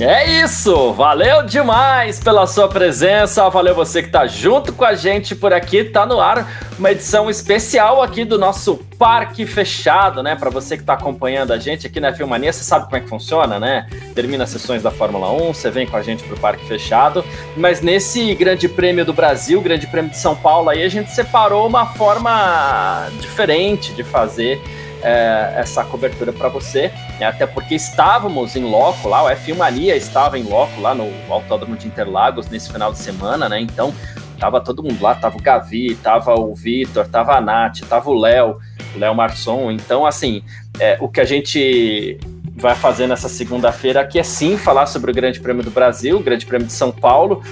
É isso! Valeu demais pela sua presença, valeu você que tá junto com a gente por aqui, tá no ar uma edição especial aqui do nosso Parque Fechado, né? Para você que tá acompanhando a gente aqui na Filmania, você sabe como é que funciona, né? Termina as sessões da Fórmula 1, você vem com a gente pro Parque Fechado, mas nesse Grande Prêmio do Brasil, Grande Prêmio de São Paulo aí, a gente separou uma forma diferente de fazer é, essa cobertura para você, né? até porque estávamos em loco lá, o F1 Mania estava em loco lá no Autódromo de Interlagos nesse final de semana, né? Então tava todo mundo lá, tava o Gavi, tava o Vitor, tava a Nath, tava o Léo, Léo Marçom. Então, assim, é, o que a gente vai fazer nessa segunda-feira aqui é sim falar sobre o Grande Prêmio do Brasil, o Grande Prêmio de São Paulo,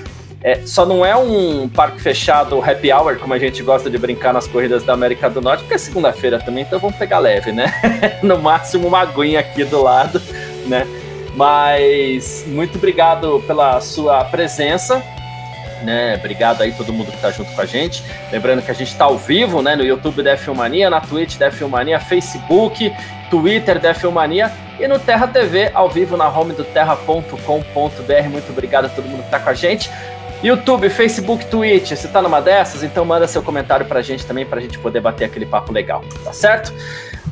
é, só não é um parque fechado happy hour, como a gente gosta de brincar nas corridas da América do Norte, porque é segunda-feira também, então vamos pegar leve, né? no máximo uma aguinha aqui do lado, né? Mas muito obrigado pela sua presença. Né, obrigado aí todo mundo que está junto com a gente. Lembrando que a gente está ao vivo, né, no YouTube da Filmania, na Twitch da Filmania, Facebook, Twitter da Filmania e no Terra TV ao vivo na home do terra.com.br. Muito obrigado a todo mundo que está com a gente. YouTube, Facebook, Twitch, você tá numa dessas? Então manda seu comentário pra gente também, pra gente poder bater aquele papo legal, tá certo?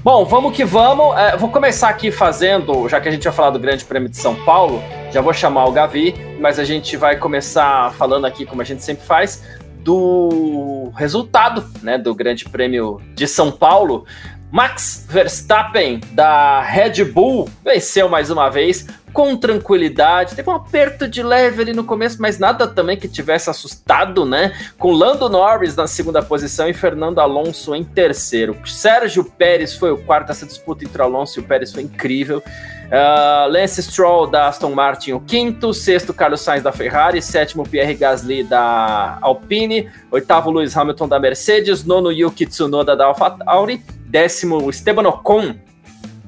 Bom, vamos que vamos. É, vou começar aqui fazendo, já que a gente vai falar do Grande Prêmio de São Paulo, já vou chamar o Gavi, mas a gente vai começar falando aqui, como a gente sempre faz, do resultado né, do Grande Prêmio de São Paulo. Max Verstappen, da Red Bull, venceu mais uma vez com tranquilidade. Teve um aperto de leve ali no começo, mas nada também que tivesse assustado, né? Com Lando Norris na segunda posição e Fernando Alonso em terceiro. Sérgio Pérez foi o quarto. Essa disputa entre Alonso e o Pérez foi incrível. Uh, Lance Stroll da Aston Martin, o quinto. Sexto, Carlos Sainz da Ferrari. Sétimo, Pierre Gasly da Alpine. Oitavo, Lewis Hamilton da Mercedes. Nono, Yuki Tsunoda da AlphaTauri décimo Esteban Ocon,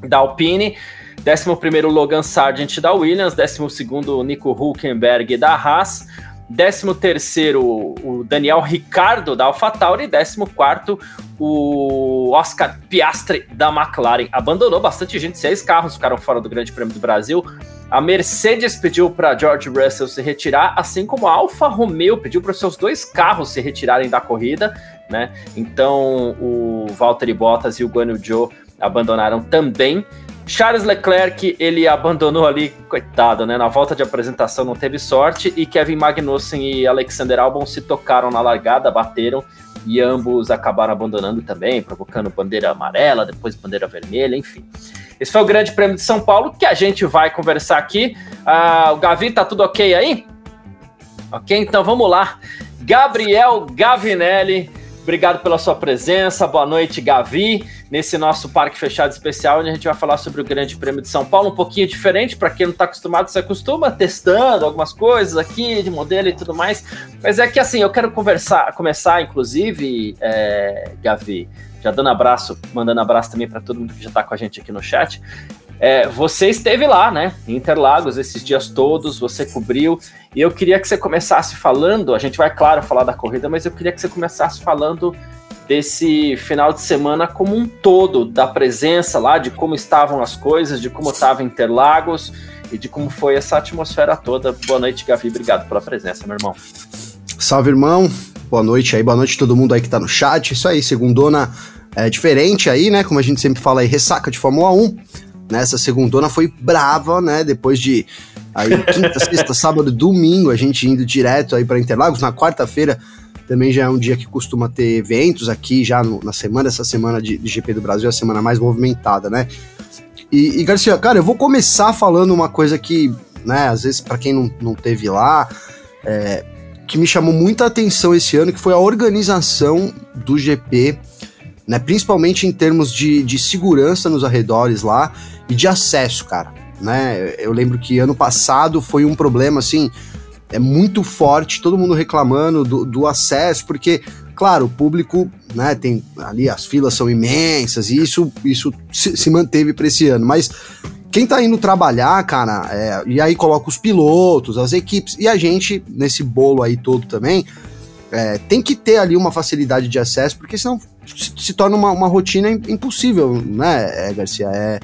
da Alpine, décimo primeiro Logan Sargent da Williams, décimo segundo Nico Hulkenberg da Haas, décimo terceiro o Daniel Ricardo da AlphaTauri, décimo quarto o Oscar Piastri da McLaren. Abandonou bastante gente, seis carros ficaram fora do Grande Prêmio do Brasil. A Mercedes pediu para George Russell se retirar, assim como a Alfa Romeo pediu para seus dois carros se retirarem da corrida né? Então o Valtteri Bottas e o Guanyu Zhou abandonaram também. Charles Leclerc, ele abandonou ali, coitado, né? Na volta de apresentação não teve sorte e Kevin Magnussen e Alexander Albon se tocaram na largada, bateram e ambos acabaram abandonando também, provocando bandeira amarela, depois bandeira vermelha, enfim. Esse foi o Grande Prêmio de São Paulo que a gente vai conversar aqui. Ah, o Gavi, tá tudo ok aí? Ok, então vamos lá. Gabriel Gavinelli Obrigado pela sua presença. Boa noite, Gavi, nesse nosso parque fechado especial, onde a gente vai falar sobre o Grande Prêmio de São Paulo, um pouquinho diferente para quem não está acostumado, se acostuma testando algumas coisas aqui de modelo e tudo mais. Mas é que assim, eu quero conversar, começar, inclusive, é, Gavi, já dando abraço, mandando abraço também para todo mundo que já está com a gente aqui no chat. É, você esteve lá, né, em Interlagos esses dias todos, você cobriu, e eu queria que você começasse falando. A gente vai, claro, falar da corrida, mas eu queria que você começasse falando desse final de semana como um todo, da presença lá, de como estavam as coisas, de como estava Interlagos e de como foi essa atmosfera toda. Boa noite, Gavi, obrigado pela presença, meu irmão. Salve, irmão. Boa noite aí, boa noite a todo mundo aí que tá no chat. Isso aí, segundona é diferente aí, né? Como a gente sempre fala aí, ressaca de Fórmula 1 nessa segundona foi brava, né? Depois de aí quinta, sexta, sábado, domingo, a gente indo direto aí para Interlagos. Na quarta-feira também já é um dia que costuma ter eventos aqui já no, na semana, essa semana de, de, GP do Brasil, é a semana mais movimentada, né? E, e, Garcia, cara, eu vou começar falando uma coisa que, né, às vezes para quem não, não teve lá, é, que me chamou muita atenção esse ano, que foi a organização do GP né? Principalmente em termos de, de segurança nos arredores lá e de acesso, cara. Né? Eu lembro que ano passado foi um problema assim, é muito forte, todo mundo reclamando do, do acesso, porque, claro, o público, né, tem ali as filas são imensas e isso, isso se, se manteve para esse ano, mas quem tá indo trabalhar, cara, é, e aí coloca os pilotos, as equipes, e a gente, nesse bolo aí todo também, é, tem que ter ali uma facilidade de acesso, porque senão se, se torna uma, uma, rotina impossível, né, Garcia? É,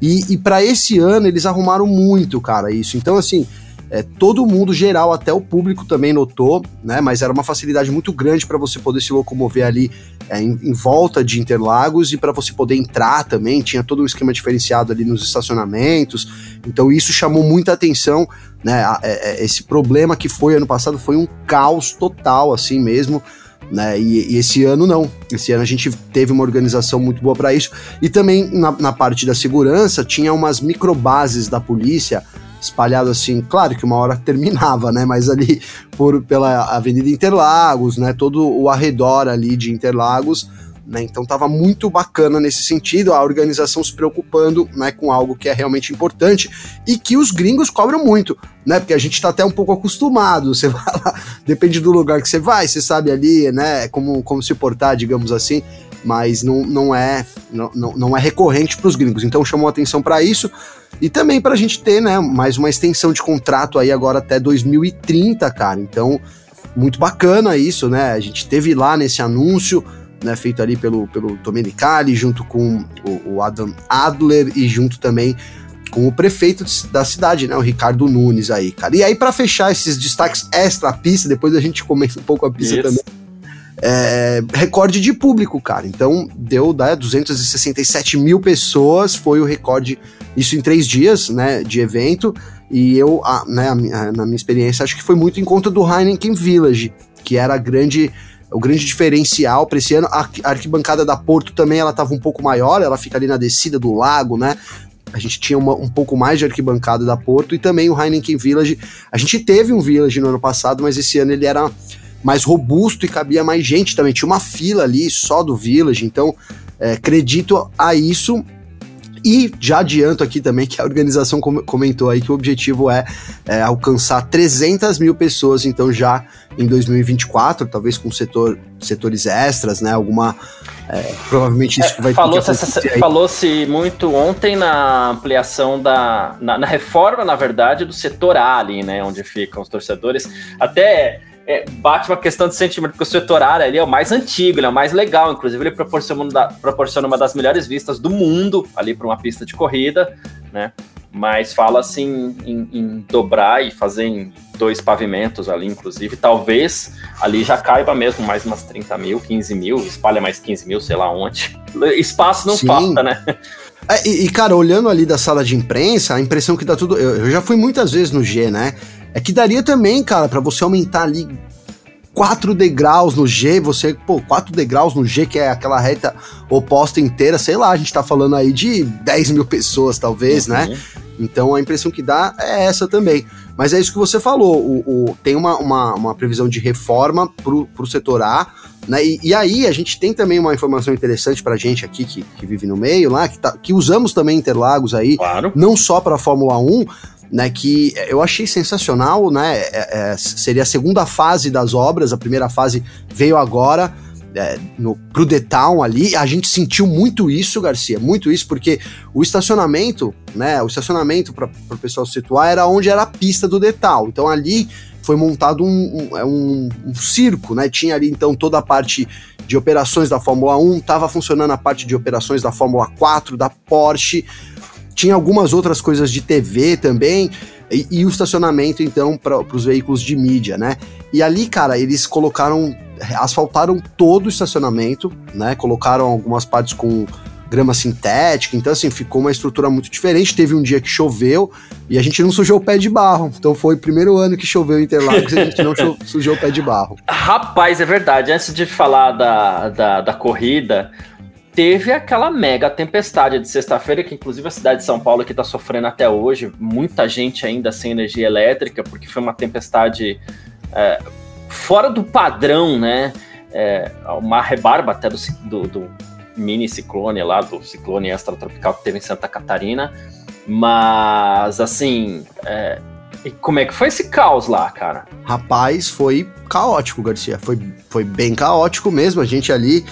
e, e para esse ano eles arrumaram muito, cara, isso. Então, assim, é, todo mundo geral, até o público também notou, né? Mas era uma facilidade muito grande para você poder se locomover ali é, em, em, volta de Interlagos e para você poder entrar também. Tinha todo um esquema diferenciado ali nos estacionamentos. Então isso chamou muita atenção, né? É, é, esse problema que foi ano passado foi um caos total, assim mesmo. Né? E, e, esse ano não. Esse ano a gente teve uma organização muito boa para isso. E também na, na parte da segurança tinha umas microbases da polícia espalhado assim, claro que uma hora terminava, né, mas ali por pela Avenida Interlagos, né, todo o arredor ali de Interlagos, né, então tava muito bacana nesse sentido, a organização se preocupando, né, com algo que é realmente importante e que os gringos cobram muito, né, porque a gente tá até um pouco acostumado, você vai lá, depende do lugar que você vai, você sabe ali, né, como, como se portar, digamos assim, mas não, não é não, não é recorrente para os gringos. Então chamou atenção para isso e também para a gente ter, né, mais uma extensão de contrato aí agora até 2030, cara. Então muito bacana isso, né? A gente teve lá nesse anúncio, né, feito ali pelo pelo Domenicali junto com o, o Adam Adler e junto também com o prefeito da cidade, né, o Ricardo Nunes aí, cara. E aí para fechar esses destaques extra pista, depois a gente comenta um pouco a pista Isso. também é, recorde de público, cara. Então deu né, 267 mil pessoas, foi o recorde, isso em três dias, né, de evento. E eu, a, né, a, na minha experiência, acho que foi muito em conta do Heineken Village, que era a grande, o grande diferencial para esse ano. A, arquibancada da Porto também ela estava um pouco maior, ela fica ali na descida do lago, né? A gente tinha uma, um pouco mais de arquibancada da Porto e também o Heineken Village. A gente teve um Village no ano passado, mas esse ano ele era mais robusto e cabia mais gente também. Tinha uma fila ali só do Village, então é, acredito a isso. E já adianto aqui também que a organização comentou aí que o objetivo é, é, alcançar 300 mil pessoas, então já em 2024, talvez com setor, setores extras, né? Alguma. É, provavelmente isso é, vai falou ter que Falou-se muito ontem na ampliação da. Na, na, reforma, na verdade, do setor A ali, né? Onde ficam os torcedores. Até é, bate uma questão de sentimento, porque o setor área ali é o mais antigo, ele é o mais legal, inclusive ele proporciona, proporciona uma das melhores vistas do mundo ali para uma pista de corrida, né? Mas fala assim em, em, dobrar e fazer em dois pavimentos ali, inclusive. Talvez ali já caiba mesmo mais umas 30 mil, 15 mil, espalha mais 15 mil, sei lá onde. Espaço não Sim. falta, né? É, e, cara, olhando ali da sala de imprensa, a impressão que dá tudo. Eu, eu já fui muitas vezes no G, né? É que daria também, cara, para você aumentar ali quatro degraus no G, você, pô, quatro degraus no G, que é aquela reta oposta inteira, sei lá, a gente tá falando aí de 10 mil pessoas, talvez, né? uhum. né? Então a impressão que dá é essa também. Mas é isso que você falou, o, o tem uma, uma, uma, previsão de reforma pro, pro setor A, né? E, e, aí a gente tem também uma informação interessante pra gente aqui, que, que vive no meio lá, que, tá, que usamos também Interlagos aí, claro. não só para Fórmula 1, né, que eu achei sensacional, né, é, é, seria a segunda fase das obras, a primeira fase veio agora, é, no, Town ali, a gente sentiu muito isso, Garcia, muito isso, porque o estacionamento, né, o estacionamento para o pessoal situar era onde era a pista do Town, então ali foi montado um, um, é um, um circo, né, tinha ali então toda a parte de operações da Fórmula 1, estava funcionando a parte de operações da Fórmula 4, da Porsche, tinha algumas outras coisas de TV também, e, e o estacionamento, então, para os veículos de mídia, né? E ali, cara, eles colocaram, asfaltaram todo o estacionamento, né? Colocaram algumas partes com grama sintética, então assim, ficou uma estrutura muito diferente. Teve um dia que choveu e a gente não sujou o pé de barro. Então foi o primeiro ano que choveu em Interlagos e a gente não sujou o pé de barro. Rapaz, é verdade. Antes de falar da, da, da corrida, teve aquela mega tempestade de sexta-feira, que inclusive a cidade de São Paulo que está sofrendo até hoje, muita gente ainda sem energia elétrica, porque foi uma tempestade é, fora do padrão, né? É, uma rebarba até do, do, do, mini ciclone lá, do ciclone extratropical que teve em Santa Catarina. Mas, assim, é, e como é que foi esse caos lá, cara? Rapaz, foi caótico, Garcia. Foi, foi bem caótico mesmo. A gente ali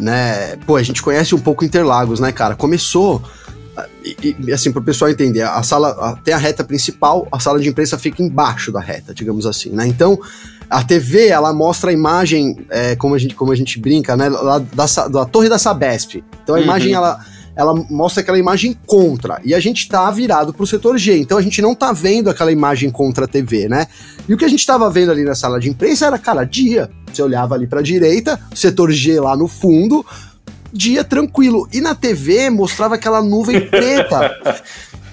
né? Pô, a gente conhece um pouco Interlagos, né, cara? Começou e, e assim, para o pessoal entender, a sala a, tem a reta principal, a sala de imprensa fica embaixo da reta, digamos assim, né? Então, a TV, ela mostra a imagem, é, como, a gente, como a gente brinca, né? Lá da, da Torre da Sabesp. Então, a uhum. imagem, ela ela mostra aquela imagem contra. E a gente tá virado pro setor G. Então a gente não tá vendo aquela imagem contra a TV, né? E o que a gente tava vendo ali na sala de imprensa era, cara, dia. Você olhava ali pra direita, setor G lá no fundo, dia tranquilo. E na TV mostrava aquela nuvem preta.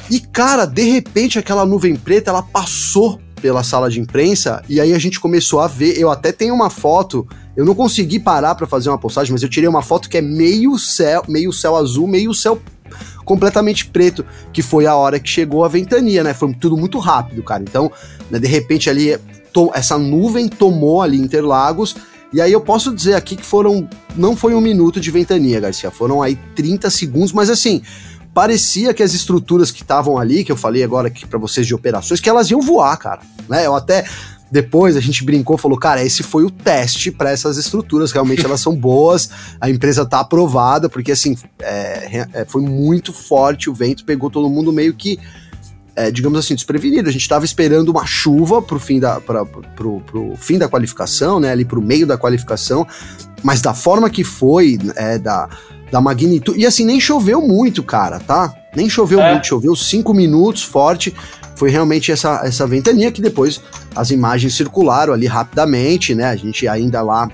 e, cara, de repente aquela nuvem preta, ela passou pela sala de imprensa e aí a gente começou a ver. Eu até tenho uma foto eu não consegui parar para fazer uma postagem, mas eu tirei uma foto que é meio céu, meio céu azul, meio céu completamente preto, que foi a hora que chegou a ventania, né? Foi tudo muito rápido, cara. Então, né, de repente ali essa nuvem tomou ali Interlagos e aí eu posso dizer aqui que foram não foi um minuto de ventania, Garcia, foram aí 30 segundos, mas assim, parecia que as estruturas que estavam ali, que eu falei agora aqui para vocês de operações, que elas iam voar, cara, né? Eu até depois a gente brincou, falou, cara, esse foi o teste para essas estruturas, realmente elas são boas, a empresa tá aprovada, porque assim, é, é, foi muito forte o vento, pegou todo mundo meio que, é, digamos assim, desprevenido. A gente estava esperando uma chuva pro fim da, pra, pro, pro fim da qualificação, né, ali pro meio da qualificação, mas da forma que foi, é, da, da magnitude, e assim, nem choveu muito, cara, tá? Nem choveu é. muito, choveu cinco minutos forte, foi realmente essa, essa ventania que depois as imagens circularam ali rapidamente, né? A gente ainda lá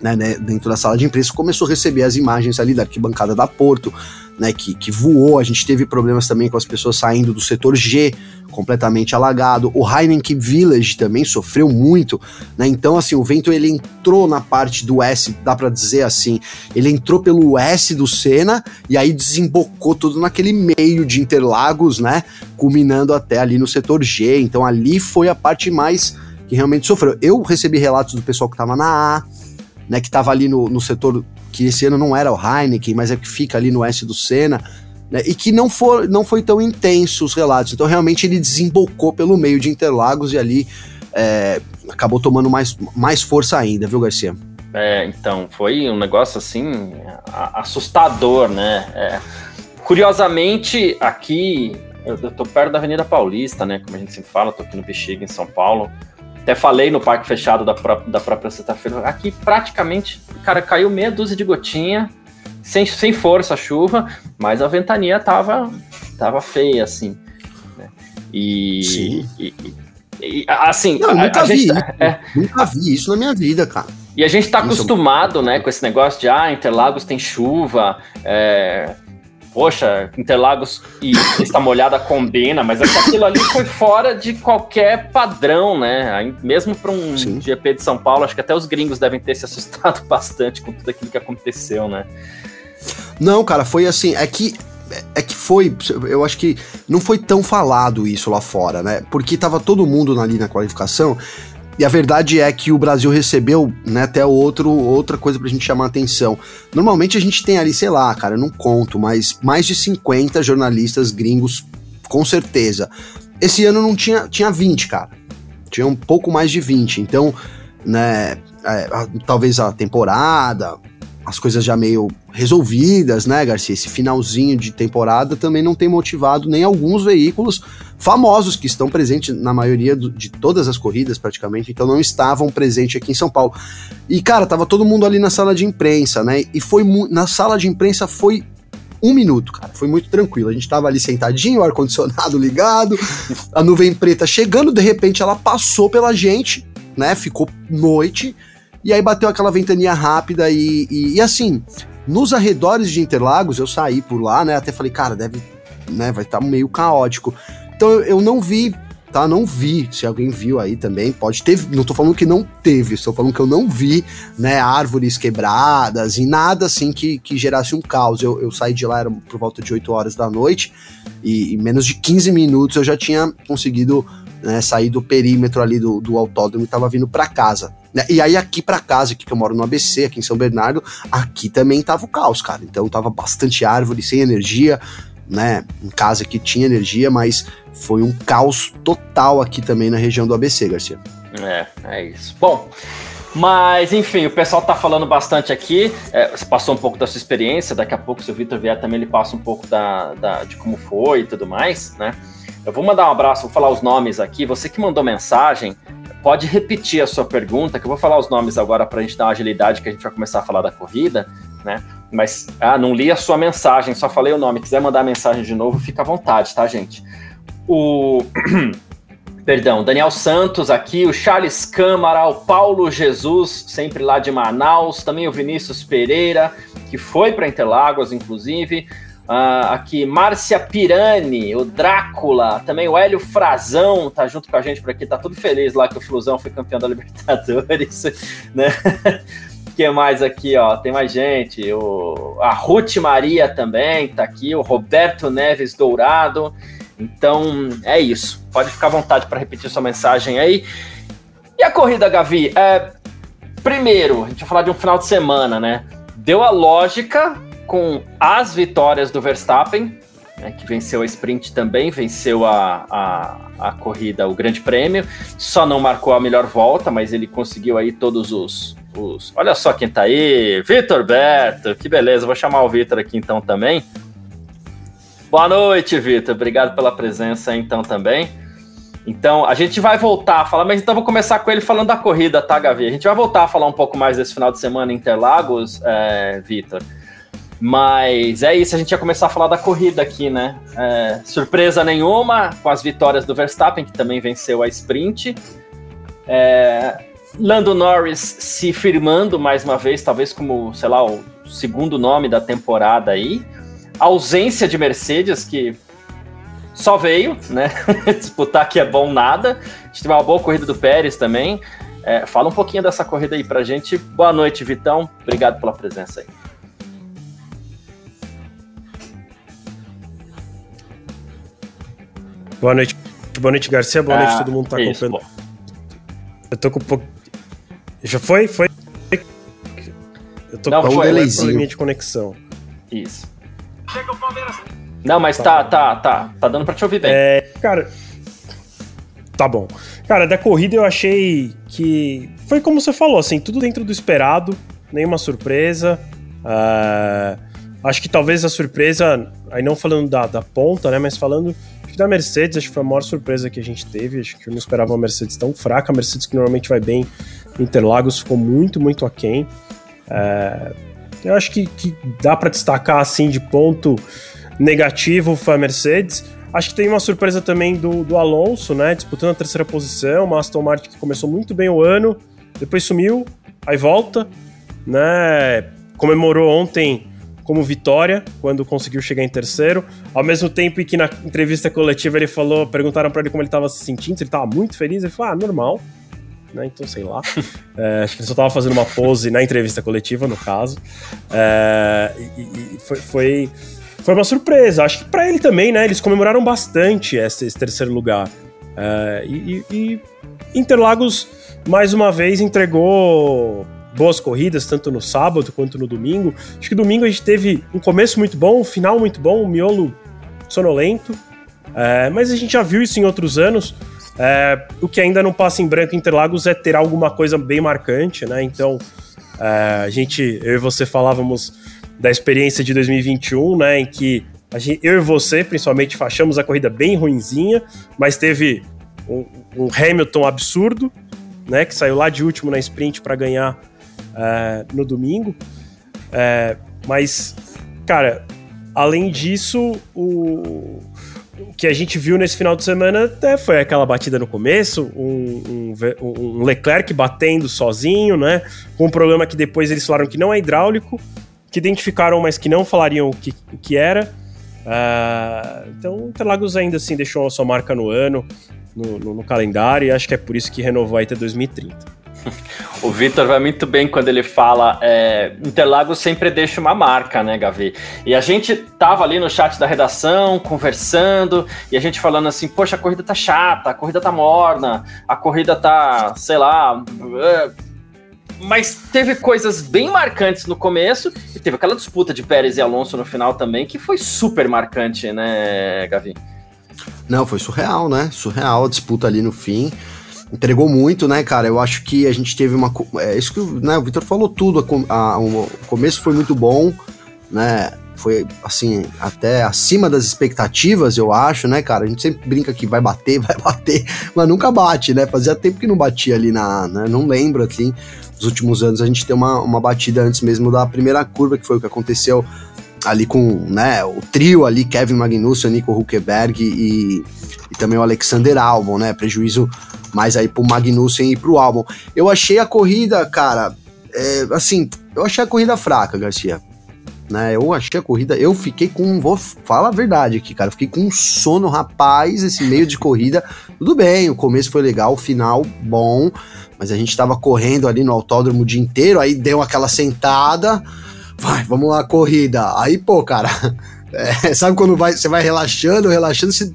né, né, dentro da sala de imprensa começou a receber as imagens ali da arquibancada da Porto, né, que, que voou. A gente teve problemas também com as pessoas saindo do setor G, completamente alagado. O Heineken Village também sofreu muito, né? Então, assim, o vento ele entrou na parte do S, dá para dizer assim, ele entrou pelo S do Sena e aí desembocou tudo naquele meio de Interlagos, né? Culminando até ali no setor G. Então, ali foi a parte mais que realmente sofreu. Eu recebi relatos do pessoal que tava na A, né, que tava ali no, no setor que esse ano não era o Heineken, mas é que fica ali no S do Senna, né, e que não, for, não foi tão intenso os relatos. Então, realmente, ele desembocou pelo meio de Interlagos e ali é, acabou tomando mais, mais força ainda, viu, Garcia? É, então, foi um negócio assim assustador, né? É, curiosamente, aqui, eu, eu tô perto da Avenida Paulista, né? Como a gente sempre fala, tô aqui no Bexiga, em São Paulo. Até falei no parque fechado da, pró da própria sexta-feira. Aqui praticamente, cara, caiu meia dúzia de gotinha, sem, sem força a chuva, mas a ventania tava, tava feia, assim. Né? E, Sim. E, e, assim, Não, a, nunca a vi, gente, tá, é, nunca vi isso na minha vida, cara. E a gente tá isso acostumado, é... né, com esse negócio de, ah, Interlagos tem chuva, é, poxa, Interlagos e está molhada combina, mas é aquilo ali foi fora de qualquer padrão, né? Mesmo para um Sim. GP de São Paulo, acho que até os gringos devem ter se assustado bastante com tudo aquilo que aconteceu, né? Não, cara, foi assim, é que é que foi, eu acho que não foi tão falado isso lá fora, né? Porque tava todo mundo ali na qualificação e a verdade é que o Brasil recebeu, né, até outro, outra coisa pra gente chamar atenção. Normalmente a gente tem ali, sei lá, cara, eu não conto, mas mais de 50 jornalistas gringos, com certeza. Esse ano não tinha, tinha 20, cara. Tinha um pouco mais de 20. Então, né, é, talvez a temporada, as coisas já meio resolvidas, né, Garcia? Esse finalzinho de temporada também não tem motivado nem alguns veículos famosos que estão presentes na maioria do, de todas as corridas, praticamente, então não estavam presentes aqui em São Paulo. E, cara, tava todo mundo ali na sala de imprensa, né? E foi na sala de imprensa foi um minuto, cara. Foi muito tranquilo. A gente tava ali sentadinho, ar-condicionado ligado, a nuvem preta chegando, de repente ela passou pela gente, né? Ficou noite e aí bateu aquela ventania rápida e, e, e, assim, nos arredores de Interlagos, eu saí por lá, né? Até falei, cara, deve, né? Vai estar tá meio caótico. Então eu, eu não vi tá? Não vi. Se alguém viu aí também, pode ter. Não tô falando que não teve, estou falando que eu não vi, né? Árvores quebradas e nada assim que, que gerasse um caos. Eu, eu saí de lá, era por volta de 8 horas da noite, e em menos de 15 minutos eu já tinha conseguido né, sair do perímetro ali do, do autódromo e tava vindo para casa. Né? E aí aqui para casa, aqui que eu moro no ABC, aqui em São Bernardo, aqui também tava o caos, cara. Então tava bastante árvore, sem energia, né? Em casa que tinha energia, mas foi um caos total aqui também na região do ABC, Garcia. É, é isso. Bom, Mas, enfim, o pessoal tá falando bastante aqui. É, você passou um pouco da sua experiência. Daqui a pouco, se o Vitor vier também, ele passa um pouco da, da, de como foi e tudo mais, né? Eu vou mandar um abraço, vou falar os nomes aqui. Você que mandou mensagem, pode repetir a sua pergunta, que eu vou falar os nomes agora para a gente dar uma agilidade, que a gente vai começar a falar da corrida, né? Mas, ah, não li a sua mensagem, só falei o nome. Quiser mandar mensagem de novo, fica à vontade, tá, gente? O. Perdão, Daniel Santos aqui, o Charles Câmara, o Paulo Jesus, sempre lá de Manaus, também o Vinícius Pereira, que foi para Interlagos, inclusive. Uh, aqui, Márcia Pirani, o Drácula, também o Hélio Frazão tá junto com a gente por aqui, tá tudo feliz lá que o Flusão foi campeão da Libertadores, né? que mais aqui, ó? Tem mais gente. O, a Ruth Maria também tá aqui, o Roberto Neves Dourado. Então, é isso. Pode ficar à vontade para repetir sua mensagem aí. E a corrida, Gavi? É, primeiro, a gente vai falar de um final de semana, né? Deu a lógica com as vitórias do Verstappen, né, que venceu a sprint também, venceu a, a, a corrida, o Grande Prêmio. Só não marcou a melhor volta, mas ele conseguiu aí todos os. os... Olha só quem tá aí, Vitor Berto, que beleza. Vou chamar o Vitor aqui então também. Boa noite, Vitor. Obrigado pela presença então também. Então, a gente vai voltar a falar, mas então vou começar com ele falando da corrida, tá, Gavi? A gente vai voltar a falar um pouco mais desse final de semana em Interlagos, é, Vitor. Mas é isso, a gente ia começar a falar da corrida aqui, né? É, surpresa nenhuma com as vitórias do Verstappen, que também venceu a sprint. É, Lando Norris se firmando mais uma vez, talvez como, sei lá, o segundo nome da temporada aí ausência de Mercedes, que só veio, né? Disputar que é bom nada. A gente teve uma boa corrida do Pérez também. É, fala um pouquinho dessa corrida aí pra gente. Boa noite, Vitão. Obrigado pela presença aí. Boa noite. Boa noite, Garcia. Boa ah, noite, todo mundo tá acompanhando. Eu tô com um pouco. Já foi? Foi? Eu tô Não, com um probleminha de conexão. Isso. Chega o Palmeiras. Não, mas tá, tá, tá, tá dando pra te ouvir bem. É, cara. Tá bom. Cara, da corrida eu achei que foi como você falou, assim, tudo dentro do esperado, nenhuma surpresa. Uh, acho que talvez a surpresa, aí não falando da, da ponta, né, mas falando da Mercedes, acho que foi a maior surpresa que a gente teve. Acho que eu não esperava uma Mercedes tão fraca. A Mercedes, que normalmente vai bem em Interlagos, ficou muito, muito aquém. É, eu acho que, que dá para destacar assim de ponto negativo foi a Mercedes. Acho que tem uma surpresa também do, do Alonso, né? Disputando a terceira posição, uma Aston Martin que começou muito bem o ano, depois sumiu, aí volta, né? Comemorou ontem como vitória quando conseguiu chegar em terceiro, ao mesmo tempo que na entrevista coletiva ele falou, perguntaram para ele como ele estava se sentindo, se ele estava muito feliz, ele falou: "Ah, normal" né? Então, sei lá. É, acho que ele só tava fazendo uma pose na entrevista coletiva, no caso. É, e, e foi, foi, foi, uma surpresa. Acho que para ele também, né? Eles comemoraram bastante esse, esse terceiro lugar. É, e, e Interlagos, mais uma vez, entregou boas corridas, tanto no sábado quanto no domingo. Acho que domingo a gente teve um começo muito bom, um final muito bom, um miolo sonolento. É, mas a gente já viu isso em outros anos. É, o que ainda não passa em branco em Interlagos é ter alguma coisa bem marcante, né? Então, é, a gente, eu e você falávamos da experiência de 2021, né? Em que gente, eu e você, principalmente, achamos a corrida bem ruinzinha, mas teve um, um Hamilton absurdo, né? Que saiu lá de último na sprint para ganhar é, no domingo. É, mas, cara, além disso, o o que a gente viu nesse final de semana até foi aquela batida no começo, um, um, um, Leclerc batendo sozinho, né? Com um problema que depois eles falaram que não é hidráulico, que identificaram, mas que não falariam o que, o que era. Uh, então, o Interlagos ainda assim deixou a sua marca no ano, no, no, no calendário, e acho que é por isso que renovou até 2030. O Vitor vai muito bem quando ele fala é, Interlagos sempre deixa uma marca, né, Gavi? E a gente tava ali no chat da redação, conversando, e a gente falando assim, poxa, a corrida tá chata, a corrida tá morna, a corrida tá, sei lá... É... Mas teve coisas bem marcantes no começo, e teve aquela disputa de Pérez e Alonso no final também, que foi super marcante, né, Gavi? Não, foi surreal, né? Surreal a disputa ali no fim. Entregou muito, né, cara? Eu acho que a gente teve uma. É isso que né, o Vitor falou tudo. A, a, o começo foi muito bom, né? Foi, assim, até acima das expectativas, eu acho, né, cara? A gente sempre brinca que vai bater, vai bater, mas nunca bate, né? Fazia tempo que não batia ali na. Né? Não lembro, assim, nos últimos anos a gente tem uma, uma batida antes mesmo da primeira curva, que foi o que aconteceu ali com né, o trio ali, Kevin Magnussen, Nico Huckeberg e, e também o Alexander Albon, né? Prejuízo mais aí pro Magnussen e pro Albon. Eu achei a corrida, cara, é, assim, eu achei a corrida fraca, Garcia. Né, eu achei a corrida, eu fiquei com, vou falar a verdade aqui, cara, fiquei com um sono, rapaz, esse meio de corrida, tudo bem, o começo foi legal, o final bom, mas a gente tava correndo ali no autódromo o dia inteiro, aí deu aquela sentada, vai, vamos lá, corrida, aí, pô, cara, é, sabe quando vai, você vai relaxando, relaxando, você,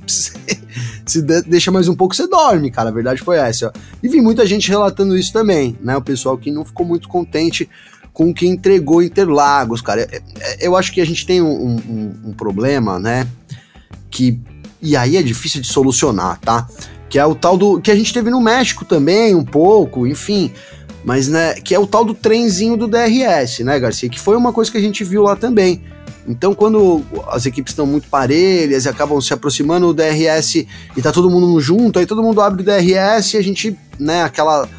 se deixa mais um pouco, você dorme, cara. A verdade foi essa. Ó. E vi muita gente relatando isso também, né? O pessoal que não ficou muito contente com o que entregou Interlagos, cara. É, é, eu acho que a gente tem um, um, um problema, né? Que. E aí é difícil de solucionar, tá? Que é o tal do. Que a gente teve no México também, um pouco, enfim mas né, que é o tal do trenzinho do DRS, né, Garcia? Que foi uma coisa que a gente viu lá também. Então, quando as equipes estão muito parelhas e acabam se aproximando do DRS e tá todo mundo junto, aí todo mundo abre o DRS e a gente, né, aquela,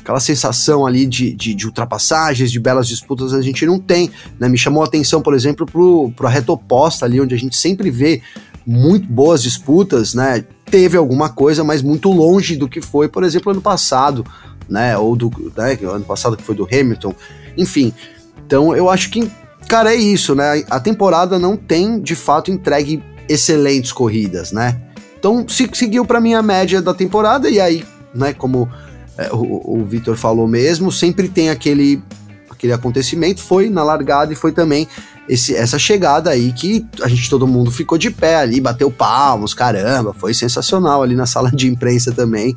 aquela sensação ali de, de, de ultrapassagens, de belas disputas, a gente não tem. Né? Me chamou a atenção, por exemplo, pro, pro reta oposta ali, onde a gente sempre vê muito boas disputas, né? Teve alguma coisa, mas muito longe do que foi, por exemplo, ano passado, né? Ou do né, ano passado que foi do Hamilton, enfim. Então eu acho que cara, é isso, né? A temporada não tem, de fato, entregue excelentes corridas, né? Então, se, seguiu para mim a média da temporada, e aí, né, como é, o, o Vitor falou mesmo, sempre tem aquele, aquele acontecimento, foi na largada e foi também esse, essa chegada aí que a gente, todo mundo ficou de pé ali, bateu palmos, caramba, foi sensacional ali na sala de imprensa também,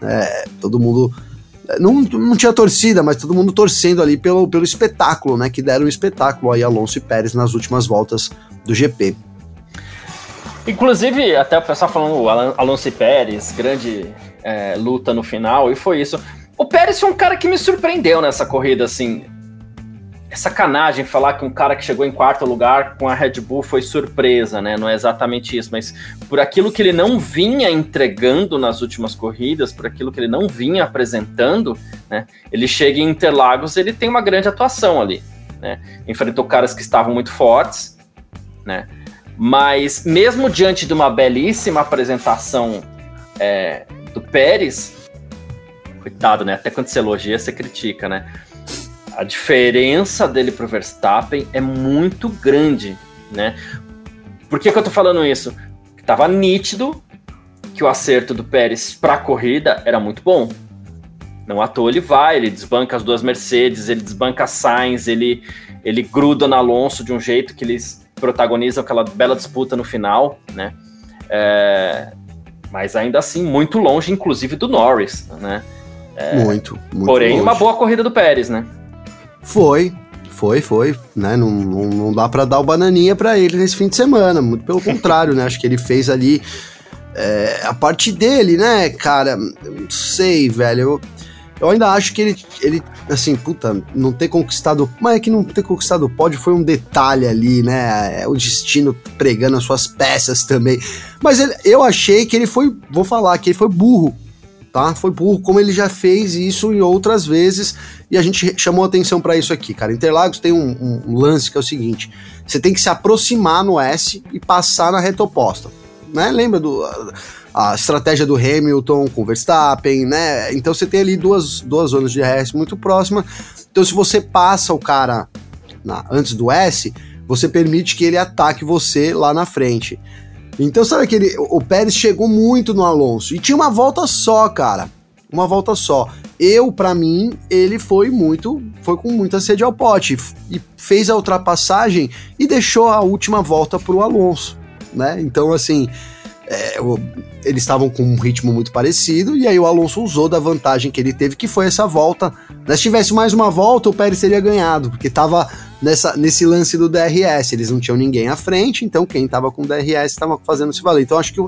é, todo mundo não, não tinha torcida, mas todo mundo torcendo ali pelo, pelo espetáculo, né? Que deram um espetáculo aí Alonso e Pérez nas últimas voltas do GP. Inclusive, até o pessoal falando Alonso e Pérez, grande é, luta no final, e foi isso. O Pérez foi um cara que me surpreendeu nessa corrida, assim é sacanagem falar que um cara que chegou em quarto lugar com a Red Bull foi surpresa, né? Não é exatamente isso, mas por aquilo que ele não vinha entregando nas últimas corridas, por aquilo que ele não vinha apresentando, né? Ele chega em Interlagos, ele tem uma grande atuação ali, né? Enfrentou caras que estavam muito fortes, né? Mas mesmo diante de uma belíssima apresentação é, do Pérez, coitado, né? Até quando você elogia, você critica, né? A diferença dele pro Verstappen é muito grande, né? Por que, que eu tô falando isso? Tava nítido que o acerto do Pérez para a corrida era muito bom. Não à toa ele vai, ele desbanca as duas Mercedes, ele desbanca a Sainz, ele, ele gruda no Alonso de um jeito que eles protagonizam aquela bela disputa no final, né? É, mas ainda assim, muito longe, inclusive, do Norris, né? É, muito, muito Porém, longe. uma boa corrida do Pérez, né? Foi, foi, foi, né? Não, não, não dá para dar o bananinha para ele nesse fim de semana, muito pelo contrário, né? Acho que ele fez ali é, a parte dele, né, cara? Não sei, velho. Eu, eu ainda acho que ele, ele, assim, puta, não ter conquistado. Mas é que não ter conquistado o pódio foi um detalhe ali, né? É o destino pregando as suas peças também. Mas ele, eu achei que ele foi, vou falar, que ele foi burro tá? Foi burro, como ele já fez isso em outras vezes, e a gente chamou atenção para isso aqui, cara. Interlagos tem um, um, lance que é o seguinte: você tem que se aproximar no S e passar na reta oposta, né? Lembra do a, estratégia do Hamilton com Verstappen, né? Então você tem ali duas, duas zonas de RS muito próximas. Então, se você passa o cara na, antes do S, você permite que ele ataque você lá na frente. Então, sabe aquele. O Pérez chegou muito no Alonso. E tinha uma volta só, cara. Uma volta só. Eu, para mim, ele foi muito. Foi com muita sede ao pote. E fez a ultrapassagem e deixou a última volta pro Alonso. Né? Então, assim. É, eles estavam com um ritmo muito parecido, e aí o Alonso usou da vantagem que ele teve, que foi essa volta. Né? Se tivesse mais uma volta, o Pérez teria ganhado, porque tava nessa, nesse lance do DRS. Eles não tinham ninguém à frente, então quem estava com DRS estava fazendo se valer. Então acho que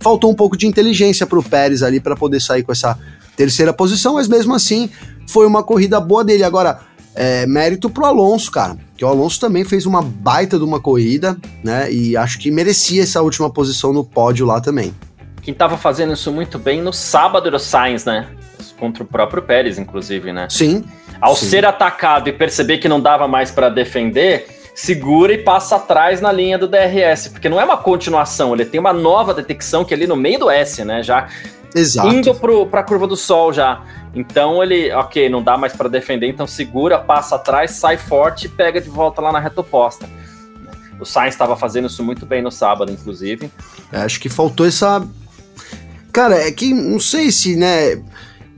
faltou um pouco de inteligência para o Pérez ali para poder sair com essa, terceira posição, mas mesmo assim foi uma corrida boa dele. Agora, é, mérito pro Alonso, cara, que o Alonso também fez uma baita de uma corrida, né? E acho que merecia essa última posição no pódio lá também. Quem tava fazendo isso muito bem no sábado era o Sainz, né? Contra o próprio Pérez, inclusive, né? Sim. Ao sim. ser atacado e perceber que não dava mais para defender, segura e passa atrás na linha do DRS, porque não é uma continuação, ele tem uma nova detecção que é ali no meio do S, né? Já Exato. indo para a curva do sol já. Então ele, ok, não dá mais para defender, então segura, passa atrás, sai forte e pega de volta lá na reta oposta. O Sainz estava fazendo isso muito bem no sábado, inclusive. É, acho que faltou essa. Cara, é que não sei se, né?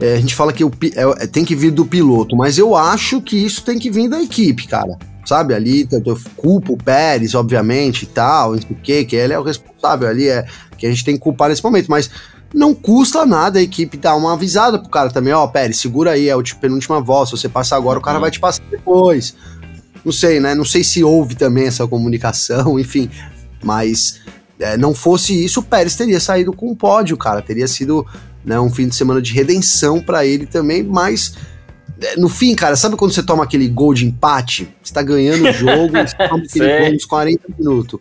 é, a gente fala que o, pi- é, tem que vir do piloto, mas eu acho que isso tem que vir da equipe, cara. Sabe, ali, eu culpo o Pérez, obviamente, e tal, não sei o que, que ele é o responsável ali, é que a gente tem que culpar nesse momento, mas não custa nada a equipe dar uma avisada pro cara também, ó, Pérez, segura aí, é a ulti- penúltima volta, se você passar agora, o cara Uhum. vai te passar depois. Não sei, né? Não sei se houve também essa comunicação, enfim, mas é, não fosse isso, o Pérez teria saído com o pódio, cara. Teria sido né, um fim de semana de redenção pra ele também, mas é, no fim, cara, sabe quando você toma aquele gol de empate? Você tá ganhando o jogo, você toma aquele gol nos 40 minutos.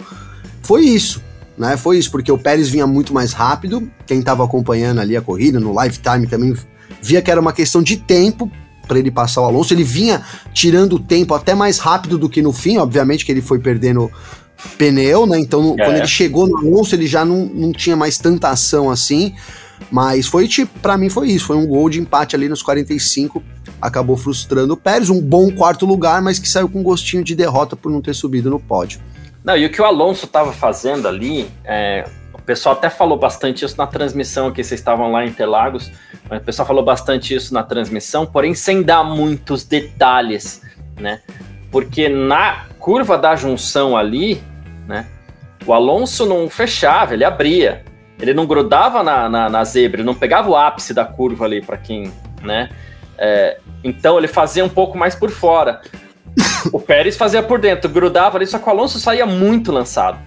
Foi isso. Né, foi isso, porque o Pérez vinha muito mais rápido. Quem tava acompanhando ali a corrida, no lifetime também, via que era uma questão de tempo para ele passar o Alonso. Ele vinha tirando o tempo até mais rápido do que no fim, obviamente que ele foi perdendo pneu, né? Então, É. quando ele chegou no Alonso, ele já não, não tinha mais tanta ação assim. Mas foi tipo, para mim foi isso, foi um gol de empate ali nos 45, acabou frustrando o Pérez, um bom quarto lugar, mas que saiu com gostinho de derrota por não ter subido no pódio. Não, e o que o Alonso estava fazendo ali, é, o pessoal até falou bastante isso na transmissão, que vocês estavam lá em Interlagos, o pessoal falou bastante isso na transmissão, porém sem dar muitos detalhes, né? Porque na curva da junção ali, né, o Alonso não fechava, ele abria. Ele não grudava na, na, na zebra, não pegava o ápice da curva ali para quem, né? É, então ele fazia um pouco mais por fora. O Pérez fazia por dentro, grudava ali, só que o Alonso saía muito lançado.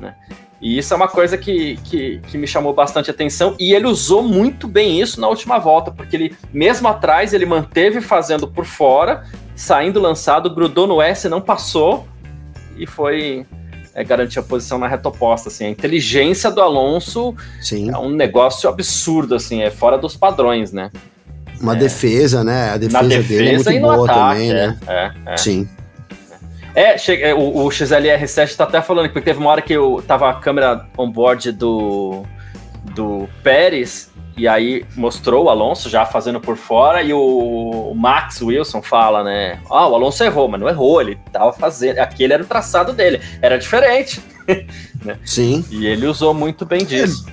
Né? E isso é uma coisa que, que, que me chamou bastante atenção. E ele usou muito bem isso na última volta, porque ele, mesmo atrás, ele manteve fazendo por fora, saindo lançado, grudou no S, não passou e foi é, garantir a posição na reta oposta. Assim. A inteligência do Alonso Sim. é um negócio absurdo, assim, é fora dos padrões, né? Uma É. defesa, né? A defesa, na dele é defesa muito e no boa ataque. também, né? é, é, é. Sim. É, che- é, o, o XLR7 tá até falando que teve uma hora que eu tava a câmera on-board do, do Pérez, e aí mostrou o Alonso já fazendo por fora, e o, o Max Wilson fala, né? Ah, o Alonso errou, mas não errou, ele tava fazendo. Aquele era o traçado dele, era diferente. Sim. E ele usou muito bem disso.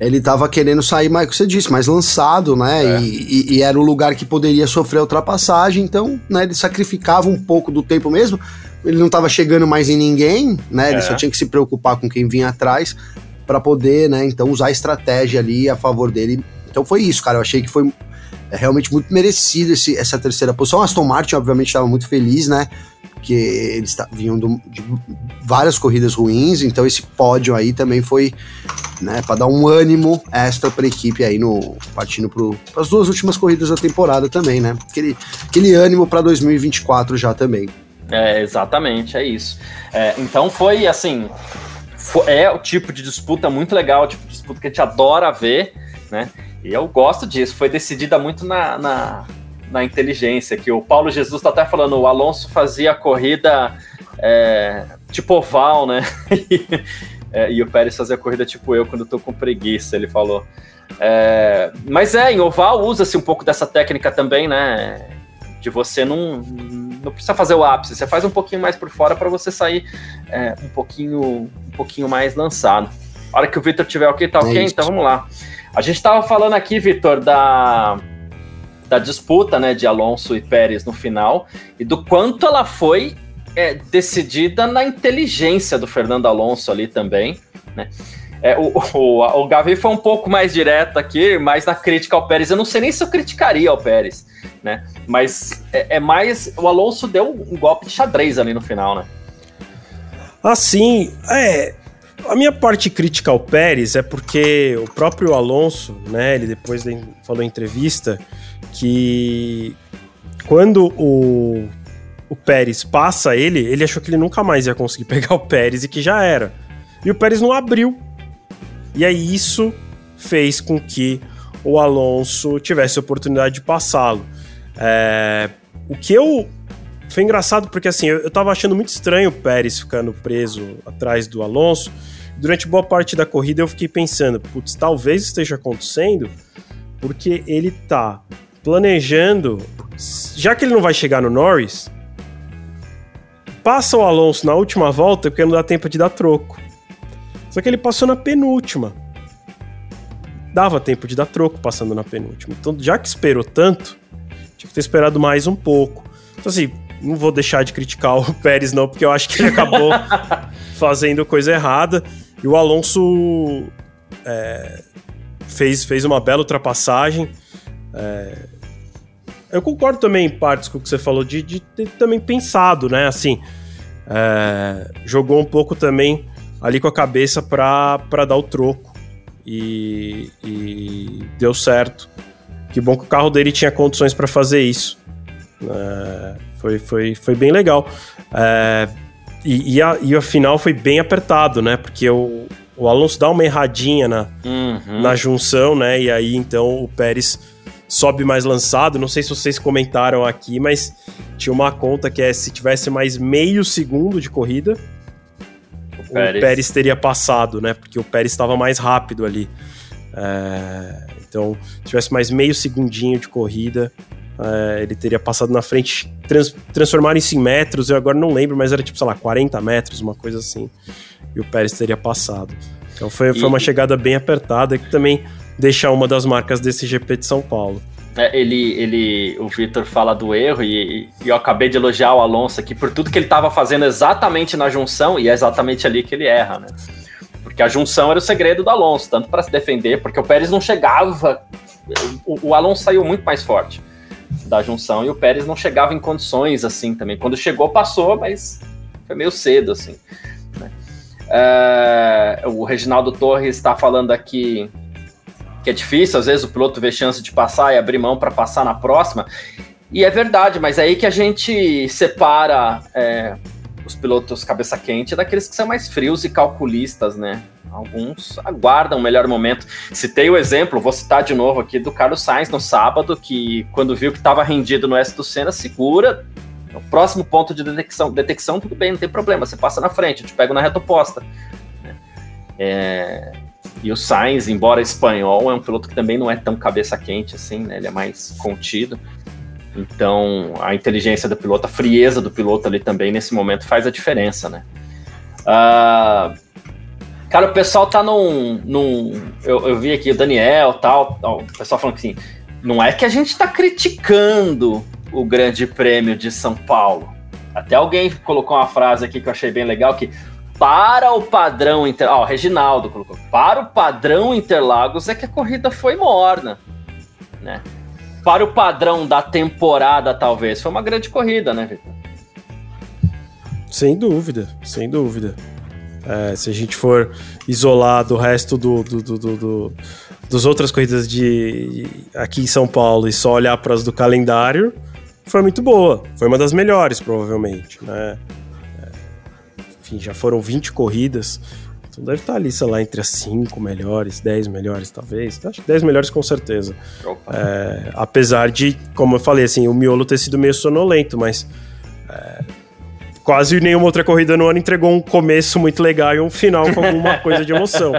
Ele tava querendo sair, mais que você disse, mais lançado, né? É. E, e- e era o lugar que poderia sofrer a ultrapassagem, então, né, ele sacrificava um pouco do tempo mesmo. Ele não tava chegando mais em ninguém, né? Ele É. só tinha que se preocupar com quem vinha atrás para poder, né, então usar a estratégia ali a favor dele. Então foi isso, cara. Eu achei que foi é, realmente muito merecido esse- essa terceira posição. Aston Martin, obviamente, estava muito feliz, né? Porque eles vinham do- de várias corridas ruins, então esse pódio aí também foi né, para dar um ânimo extra para a equipe aí no partindo para as duas últimas corridas da temporada também, né? Aquele, aquele ânimo para 2024 já também. É, exatamente, é isso. É, então foi assim. fo- é o tipo de disputa muito legal, o tipo de disputa que a gente adora ver, né? E eu gosto disso. Foi decidida muito na, na, na inteligência, que o Paulo Jesus tá até falando, o Alonso fazia a corrida é, tipo oval, né? É, e o Pérez fazia a corrida tipo eu quando eu tô com preguiça, ele falou. É, mas é, em oval usa-se um pouco dessa técnica também, né? De você não, não precisa fazer o ápice, você faz um pouquinho mais por fora para você sair é, um pouquinho um pouquinho mais lançado. A hora que o Vitor tiver ok, tá É ok? isso. então vamos lá. A gente tava falando aqui, Vitor, da, da disputa né, de Alonso e Pérez no final e do quanto ela foi é, decidida na inteligência do Fernando Alonso ali também, né? É, o, o, o Gavi foi um pouco mais direto aqui, mais na crítica ao Pérez. Eu não sei nem se eu criticaria ao Pérez, né? Mas é, é mais. O Alonso deu um golpe de xadrez ali no final, né? Assim, é. A minha parte crítica ao Pérez é porque o próprio Alonso, né, ele depois falou em entrevista que quando o, o Pérez passa ele, ele achou que ele nunca mais ia conseguir pegar o Pérez e que já era. E o Pérez não abriu. E aí isso fez com que o Alonso tivesse a oportunidade de passá-lo. É, o que eu. Foi engraçado porque assim, eu, eu tava achando muito estranho o Pérez ficando preso atrás do Alonso. Durante boa parte da corrida eu fiquei pensando, putz, talvez esteja acontecendo porque ele tá planejando, já que ele não vai chegar no Norris, passa o Alonso na última volta porque não dá tempo de dar troco. Só que ele passou na penúltima. Dava tempo de dar troco passando na penúltima. Então, já que esperou tanto, tinha que ter esperado mais um pouco. Então, assim, não vou deixar de criticar o Pérez, não, porque eu acho que ele acabou fazendo coisa errada. E o Alonso é, fez, fez uma bela ultrapassagem. É, eu concordo também em partes com o que você falou, de, de ter também pensado, né? Assim, é, jogou um pouco também ali com a cabeça para dar o troco. E, e, deu certo. Que bom que o carro dele tinha condições para fazer isso. É, foi, foi, foi bem legal. É, e, e, a, e a final foi bem apertado, né? Porque o, o Alonso dá uma erradinha na, uhum. na junção, né? E aí então o Pérez sobe mais lançado. Não sei se vocês comentaram aqui, mas tinha uma conta que é se tivesse mais meio segundo de corrida, o Pérez, o Pérez teria passado, né? Porque o Pérez estava mais rápido ali. É, então, se tivesse mais meio segundinho de corrida, é, ele teria passado na frente, trans, transformar isso em metros, eu agora não lembro, mas era tipo, sei lá, 40 metros, uma coisa assim. E o Pérez teria passado. Então foi, e... foi uma chegada bem apertada que também deixar uma das marcas desse GP de São Paulo. É, ele, ele, o Vitor fala do erro e, e, eu acabei de elogiar o Alonso aqui por tudo que ele estava fazendo exatamente na junção e é exatamente ali que ele erra, né? Porque a junção era o segredo do Alonso, tanto para se defender, porque o Pérez não chegava, o, o, Alonso saiu muito mais forte da junção e o Pérez não chegava em condições assim também. Quando chegou passou, mas foi meio cedo assim. Né? É, o Reginaldo Torres está falando aqui que é difícil, às vezes o piloto vê chance de passar e abrir mão para passar na próxima. E é verdade, mas é aí que a gente separa é, os pilotos cabeça quente daqueles que são mais frios e calculistas, né? Alguns aguardam o melhor momento. Citei o exemplo, vou citar de novo aqui, do Carlos Sainz no sábado, que quando viu que estava rendido no S do Senna, segura. O próximo ponto de detecção, detecção, tudo bem, não tem problema, você passa na frente, eu te pego na reta oposta. Né? É, e o Sainz, embora espanhol, é um piloto que também não é tão cabeça quente assim, né? Ele é mais contido. Então, a inteligência do piloto, a frieza do piloto ali também nesse momento faz a diferença, né? Uh, cara, o pessoal tá num. num eu, eu vi aqui o Daniel tal, tal, o pessoal falando assim, não é que a gente tá criticando o Grande Prêmio de São Paulo. Até alguém colocou uma frase aqui que eu achei bem legal que para o padrão Inter... Ó, oh, Reginaldo colocou. Para o padrão Interlagos é que a corrida foi morna, né? Para o padrão da temporada, talvez, foi uma grande corrida, né, Vitor? Sem dúvida, sem dúvida. É, se a gente for isolar do resto do, do, do, do dos outras corridas de aqui em São Paulo e só olhar para as do calendário, foi muito boa. Foi uma das melhores, provavelmente, né? Enfim, já foram 20 corridas. Então deve estar ali, sei lá, entre as 5 melhores, 10 melhores, talvez. Acho que 10 melhores com certeza. É, apesar de, como eu falei, assim, o miolo ter sido meio sonolento, mas é, quase nenhuma outra corrida no ano entregou um começo muito legal e um final com alguma coisa de emoção.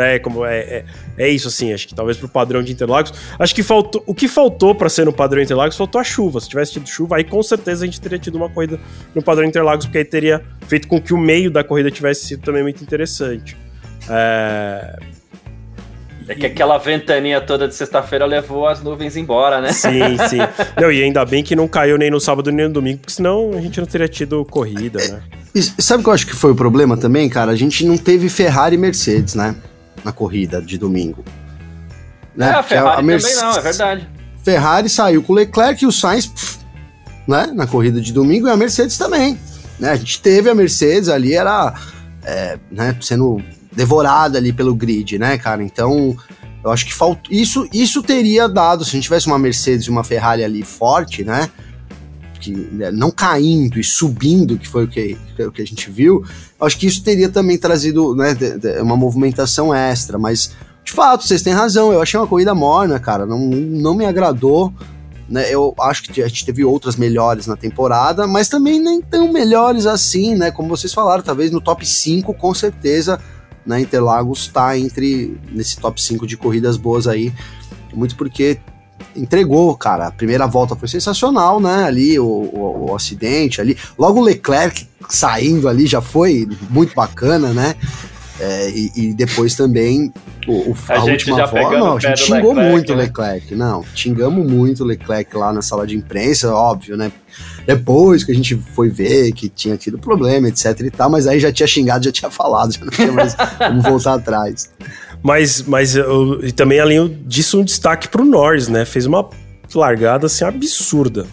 É, como é, é, é, isso, assim, acho que talvez pro padrão de Interlagos. Acho que faltou. O que faltou para ser no padrão Interlagos faltou a chuva. Se tivesse tido chuva, aí com certeza a gente teria tido uma corrida no padrão Interlagos, porque aí teria feito com que o meio da corrida tivesse sido também muito interessante. É. É que aquela ventaninha toda de sexta-feira levou as nuvens embora, né? Sim, sim. Não, e ainda bem que não caiu nem no sábado nem no domingo, porque senão a gente não teria tido corrida, né? E sabe o que eu acho que foi o problema também, cara? A gente não teve Ferrari e Mercedes, né? Na corrida de domingo. Né? É, a Ferrari a Mercedes, também não, é verdade. Ferrari saiu com o Leclerc e o Sainz, pff, né, na corrida de domingo, e a Mercedes também. Né? A gente teve a Mercedes ali, era é, né, sendo devorada ali pelo grid, né, cara? Então, eu acho que faltou. Isso, isso teria dado, se a gente tivesse uma Mercedes e uma Ferrari ali forte, né? Que, né, não caindo e subindo, que foi o que, o que a gente viu, acho que isso teria também trazido né, uma movimentação extra, mas de fato, vocês têm razão, eu achei uma corrida morna, cara, não, não me agradou. Né, eu acho que a gente teve outras melhores na temporada, mas também nem tão melhores assim, né? Como vocês falaram, talvez no top 5, com certeza, né? Interlagos está entre nesse top 5 de corridas boas aí, muito porque entregou, cara. A primeira volta foi sensacional, né? Ali o, o, o, acidente ali, logo o Leclerc saindo ali já foi muito bacana, né? É, e, e, depois também o, o a, a última volta, não, a gente xingou Leclerc, muito o né? Leclerc, não, xingamos muito o Leclerc lá na sala de imprensa, óbvio, né? Depois que a gente foi ver que tinha tido problema, etc e tal, mas aí já tinha xingado, já tinha falado, já não tinha mais como voltar atrás. Mas, mas eu, e também além disso um destaque pro Norris, né? Fez uma largada assim absurda.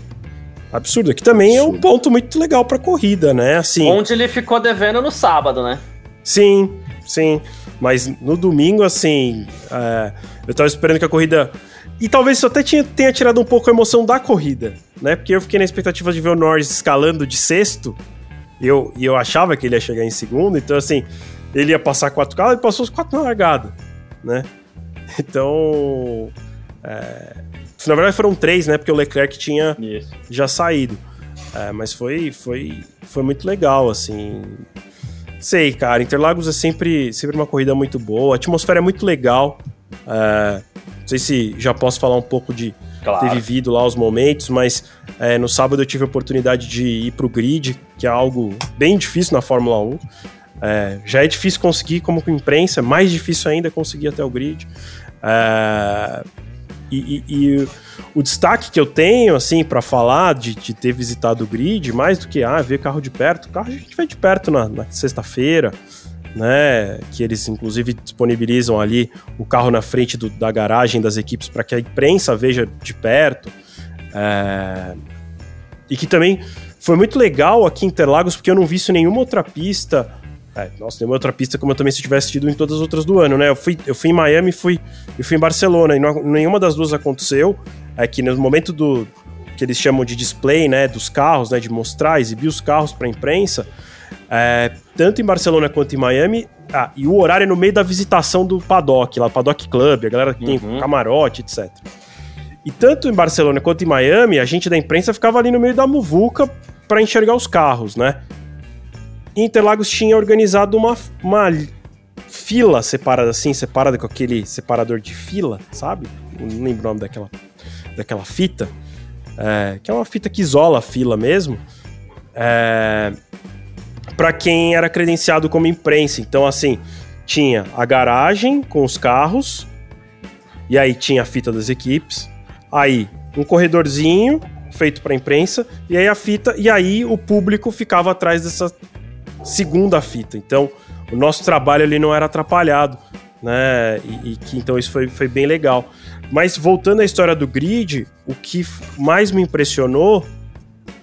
Absurda, que também Absurdo. é um ponto muito legal pra corrida, né? Assim, Onde ele ficou devendo no sábado, né? Sim, sim. Mas no domingo, assim, é, eu tava esperando que a corrida. E talvez isso até tinha, tenha tirado um pouco a emoção da corrida, né? Porque eu fiquei na expectativa de ver o Norris escalando de sexto. E eu, e eu achava que ele ia chegar em segundo, então assim, ele ia passar quatro carros e passou os quatro na largada, né? Então. É, na verdade foram três, né? Porque o Leclerc tinha Isso. já saído. É, mas foi, foi, foi muito legal, assim. Sei, cara. Interlagos é sempre, sempre uma corrida muito boa. A atmosfera é muito legal. É, não sei se já posso falar um pouco de claro. ter vivido lá os momentos, mas é, no sábado eu tive a oportunidade de ir pro grid, que é algo bem difícil na Fórmula 1. É, já é difícil conseguir como com imprensa, mais difícil ainda conseguir até o grid. É, e, e, e, o destaque que eu tenho, assim, para falar de, de, ter visitado o grid, mais do que, ah, ver carro de perto, o carro a gente vê de perto na, na sexta-feira, né? Que eles, inclusive, disponibilizam ali o carro na frente do, da garagem das equipes para que a imprensa veja de perto. É... E que também foi muito legal aqui em Interlagos, porque eu não vi isso em nenhuma outra pista é, nossa, tem uma outra pista como eu também se tivesse tido em todas as outras do ano, né? Eu fui, eu fui em Miami fui, e fui em Barcelona, e não, nenhuma das duas aconteceu. É que no momento do que eles chamam de display, né, dos carros, né, de mostrar, exibir os carros para a imprensa, é, tanto em Barcelona quanto em Miami, ah, e o horário é no meio da visitação do paddock, lá, Paddock Club, a galera que tem uhum. camarote, etc. E tanto em Barcelona quanto em Miami, a gente da imprensa ficava ali no meio da muvuca para enxergar os carros, né? Interlagos tinha organizado uma, uma fila separada assim, separada com aquele separador de fila, sabe? Não lembro o nome daquela, daquela fita. É, que é uma fita que isola a fila mesmo. É, para quem era credenciado como imprensa. Então, assim, tinha a garagem com os carros, e aí tinha a fita das equipes, aí um corredorzinho feito para imprensa, e aí a fita, e aí o público ficava atrás dessa segunda fita. Então, o nosso trabalho ali não era atrapalhado, né? E, e, que então isso foi, foi bem legal. Mas voltando à história do grid, o que mais me impressionou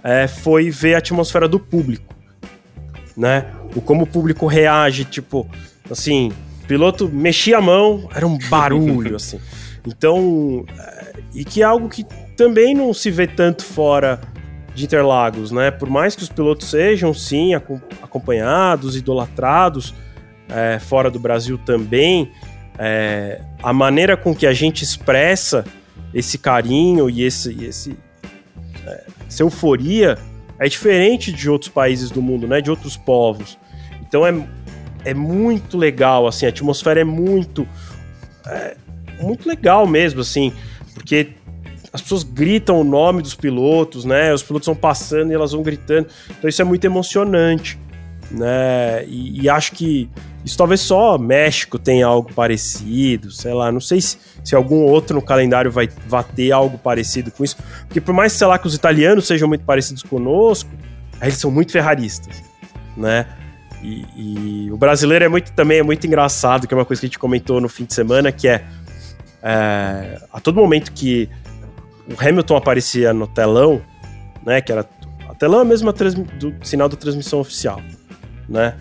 é, foi ver a atmosfera do público, né? O como o público reage, tipo, assim, piloto mexia a mão, era um barulho, assim. Então, é, e que é algo que também não se vê tanto fora de Interlagos, né? Por mais que os pilotos sejam, sim, acompanhados, idolatrados, é, fora do Brasil também, é, a maneira com que a gente expressa esse carinho e esse, esse é, essa euforia é diferente de outros países do mundo, né? De outros povos. Então é, é muito legal, assim, a atmosfera é muito é, muito legal mesmo, assim, porque as pessoas gritam o nome dos pilotos, né? Os pilotos vão passando e elas vão gritando. Então isso é muito emocionante, né? E, e acho que isso talvez só México tenha algo parecido, sei lá. Não sei se, se algum outro no calendário vai, vai ter algo parecido com isso. Porque por mais, sei lá, que os italianos sejam muito parecidos conosco, eles são muito ferraristas, né? E, e, o brasileiro é muito também é muito engraçado, que é uma coisa que a gente comentou no fim de semana, que é, é a todo momento que o Hamilton aparecia no telão, né? Que era. A telão é mesmo do sinal da transmissão oficial, né?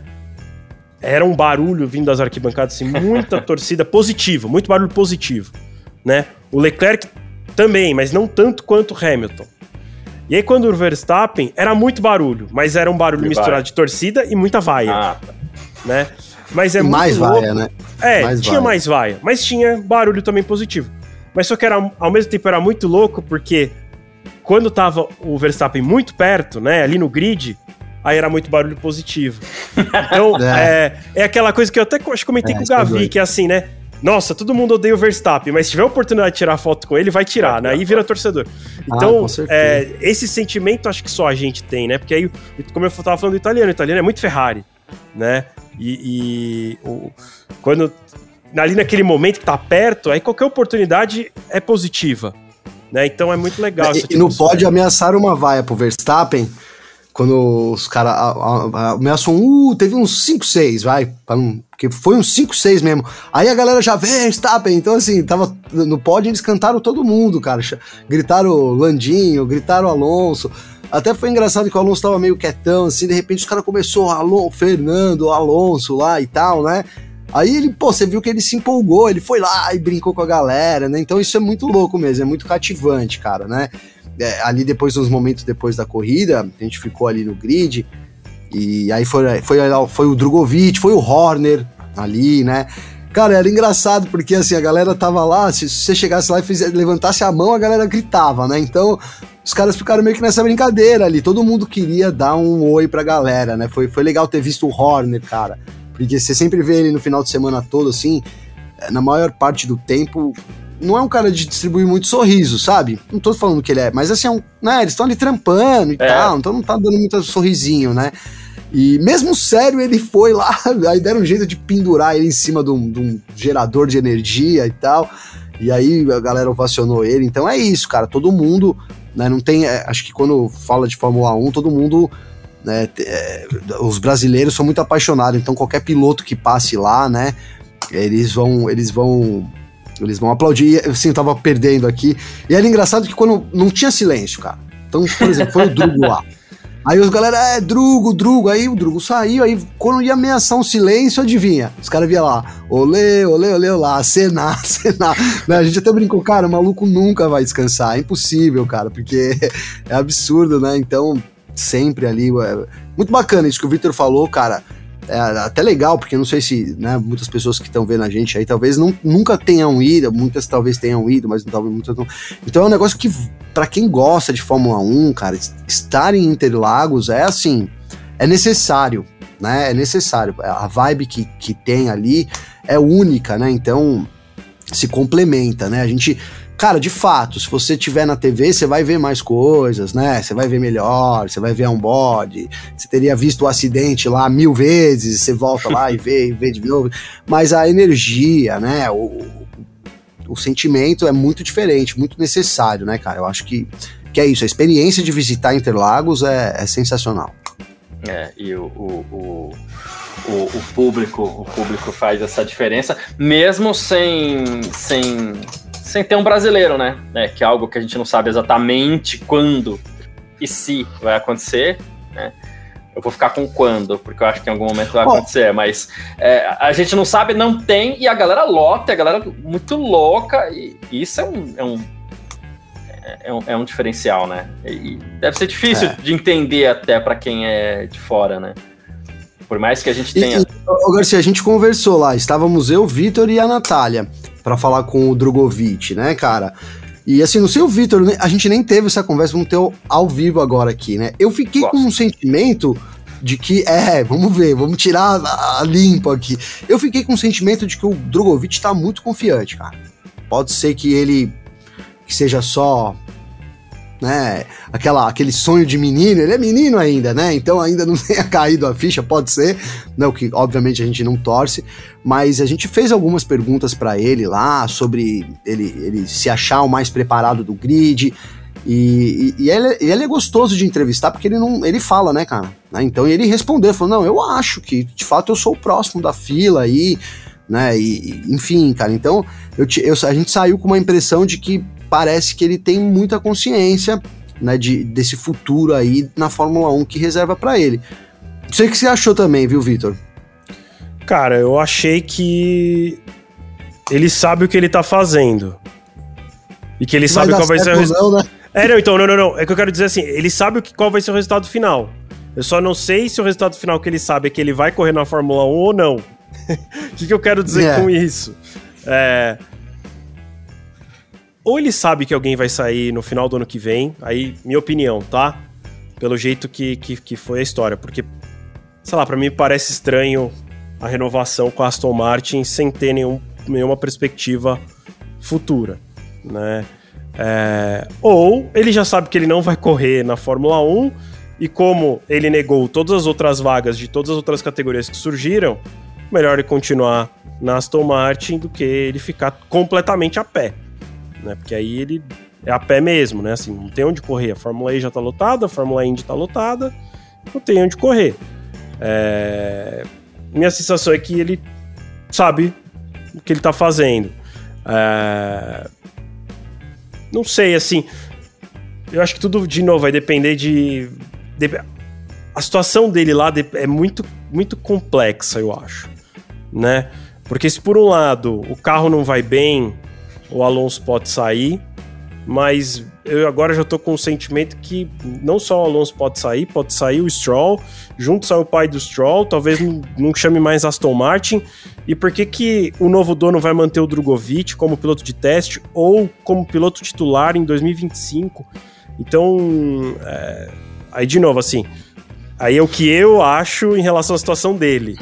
era um barulho vindo das arquibancadas, assim, muita torcida positiva, muito barulho positivo, né? O Leclerc também, mas não tanto quanto o Hamilton. E aí quando o Verstappen era muito barulho, mas era um barulho E misturado vai. de torcida e muita vaia, Ah, né? Mas é E muito mais louco. vaia, né? É, Mais tinha vaia. mais vaia, mas tinha barulho também positivo. Mas só que era, ao mesmo tempo era muito louco, porque quando tava o Verstappen muito perto, né, ali no grid, aí era muito barulho positivo. Então, é. é, aquela coisa que eu até acho que comentei É, com o é Gavi, que é assim, né? Nossa, todo mundo odeia o Verstappen, mas se tiver a oportunidade de tirar foto com ele, vai tirar, Vai né? Aí vira torcedor. Ah, Então, certeza. é, esse sentimento acho que só a gente tem, né? Porque aí, como eu tava falando do italiano, o italiano é muito Ferrari, né? E, e o- quando ali naquele momento que tá perto, aí qualquer oportunidade é positiva, né? Então é muito legal. E, e no atmosfera. pódio ameaçaram uma vaia pro Verstappen, quando os caras ameaçam, uh, teve uns 5, 6, vai, pra não- porque foi uns 5, 6 mesmo. Aí a galera já Verstappen, então assim, tava no pódio eles cantaram todo mundo, cara, gritaram Landinho, gritaram Alonso. Até foi engraçado que o Alonso tava meio quietão, assim, de repente os caras começou Alon Fernando, Alonso lá e tal, né? Aí ele, pô, você viu que ele se empolgou, ele foi lá e brincou com a galera, né? Então isso é muito louco mesmo, é muito cativante, cara, né? É, ali depois, nos momentos depois da corrida, a gente ficou ali no grid, e aí foi, foi, foi o Drogovic, foi o Horner ali, né? Cara, era engraçado porque assim, a galera tava lá, se você chegasse lá e fizesse, levantasse a mão, a galera gritava, né? Então, os caras ficaram meio que nessa brincadeira ali. Todo mundo queria dar um oi pra galera, né? Foi, foi legal ter visto o Horner, cara. Porque você sempre vê ele no final de semana todo, assim, eh, na maior parte do tempo, não é um cara de distribuir muito sorriso, sabe? Não tô falando que ele é, mas assim, é um, né, eles estão ali trampando e É. tal, então não tá dando muito sorrisinho, né? E mesmo sério, ele foi lá, aí deram um jeito de pendurar ele em cima de um, de um gerador de energia e tal. E aí a galera ovacionou ele. Então é isso, cara. Todo mundo, né? Não tem. é, acho que quando fala de Fórmula 1, todo mundo. Né, é, os brasileiros são muito apaixonados, então qualquer piloto que passe lá, né? Eles vão. Eles vão. Eles vão aplaudir. E, Assim, eu tava perdendo aqui. E era engraçado que quando não tinha silêncio, cara. Então, por exemplo, foi o Drugo lá. Aí os galera, é, Drugo, Drugo. Aí o Drugo saiu, aí quando ia ameaçar um silêncio, adivinha? Os caras via lá, olê, olê, olê, lá, acenar, acenar. Né, A gente até brincou, cara, o maluco nunca vai descansar. É impossível, cara, porque é absurdo, né? Então, sempre ali. é muito bacana isso que o Victor falou, cara. É até legal, porque não sei se né, muitas pessoas que estão vendo a gente aí talvez não, nunca tenham ido, muitas talvez tenham ido, mas talvez muitas não. Então é um negócio que, pra quem gosta de Fórmula 1, cara, estar em Interlagos é assim, é necessário, né? É necessário. A vibe que, que tem ali é única, né? Então se complementa, né? A gente. Cara, de fato, se você tiver na TV, você vai ver mais coisas, né? Você vai ver melhor, você vai ver on-board, você teria visto o acidente lá mil vezes, você volta lá e vê, e vê de novo. Mas a energia, né? O, o sentimento é muito diferente, muito necessário, né, cara? Eu acho que, que é isso. A experiência de visitar Interlagos é, é sensacional. É, e o, o, o, o, o público o público faz essa diferença, mesmo sem, sem, sem ter um brasileiro, né? É, que é algo que a gente não sabe exatamente quando e se vai acontecer, né? Eu vou ficar com quando, porque eu acho que em algum momento vai acontecer, mas é, a gente não sabe, não tem, e a galera lota, a galera muito louca, e isso é um, é um, é um, é um diferencial, né? E deve ser difícil É. de entender até pra quem é de fora, né? Por mais que a gente E, tenha. e, ô, Garcia, a gente conversou lá, estávamos eu, o Vitor e a Natália para falar com o Drogovic, né, cara? E assim, não sei o Vitor, né, a gente nem teve essa conversa, vamos ter ao vivo agora aqui, né? Eu fiquei Gosto. com um sentimento de que, é, vamos ver, vamos tirar a, a limpo aqui. Eu fiquei com um sentimento de que o Drogovic tá muito confiante, cara. Pode ser que ele que seja só né, aquela, aquele sonho de menino, ele é menino ainda, né? Então ainda não tenha caído a ficha, pode ser, né? O que obviamente a gente não torce, mas a gente fez algumas perguntas para ele lá sobre ele, ele se achar o mais preparado do grid. E, e, e ele, ele é gostoso de entrevistar porque ele não ele fala, né, cara? Né, Então ele respondeu, falou: Não, eu acho que de fato eu sou o próximo da fila aí, né? E, enfim, cara, então eu, eu- a gente saiu com uma impressão de que parece que ele tem muita consciência né, de, desse futuro aí na Fórmula 1 que reserva para ele. Não sei o que você achou também, viu, Vitor? Cara, eu achei que ele sabe o que ele tá fazendo. E que ele Vai sabe qual vai ser o resultado. né? É, não, então, não, não, não. É que eu quero dizer assim, ele sabe o que, qual vai ser o resultado final. Eu só não sei se o resultado final que ele sabe é que ele vai correr na Fórmula 1 ou não. O que, que eu quero dizer É. com isso? É... Ou ele sabe que alguém vai sair no final do ano que vem, aí, minha opinião, tá? Pelo jeito que, que, que foi a história. Porque, sei lá, pra mim parece estranho a renovação com a Aston Martin sem ter nenhum, nenhuma perspectiva futura, né? É, ou ele já sabe que ele não vai correr na Fórmula 1 e como ele negou todas as outras vagas de todas as outras categorias que surgiram, melhor ele continuar na Aston Martin do que ele ficar completamente a pé, né? Porque aí ele é a pé mesmo, né? Assim, não tem onde correr. A Fórmula E já tá lotada, a Fórmula Indy tá lotada, não tem onde correr. É, Minha sensação é que ele sabe o que ele tá fazendo. É, Não sei, assim. Eu acho que tudo, de novo, vai depender de. A situação dele lá é muito, muito complexa, eu acho. Né? Porque se por um lado o carro não vai bem, o Alonso pode sair, mas eu agora já tô com o sentimento que não só o Alonso pode sair, pode sair o Stroll, junto sai o pai do Stroll, talvez não, não chame mais Aston Martin. E por que, que o novo dono vai manter o Drogovic como piloto de teste ou como piloto titular em 2025? Então, é, aí de novo, assim, aí é o que eu acho em relação à situação dele.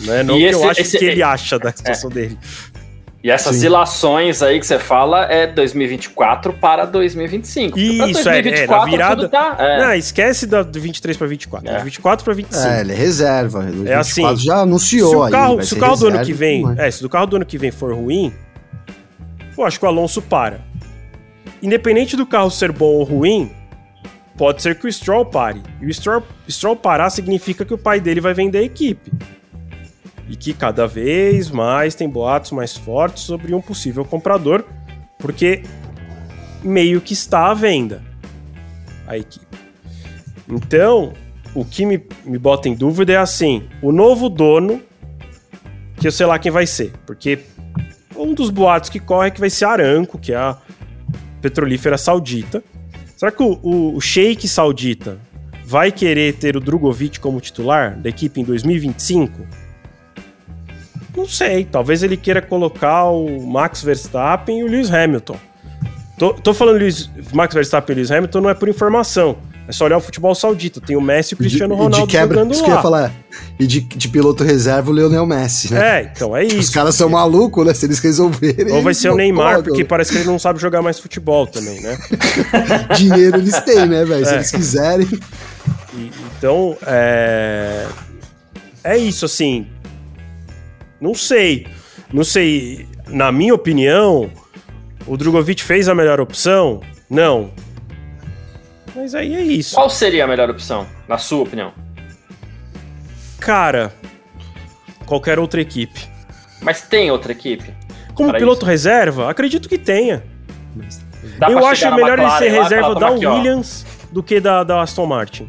Né? Não o E que esse- eu acho esse- que ele acha da situação dele. E essas Sim. ilações aí que você fala é 2024 para 2025. Porque pra Isso, é, é, na virada- tudo tá, é. Não, esquece da do 23 para 24, É. de 24 para 25. É, ele é reserva. O É assim, 24 já anunciou se o aí, carro, vai se o carro do ano que vem, é, se o carro do ano que vem for ruim, eu acho que o Alonso para. Independente do carro ser bom ou ruim, pode ser que o Stroll pare. E o Stroll, Stroll parar significa que o pai dele vai vender a equipe. E que cada vez mais tem boatos mais fortes sobre um possível comprador, porque meio que está à venda a equipe. Então, o que me, me bota em dúvida é assim: o novo dono, que eu sei lá quem vai ser, porque um dos boatos que corre é que vai ser a Aramco, que é a petrolífera saudita. Será que o, o, o Sheik saudita vai querer ter o Drogovic como titular da equipe em 2025? Não sei, talvez ele queira colocar o Max Verstappen e o Lewis Hamilton. Tô, tô falando Lewis, Max Verstappen e Lewis Hamilton não é por informação. É só olhar o futebol saudita. Tem o Messi e o Cristiano E de- e Ronaldo de quebra, jogando isso que eu ia lá. falar. E de, de piloto reserva, o Leonel Messi, né? É, então é isso. Os caras são malucos, né? Se eles resolverem. Ou vai ser o Neymar, porque parece que ele não sabe jogar mais futebol também, né? Dinheiro eles têm, né, velho? Se É. eles quiserem. E- então, é. É isso, assim. Não sei. Não sei. Na minha opinião, o Drogovic fez a melhor opção? Não. Mas aí é isso. Qual seria a melhor opção, na sua opinião? Cara, qualquer outra equipe. Mas tem outra equipe? Como piloto reserva, acredito que tenha. Dá Eu acho melhor ele ser lá reserva da "Toma aqui, ó." Williams do que da, da Aston Martin.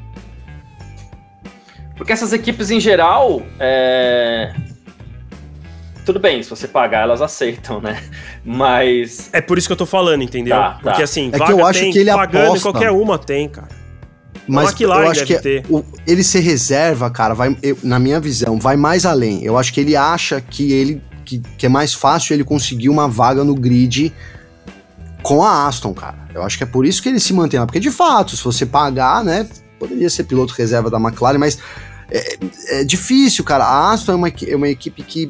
Porque essas equipes em geral, é... tudo bem, se você pagar elas aceitam, né? Mas É por isso que eu tô falando, entendeu? Tá, tá. Porque assim, É que eu acho tem, que ele pagando aposta. qualquer uma tem, cara. Mas McLaren eu acho deve que ter. o- ele ser reserva, cara, vai, eu- na minha visão, vai mais além. Eu acho que ele acha que ele que, que é mais fácil ele conseguir uma vaga no grid com a Aston, cara. Eu acho que é por isso que ele se mantém lá. Porque, de fato, se você pagar, né, poderia ser piloto reserva da McLaren, mas é, é difícil, cara. A Aston é uma, é uma equipe que,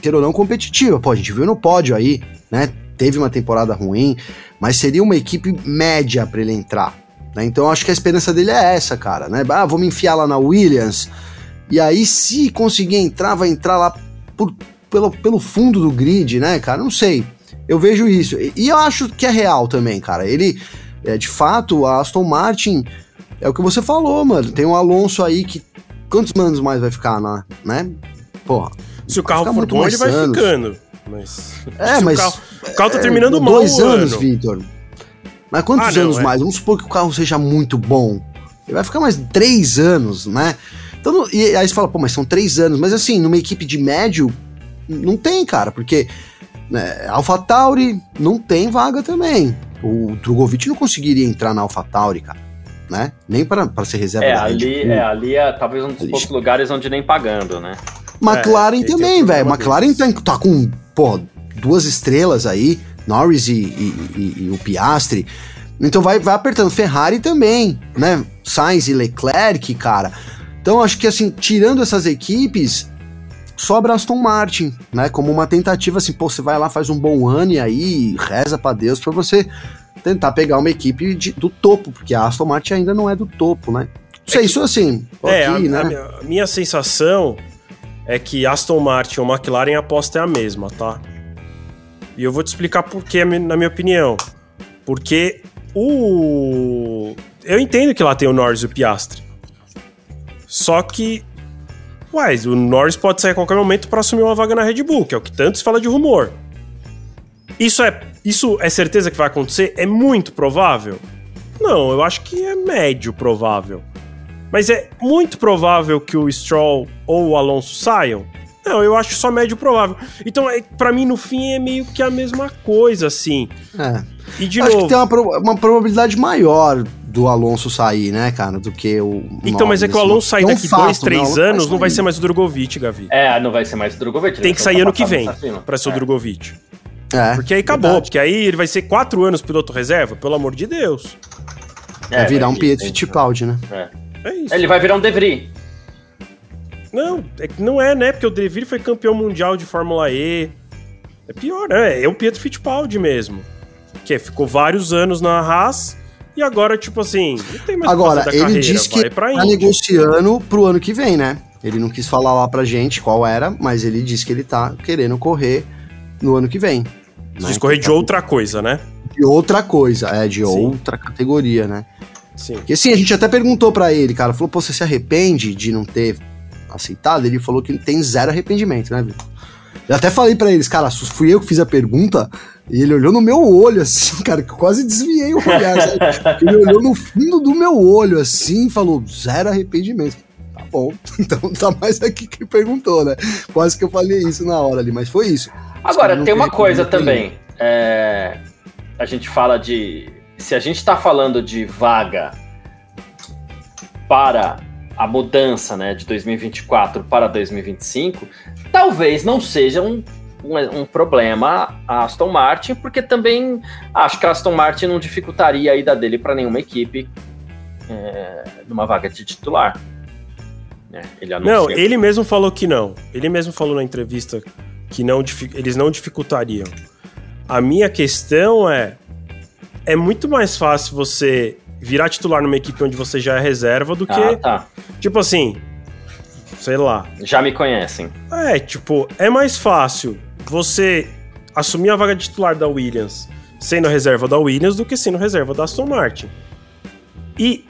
queira ou não, competitiva. Pô, a gente viu no pódio aí, né? Teve uma temporada ruim, mas seria uma equipe média para ele entrar. né? Então acho que a esperança dele é essa, cara, né? Ah, vou me enfiar lá na Williams. E aí, se conseguir entrar, vai entrar lá por- pelo, pelo fundo do grid, né, cara? Não sei. Eu vejo isso. E, e eu acho que é real também, cara. Ele, é, de fato, a Aston Martin é o que você falou, mano. Tem um Alonso aí que. Quantos anos mais vai ficar, na, né? Porra. Se o carro for muito bom, ele vai anos. ficando. Mas. É, se mas. O carro, o carro tá é, terminando mal. Dois anos, ano. Vitor. Mas quantos Ah, não, anos é. mais? Vamos supor que o carro seja muito bom. Ele vai ficar mais três anos, né? Então, e aí você fala, pô, mas são três anos. Mas assim, numa equipe de médio, não tem, cara, porque né, AlphaTauri não tem vaga também. O Drogovic não conseguiria entrar na AlphaTauri, cara. Né? Nem para ser reserva é, ali, é, ali é talvez um dos poucos lugares onde nem pagando, né? McLaren é, também, velho. McLaren tá, tá com, pô, duas estrelas aí, Norris e, e, e, e o Piastri. Então vai, vai apertando. Ferrari também, né? Sainz e Leclerc, cara. Então acho que assim, tirando essas equipes, sobra Aston Martin, né? Como uma tentativa assim, pô, você vai lá, faz um bom ano e aí reza para Deus para você tentar pegar uma equipe de, do topo, porque a Aston Martin ainda não é do topo, né? Não sei, é isso assim. É, aqui, a, né? a, minha, a, minha, sensação é que Aston Martin ou McLaren a aposta é a mesma, tá? E eu vou te explicar por quê, na minha opinião. Porque o. Eu entendo que lá tem o Norris e o Piastri. Só que. Ué, o Norris pode sair a qualquer momento para assumir uma vaga na Red Bull, que é o que tanto se fala de rumor. Isso é, isso é certeza que vai acontecer? É muito provável? Não, eu acho que é médio provável. Mas é muito provável que o Stroll ou o Alonso saiam? Não, eu acho só médio provável. Então, é, para mim, no fim, é meio que a mesma coisa, assim. É. E de acho novo... que tem uma, uma probabilidade maior do Alonso sair, né, cara, do que o. Então, mas é que o Alonso sair daqui fato, dois, três né? anos, não vai ser mais o Drogovic, Gavi. É, não vai ser mais o Drogovic. Tem que sair ano que vem pra ser o é. Drogovic. É, porque aí acabou, verdade. porque aí ele vai ser quatro anos piloto reserva, pelo amor de Deus. É, vai virar um Pietro Fittipaldi, né? É. é. isso. Ele vai virar um De Vries. Não, é, não é, né? Porque o De Vries foi campeão mundial de Fórmula E. É pior, né? É o Pietro Fittipaldi mesmo. Que ficou vários anos na Haas e agora, tipo assim, não tem mais Agora, ele carreira, disse que tá negociando pro ano que vem, né? Ele não quis falar lá pra gente qual era, mas ele disse que ele tá querendo correr no ano que vem. Né? correr de outra coisa, né? De outra coisa, é, de Sim. outra categoria, né? Sim. Porque assim, a gente até perguntou para ele, cara, falou, pô, você se arrepende de não ter aceitado? Ele falou que tem zero arrependimento, né, Vitor? Eu até falei para eles, cara, fui eu que fiz a pergunta, e ele olhou no meu olho, assim, cara, que eu quase desviei o olhar, sabe? Ele olhou no fundo do meu olho, assim, e falou, zero arrependimento. Tá bom, então tá mais aqui que perguntou, né? Quase que eu falei isso na hora ali, mas foi isso. Agora, tem uma coisa também. É, a gente fala de. Se a gente está falando de vaga para a mudança né, de 2024 para 2025, talvez não seja um, um, um, problema a Aston Martin, porque também acho que a Aston Martin não dificultaria a ida dele para nenhuma equipe é, numa vaga de titular. É, ele não, ele mesmo falou que não. Ele mesmo falou na entrevista que não, eles não dificultariam. A minha questão é: é muito mais fácil você virar titular numa equipe onde você já é reserva do que. Ah, tá. Tipo assim, sei lá. Já me conhecem. É, tipo, é mais fácil você assumir a vaga de titular da Williams sendo reserva da Williams do que sendo reserva da Aston Martin. E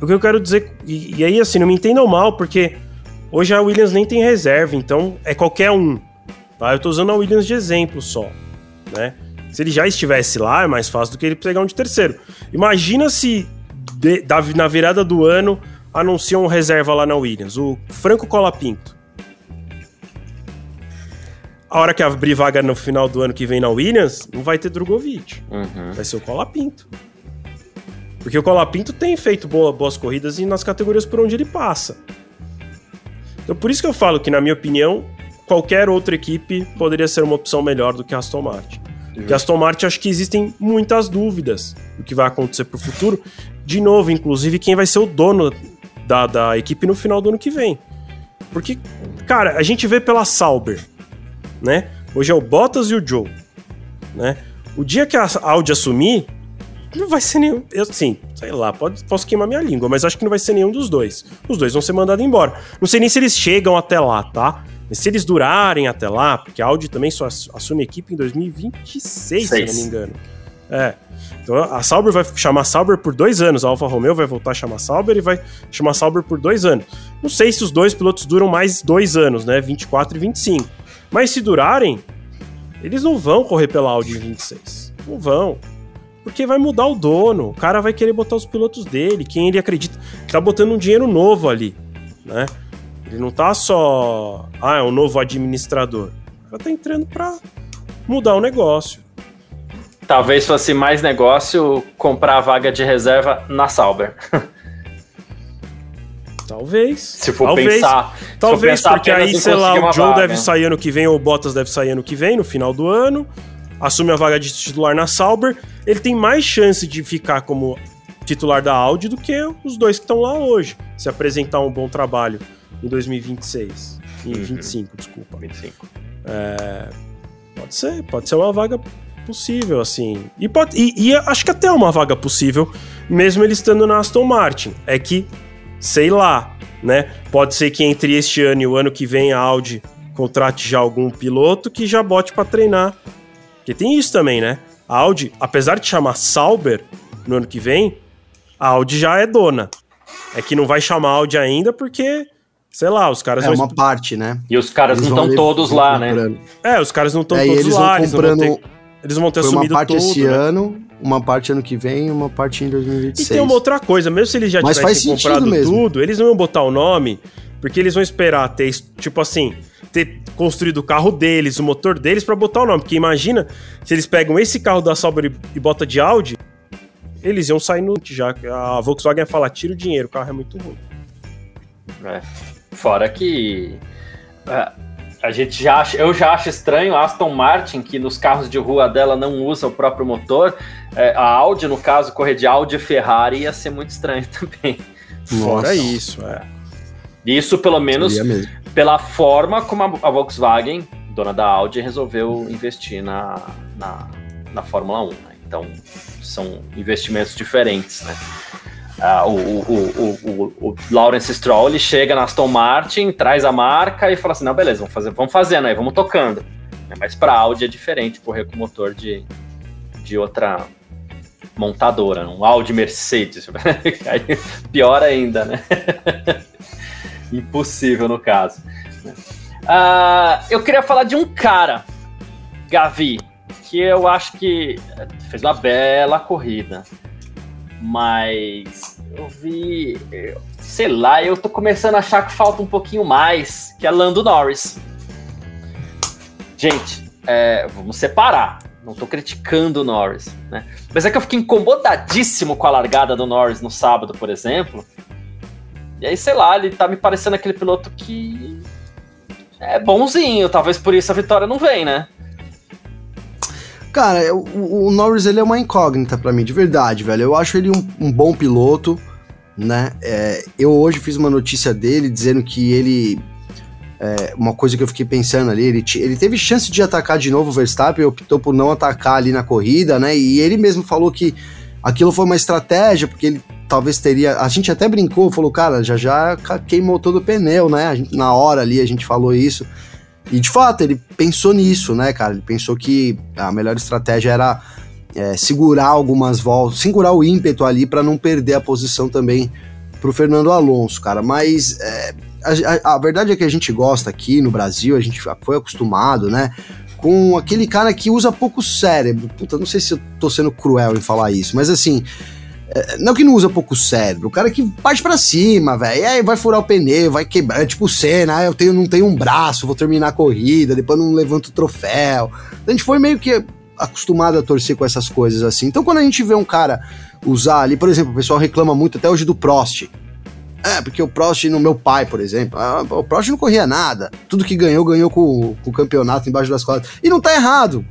o que eu quero dizer. E, e aí, assim, não me entendam mal, porque hoje a Williams nem tem reserva, então é qualquer um. Tá? Eu estou usando a Williams de exemplo só, né? Se ele já estivesse lá, é mais fácil do que ele pegar um de terceiro. Imagina se de, da, na virada do ano anunciam um reserva lá na Williams, o Franco Colapinto. A hora que abrir vaga no final do ano que vem na Williams, não vai ter Drogovic. Uhum. Vai ser o Colapinto. Porque o Colapinto tem feito boa, boas corridas e nas categorias por onde ele passa. Então por isso que eu falo que, na minha opinião, qualquer outra equipe poderia ser uma opção melhor do que a Aston Martin. Uhum. Porque a Aston Martin acho que existem muitas dúvidas do que vai acontecer para o futuro. De novo, inclusive, quem vai ser o dono da, da equipe no final do ano que vem. Porque, cara, a gente vê pela Sauber, né? Hoje é o Bottas e o Joe, né? O dia que a Audi assumir, não vai ser nenhum. Eu, sim, sei lá, pode, posso queimar minha língua, mas acho que não vai ser nenhum dos dois. Os dois vão ser mandados embora. Não sei nem se eles chegam até lá, tá? Se eles durarem até lá, porque a Audi também só assume equipe em 2026, Seis. se não me engano. É. Então a Sauber vai chamar Sauber por dois anos, a Alfa Romeo vai voltar a chamar Sauber e vai chamar Sauber por dois anos. Não sei se os dois pilotos duram mais dois anos, né? 24 e 25. Mas se durarem, eles não vão correr pela Audi em 26. Não vão. Porque vai mudar o dono. O cara vai querer botar os pilotos dele, quem ele acredita. Tá botando um dinheiro novo ali. né? Ele não tá só, ah, é um novo administrador. Ela tá entrando para mudar o negócio. Talvez fosse mais negócio comprar a vaga de reserva na Sauber. Talvez. Se for talvez, pensar. Talvez, pensar porque aí, sei lá, o Joe vaga. deve sair ano que vem, ou o Bottas deve sair ano que vem, no final do ano. Assume a vaga de titular na Sauber. Ele tem mais chance de ficar como titular da Audi do que os dois que estão lá hoje. Se apresentar um bom trabalho em 2026. Em Uhum. 25, desculpa. 25. Pode ser, pode ser uma vaga possível, assim. E, pode, e, e acho que até é uma vaga possível, mesmo ele estando na Aston Martin. É que, sei lá, né? Pode ser que entre este ano e o ano que vem a Audi contrate já algum piloto que já bote pra treinar. Porque tem isso também, né? A Audi, apesar de chamar Sauber no ano que vem, a Audi já é dona. É que não vai chamar Audi ainda porque, sei lá, os caras É vão uma parte, né? E os caras Eles não estão todos lá, né? comprando. É, os caras não estão É, e todos eles lá, vão eles não vão comprando. ter, eles vão ter Foi uma assumido parte tudo, esse né? ano, uma parte ano que vem e uma parte em E 2026. tem uma outra coisa, mesmo se eles já Mas faz tivessem sentido comprado mesmo. tudo, eles não iam botar o nome, porque eles vão esperar ter, tipo assim, ter construído o carro deles, o motor deles, pra botar o nome. Porque imagina, se eles pegam esse carro da Sauber e, e bota de Audi, eles iam sair no já. A Volkswagen ia falar, tira o dinheiro, o carro é muito ruim. É. Fora que é, a gente já acha, eu já acho estranho a Aston Martin, que nos carros de rua dela não usa o próprio motor. É, a Audi, no caso, correr de Audi e Ferrari ia ser muito estranho também. Fora Nossa. isso, é. Isso, pelo menos, pela forma como a, a Volkswagen, dona da Audi, resolveu investir na, na, na Fórmula 1. né? Então, são investimentos diferentes, né? Ah, o, o, o, o, Lawrence Stroll ele chega na Aston Martin, traz a marca e fala assim: não, beleza, vamos, fazer, vamos fazendo aí, vamos tocando. Né? Mas para Audi é diferente correr com motor de, de outra montadora, um Audi Mercedes. Pior ainda, né? Impossível no caso. Ah, eu queria falar de um cara, Gavi, que eu acho que fez uma bela corrida, mas eu vi, sei lá, eu tô começando a achar que falta um pouquinho mais, que é Lando Norris. Gente, é, vamos separar. Não tô criticando o Norris, né? Mas é que eu fiquei incomodadíssimo com a largada do Norris no sábado, por exemplo. E aí, sei lá, ele tá me parecendo aquele piloto que é bonzinho, talvez por isso a vitória não vem, né? Cara, o, o Norris ele é uma incógnita pra mim, de verdade, velho. Eu acho ele um, um bom piloto, né? É, eu hoje fiz uma notícia dele dizendo que ele. é, uma coisa que eu fiquei pensando ali, ele, ele teve chance de atacar de novo o Verstappen, optou por não atacar ali na corrida, né? E ele mesmo falou que aquilo foi uma estratégia, porque ele talvez teria. A gente até brincou, falou, cara, já já queimou todo o pneu, né? Gente- na hora ali a gente falou isso. E de fato, ele pensou nisso, né, cara? Ele pensou que a melhor estratégia era é, segurar algumas voltas, segurar o ímpeto ali para não perder a posição também pro Fernando Alonso, cara. Mas é, a, a- a verdade é que a gente gosta aqui no Brasil, a gente foi acostumado, né? Com aquele cara que usa pouco cérebro. Puta, não sei se eu tô sendo cruel em falar isso, mas assim. É, Não que não usa pouco cérebro, o cara que parte pra cima, velho. E aí vai furar o pneu, vai quebrar. É tipo o Senna, ah, eu tenho, não tenho um braço, vou terminar a corrida, depois não levanto o troféu. A gente foi meio que acostumado a torcer com essas coisas assim. Então quando a gente vê um cara usar ali, por exemplo, o pessoal reclama muito até hoje do Prost. É, porque o Prost no meu pai, por exemplo, ah, o Prost não corria nada. Tudo que ganhou, ganhou com, com o campeonato embaixo das costas. E não tá errado.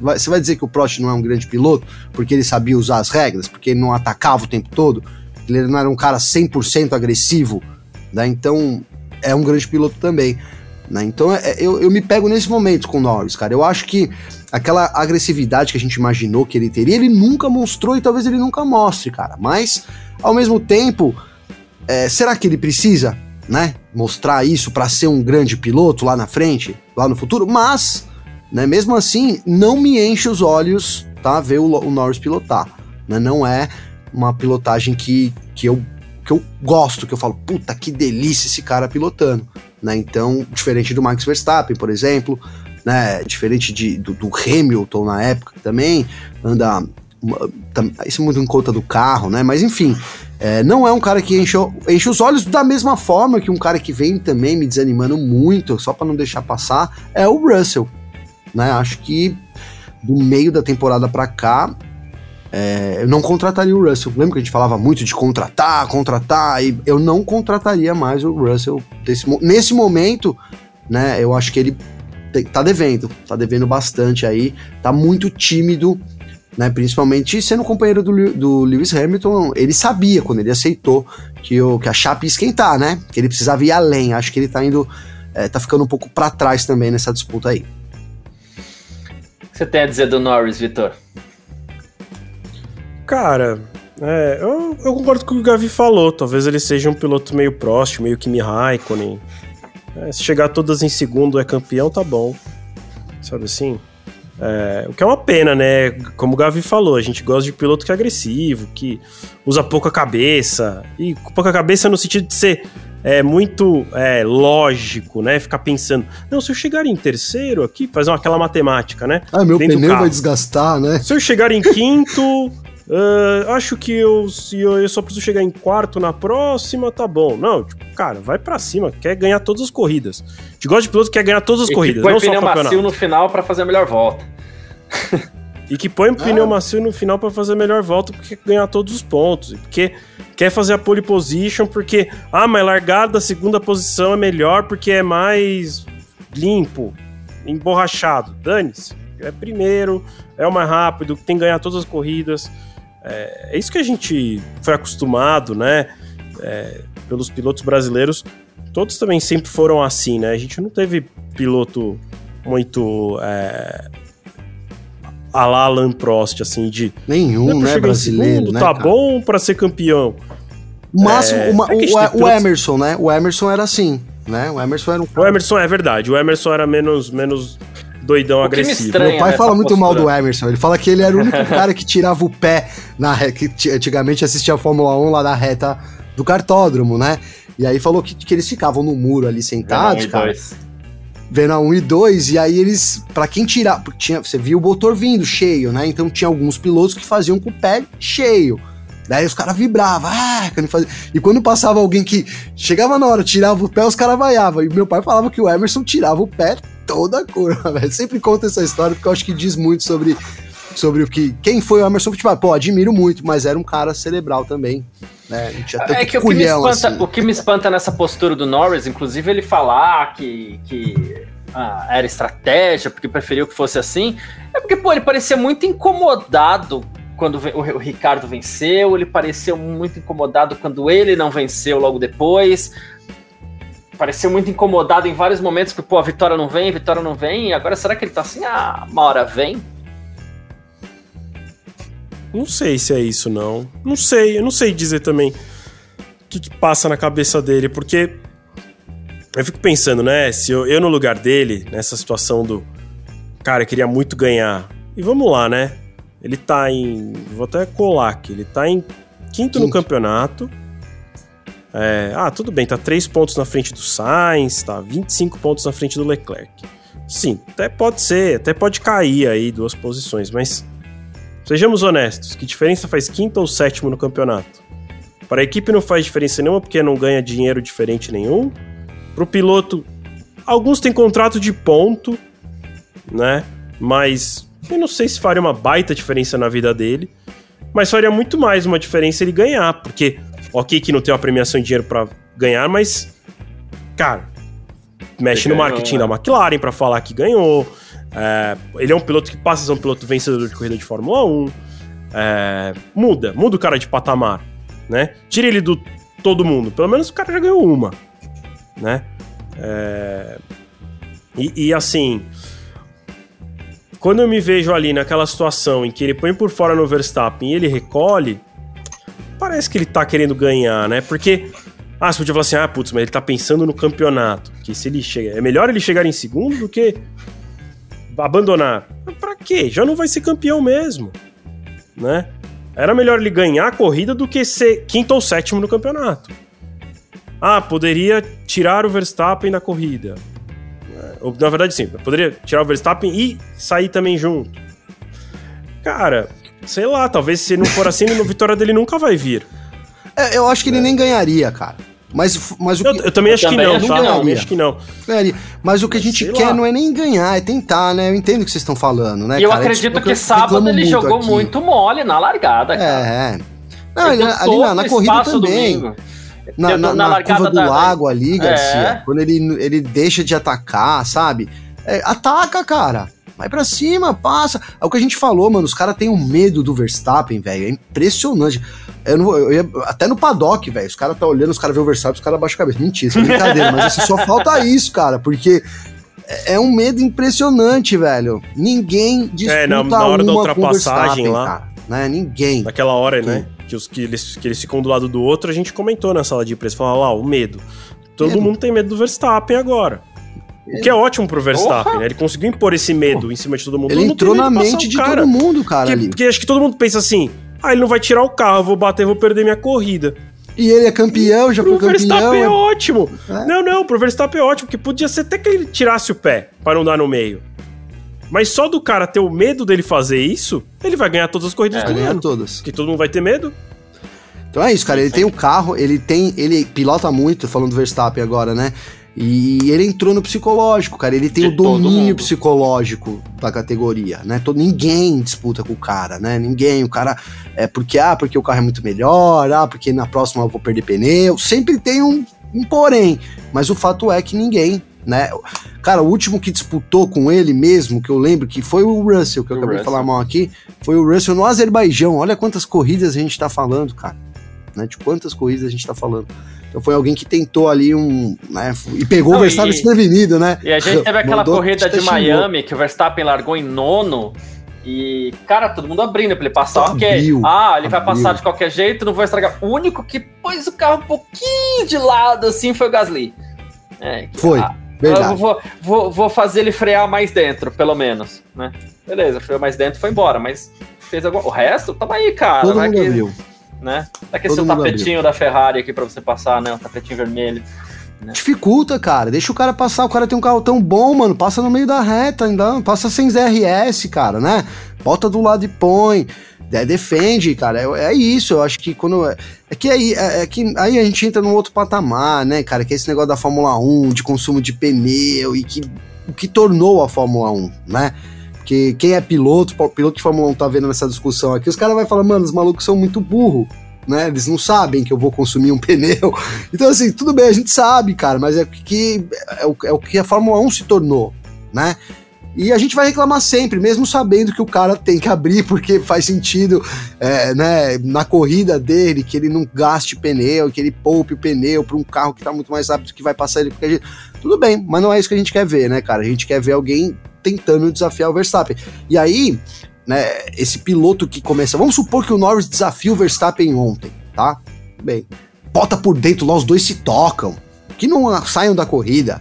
Você vai dizer que o Prost não é um grande piloto porque ele sabia usar as regras, porque ele não atacava o tempo todo, ele não era um cara 100% agressivo, né? Então é um grande piloto também. Né? Então é- eu, eu me pego nesse momento com o Norris, cara. Eu acho que aquela agressividade que a gente imaginou que ele teria, ele nunca mostrou e talvez ele nunca mostre, cara. Mas, ao mesmo tempo, é, será que ele precisa, né, mostrar isso para ser um grande piloto lá na frente, lá no futuro? Mas, né, mesmo assim, não me enche os olhos, tá, ver o, o Norris pilotar. Né? Não é uma pilotagem que, que, eu, que eu gosto, que eu falo, puta, que delícia esse cara pilotando. Né? Então, diferente do Max Verstappen, por exemplo, né? Diferente de, do, do Hamilton na época também anda. Isso muito em conta do carro, né? Mas enfim, É, não é um cara que enche, enche os olhos da mesma forma que um cara que vem também me desanimando muito, só para não deixar passar, é o Russell. Né? Acho que do meio da temporada para cá, é, eu não contrataria o Russell. Lembra que a gente falava muito de contratar, contratar, e eu não contrataria mais o Russell desse, nesse momento, né? Eu acho que ele tá devendo, tá devendo bastante aí, tá muito tímido né? Principalmente sendo companheiro do, do Lewis Hamilton, ele sabia quando ele aceitou que, o, que a chapa ia esquentar, né? Que ele precisava ir além. Acho que ele tá indo, é, tá ficando um pouco para trás também nessa disputa aí. Você tem a dizer do Norris, Vitor? Cara, é, eu, eu, concordo com o que o Gavi falou. Talvez ele seja um piloto meio próximo, meio Kimi Raikkonen. É, se chegar todas em segundo é campeão, tá bom. Sabe assim? É, o que é uma pena, né? Como o Gavi falou, a gente gosta de piloto que é agressivo, que usa pouca cabeça. E pouca cabeça no sentido de ser é, muito é, lógico, né? Ficar pensando, não, se eu chegar em terceiro aqui, fazer aquela matemática, né? Ah, meu pneu vai desgastar, né? Se eu chegar em quinto, Uh, acho que eu, se eu, eu, só preciso chegar em quarto na próxima, tá bom. Não, tipo, cara, vai para cima, quer ganhar todas as corridas. De gosto de piloto quer ganhar todas as e corridas, não pneu só macio no final para fazer a melhor volta. e que põe o pneu ah. macio no final para fazer a melhor volta porque ganhar todos os pontos. E porque quer fazer a pole position porque, ah, mas largada da segunda posição é melhor porque é mais limpo, emborrachado. Dane-se. É primeiro, é o mais rápido, tem que ganhar todas as corridas. É, é isso que a gente foi acostumado, né? É, pelos pilotos brasileiros. Todos também sempre foram assim, né? A gente não teve piloto muito. É, a la Alan Prost, assim, de. Nenhum, né? Brasileiro. Segundo, né, tá cara? bom para ser campeão. O máximo, é, uma, o, o, Emerson, né? O Emerson era assim, né? O Emerson era um. O Emerson é verdade. O Emerson era menos, menos doidão agressivo. Meu pai fala muito postura. mal do Emerson. Ele fala que ele era o único cara que tirava o pé na que antigamente assistia a Fórmula 1 lá na reta do cartódromo, né? E aí falou que, que eles ficavam no muro ali sentados, cara. Vendo a 1 e 2, e aí eles, para quem tirar, tinha, você viu o motor vindo cheio, né? Então tinha alguns pilotos que faziam com o pé cheio. Daí os caras vibravam, ah, quando fazia... e quando passava alguém que chegava na hora, tirava o pé, os caras vaiavam. E meu pai falava que o Emerson tirava o pé toda a curva, velho. Sempre conta essa história porque eu acho que diz muito sobre, sobre o que. Quem foi o Emerson Fittipaldi? Pô, admiro muito, mas era um cara cerebral também. Né? é que o que, espanta, assim. o que, me espanta, nessa postura do Norris, inclusive ele falar que, que ah, era estratégia, porque preferiu que fosse assim, é porque, pô, ele parecia muito incomodado quando o Ricardo venceu, ele pareceu muito incomodado quando ele não venceu logo depois pareceu muito incomodado em vários momentos que, pô, a vitória não vem, a vitória não vem. E agora será que ele tá assim, ah, uma hora vem? Não sei se é isso, não. Não sei, eu não sei dizer também o que, que passa na cabeça dele, porque eu fico pensando, né, se eu, eu no lugar dele, nessa situação do cara, eu queria muito ganhar. E vamos lá, né? Ele tá em. Vou até colar aqui. Ele tá em quinto, quinto. no campeonato é, ah, tudo bem, tá 3 pontos na frente do Sainz, tá 25 pontos na frente do Leclerc. Sim, até pode ser, até pode cair aí duas posições, mas sejamos honestos, que diferença faz quinto ou sétimo no campeonato? Para a equipe não faz diferença nenhuma porque não ganha dinheiro diferente nenhum. Para o piloto, alguns têm contrato de ponto, né? Mas eu não sei se faria uma baita diferença na vida dele. Mas faria muito mais uma diferença ele ganhar, porque Ok que não tem uma premiação em dinheiro para ganhar, mas, cara, mexe Você no ganhou, marketing né? da McLaren para falar que ganhou. É, ele é um piloto que passa a ser um piloto vencedor de corrida de Fórmula 1. É, muda, muda o cara de patamar, né? Tira ele do todo mundo. Pelo menos o cara já ganhou uma, né? É, e, e assim, quando eu me vejo ali naquela situação em que ele põe por fora no Verstappen e ele recolhe, parece que ele tá querendo ganhar, né? Porque. Ah, você podia falar assim, ah, putz, mas ele tá pensando no campeonato. Que se ele chega. É melhor ele chegar em segundo do que abandonar. Mas pra quê? Já não vai ser campeão mesmo. Né? Era melhor ele ganhar a corrida do que ser quinto ou sétimo no campeonato. Ah, poderia tirar o Verstappen da corrida. Na verdade, sim, poderia tirar o Verstappen e sair também junto. Cara, Sei lá, talvez se não for assim, a vitória dele nunca vai vir. É, eu acho que ele nem ganharia, cara. Mas, mas o Eu, que, eu também acho que também não, acho tá? que não. Eu também acho que não. Mas o que a gente quer lá. não é nem ganhar, é tentar, né? Eu entendo o que vocês estão falando, né? E eu cara? É acredito isso que eu sábado ele jogou aqui. muito mole na largada, cara. É. Não, Ele ali na, na corrida também. domingo. Na, na, na na largada curva do da- da- lago ali, Garcia, É. quando ele, ele deixa de atacar, sabe? É, ataca, cara. Vai pra cima, passa. É o que a gente falou, mano. Os caras têm um medo do Verstappen, velho. É impressionante. Eu não, eu ia- até no paddock, velho. Os caras tá olhando, os caras vê o Verstappen, os caras baixam a cabeça. Mentira, isso é brincadeira. mas assim, só falta isso, cara. Porque é é um medo impressionante, velho. Ninguém disputa É, na- na hora da ultrapassagem lá. cara. Né? Ninguém. Naquela hora, né? Que, os, que, eles, que eles ficam do lado do outro, a gente comentou na sala de imprensa. Falaram lá, o medo. Todo Medo. mundo tem medo do Verstappen agora. O que é ótimo pro Verstappen, né? Ele conseguiu impor esse medo em cima de todo mundo. Ele Todo mundo entrou tem na mente o de cara. todo mundo, cara, Porque, ali. porque acho que todo mundo pensa assim: ah, ele não vai tirar o carro, eu vou bater, vou perder minha corrida. E ele é campeão, já foi Pro Verstappen campeão. é ótimo. É. Não, não, pro Verstappen é ótimo, porque podia ser até que ele tirasse o pé para não dar no meio. Mas só do cara ter o medo dele fazer isso, ele vai ganhar todas as corridas Vai do ganhar ano. todas. Porque todo mundo vai ter medo. Então é isso, cara. Ele tem o carro, ele tem. Ele pilota muito, falando do Verstappen agora, né? E ele entrou no psicológico, cara. Ele tem De o domínio psicológico da categoria, né? Todo, ninguém disputa com o cara, né? Ninguém. O cara é porque, ah, porque o carro é muito melhor, ah, porque na próxima eu vou perder pneu. Sempre tem um, um porém. Mas o fato é que ninguém, né? Cara, o último que disputou com ele mesmo, que eu lembro que foi o Russell, que eu O acabei de Russell. falar mal aqui, foi o Russell no Azerbaijão. Olha quantas corridas a gente tá falando, cara né? De quantas corridas a gente tá falando. Foi alguém que tentou ali um. Né, e pegou Não, o Verstappen e- desprevenido, né? E a gente teve aquela Mandou, corrida de. Miami que o Verstappen largou em nono. E, cara, todo mundo abrindo pra ele passar. Ok. Abriu, ah, ele vai abriu. passar de qualquer jeito, não vou estragar. O único que pôs o carro um pouquinho de lado, assim, foi o Gasly. É, que- Foi, ah, vou, vou, vou fazer ele frear mais dentro, pelo menos, né? Beleza, freou mais dentro foi embora, mas fez alguma... O resto, tamo aí, cara. Todo vai mundo que- abriu. Né? Aqui esse mundo tapetinho da Ferrari aqui pra você passar, né? O tapetinho vermelho. Dificulta, cara. Deixa o cara passar. O cara tem um carro tão bom, mano. Passa no meio da reta, ainda. Passa sem ZRS, cara, né? Bota do lado e põe. É, defende, cara. É, é isso. Eu acho que quando. É, é que aí, é, é que aí a gente entra num outro patamar, né, cara? Que é esse negócio da Fórmula 1, de consumo de pneu e que o que tornou a Fórmula 1, né? Porque quem é piloto, o piloto de Fórmula 1 tá vendo essa discussão aqui, os caras vão falar, mano, os malucos são muito burro, né? Eles não sabem que eu vou consumir um pneu. Então, assim, tudo bem, a gente sabe, cara, mas é que é o, é o que a Fórmula 1 se tornou, né? E a gente vai reclamar sempre, mesmo sabendo que o cara tem que abrir, porque faz sentido, é, né, na corrida dele, que ele não gaste pneu, que ele poupe o pneu para um carro que tá muito mais rápido, que vai passar ele de qualquer jeito. Tudo bem, mas não é isso que a gente quer ver, né, cara? A gente quer ver alguém tentando desafiar o Verstappen. E aí, né, esse piloto que começa. Vamos supor que o Norris desafia o Verstappen ontem, tá? Bem, bota por dentro lá, os dois se tocam, que não saiam da corrida.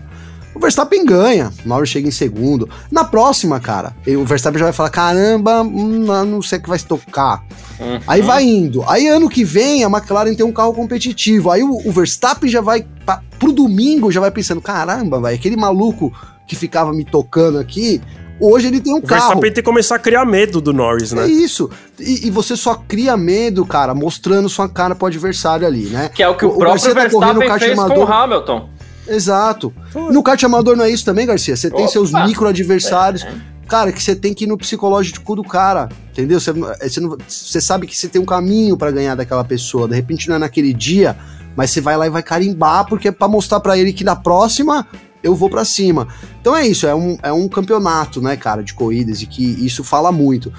O Verstappen ganha, o Norris chega em segundo. Na próxima, cara, o Verstappen já vai falar: caramba, hum, não não sei o que vai se tocar. Uhum. Aí vai indo. Aí ano que vem a McLaren tem um carro competitivo. Aí o, o Verstappen já vai pra, pro domingo já vai pensando: caramba, vai aquele maluco que ficava me tocando aqui, hoje ele tem um O carro. Verstappen tem que começar a criar medo do Norris, É né? isso. E, e você só cria medo, cara, mostrando sua cara pro adversário ali, né? Que é o que o, O- o próprio Garcia tá correndo Verstappen kart fez com amador. o Hamilton. Exato. Foi. No kart amador não é isso também, Garcia? Você tem Opa. seus micro adversários. É. Cara, que você tem que ir no psicológico do cara, entendeu? Você, você, não- você sabe que você tem um caminho pra ganhar daquela pessoa. De repente não é naquele dia, mas você vai lá e vai carimbar, porque é pra mostrar pra ele que na próxima eu vou pra cima. Então é isso, é um, é um campeonato, né, cara, de corridas, e que isso fala muito.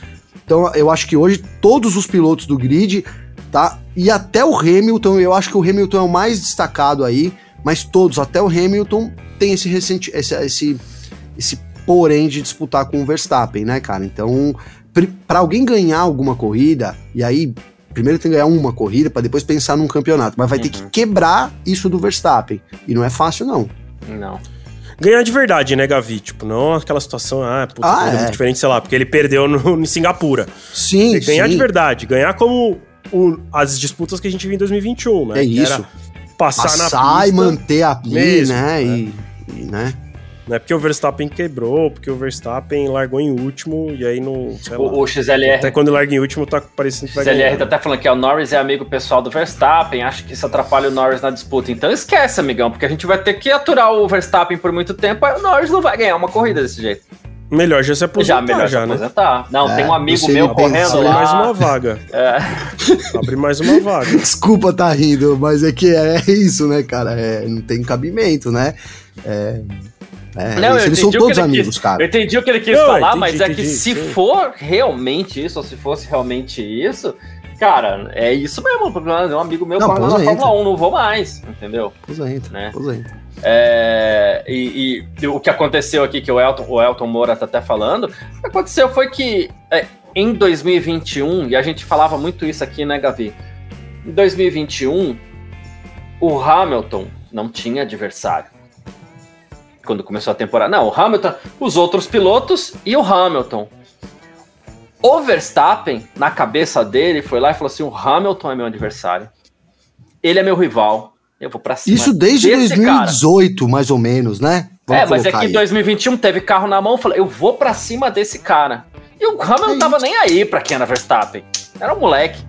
Então eu acho que hoje todos os pilotos do grid, tá? E até o Hamilton, eu acho que o Hamilton é o mais destacado aí, mas todos, até o Hamilton, tem esse recente, esse, esse, esse porém de disputar com o Verstappen, né, cara? Então, pra alguém ganhar alguma corrida, e aí primeiro tem que ganhar uma corrida pra depois pensar num campeonato, mas vai ter que Uhum. quebrar isso do Verstappen. E não é fácil não. Não. Ganhar de verdade, né, Gavi? Tipo, não aquela situação, ah, puta, Ah, é. muito diferente, sei lá, porque ele perdeu no, em Singapura. Sim, ganhar sim. de verdade, ganhar como o- as disputas que a gente viu em 2021, né? É isso. era passar, na Passar pista. e manter a pista, né? né? E, e, né? Não é porque o Verstappen quebrou, porque o Verstappen largou em último e aí não. O, lá, o, XLR. Até quando larga em último, tá parecendo que vai XLR tá até falando que o Norris é amigo pessoal do Verstappen, acho que isso atrapalha o Norris na disputa. Então esquece, amigão, porque a gente vai ter que aturar o Verstappen por muito tempo, aí o Norris não vai ganhar uma corrida desse jeito. Melhor já se aposentar, já, melhor já, se aposentar. Né? Não, é, tem um amigo meu correndo lá. Abre mais uma vaga. É. Abre mais uma vaga. Desculpa tá rindo, mas é que é isso, né, cara? É, não tem cabimento, né? É, é, não, eles são todos amigos, quis, cara. Eu entendi o que ele quis não, falar, entendi, mas entendi, é que se sim. for realmente isso, ou se fosse realmente isso, cara, é isso mesmo. É um amigo meu corre na Fórmula 1, não vou mais, entendeu? Aposenta, né? aposenta. É, e, e, o que aconteceu aqui, que o Elton, o Elton Moura tá até falando, o que aconteceu foi que é, em 2021, e a gente falava muito isso aqui, né, Gavi? Em 2021, o Hamilton não tinha adversário. Quando começou a temporada. Não, o Hamilton, os outros pilotos e o Hamilton. O Verstappen, na cabeça dele, foi lá e falou assim: o Hamilton é meu adversário. Ele é meu rival eu vou pra cima. Isso desde 2018, cara. mais ou menos, né? Vamos é, mas é que em 2021 teve carro na mão, falei, eu vou pra cima desse cara. E o Hamilton não tava nem aí pra quem era Verstappen. Era um moleque,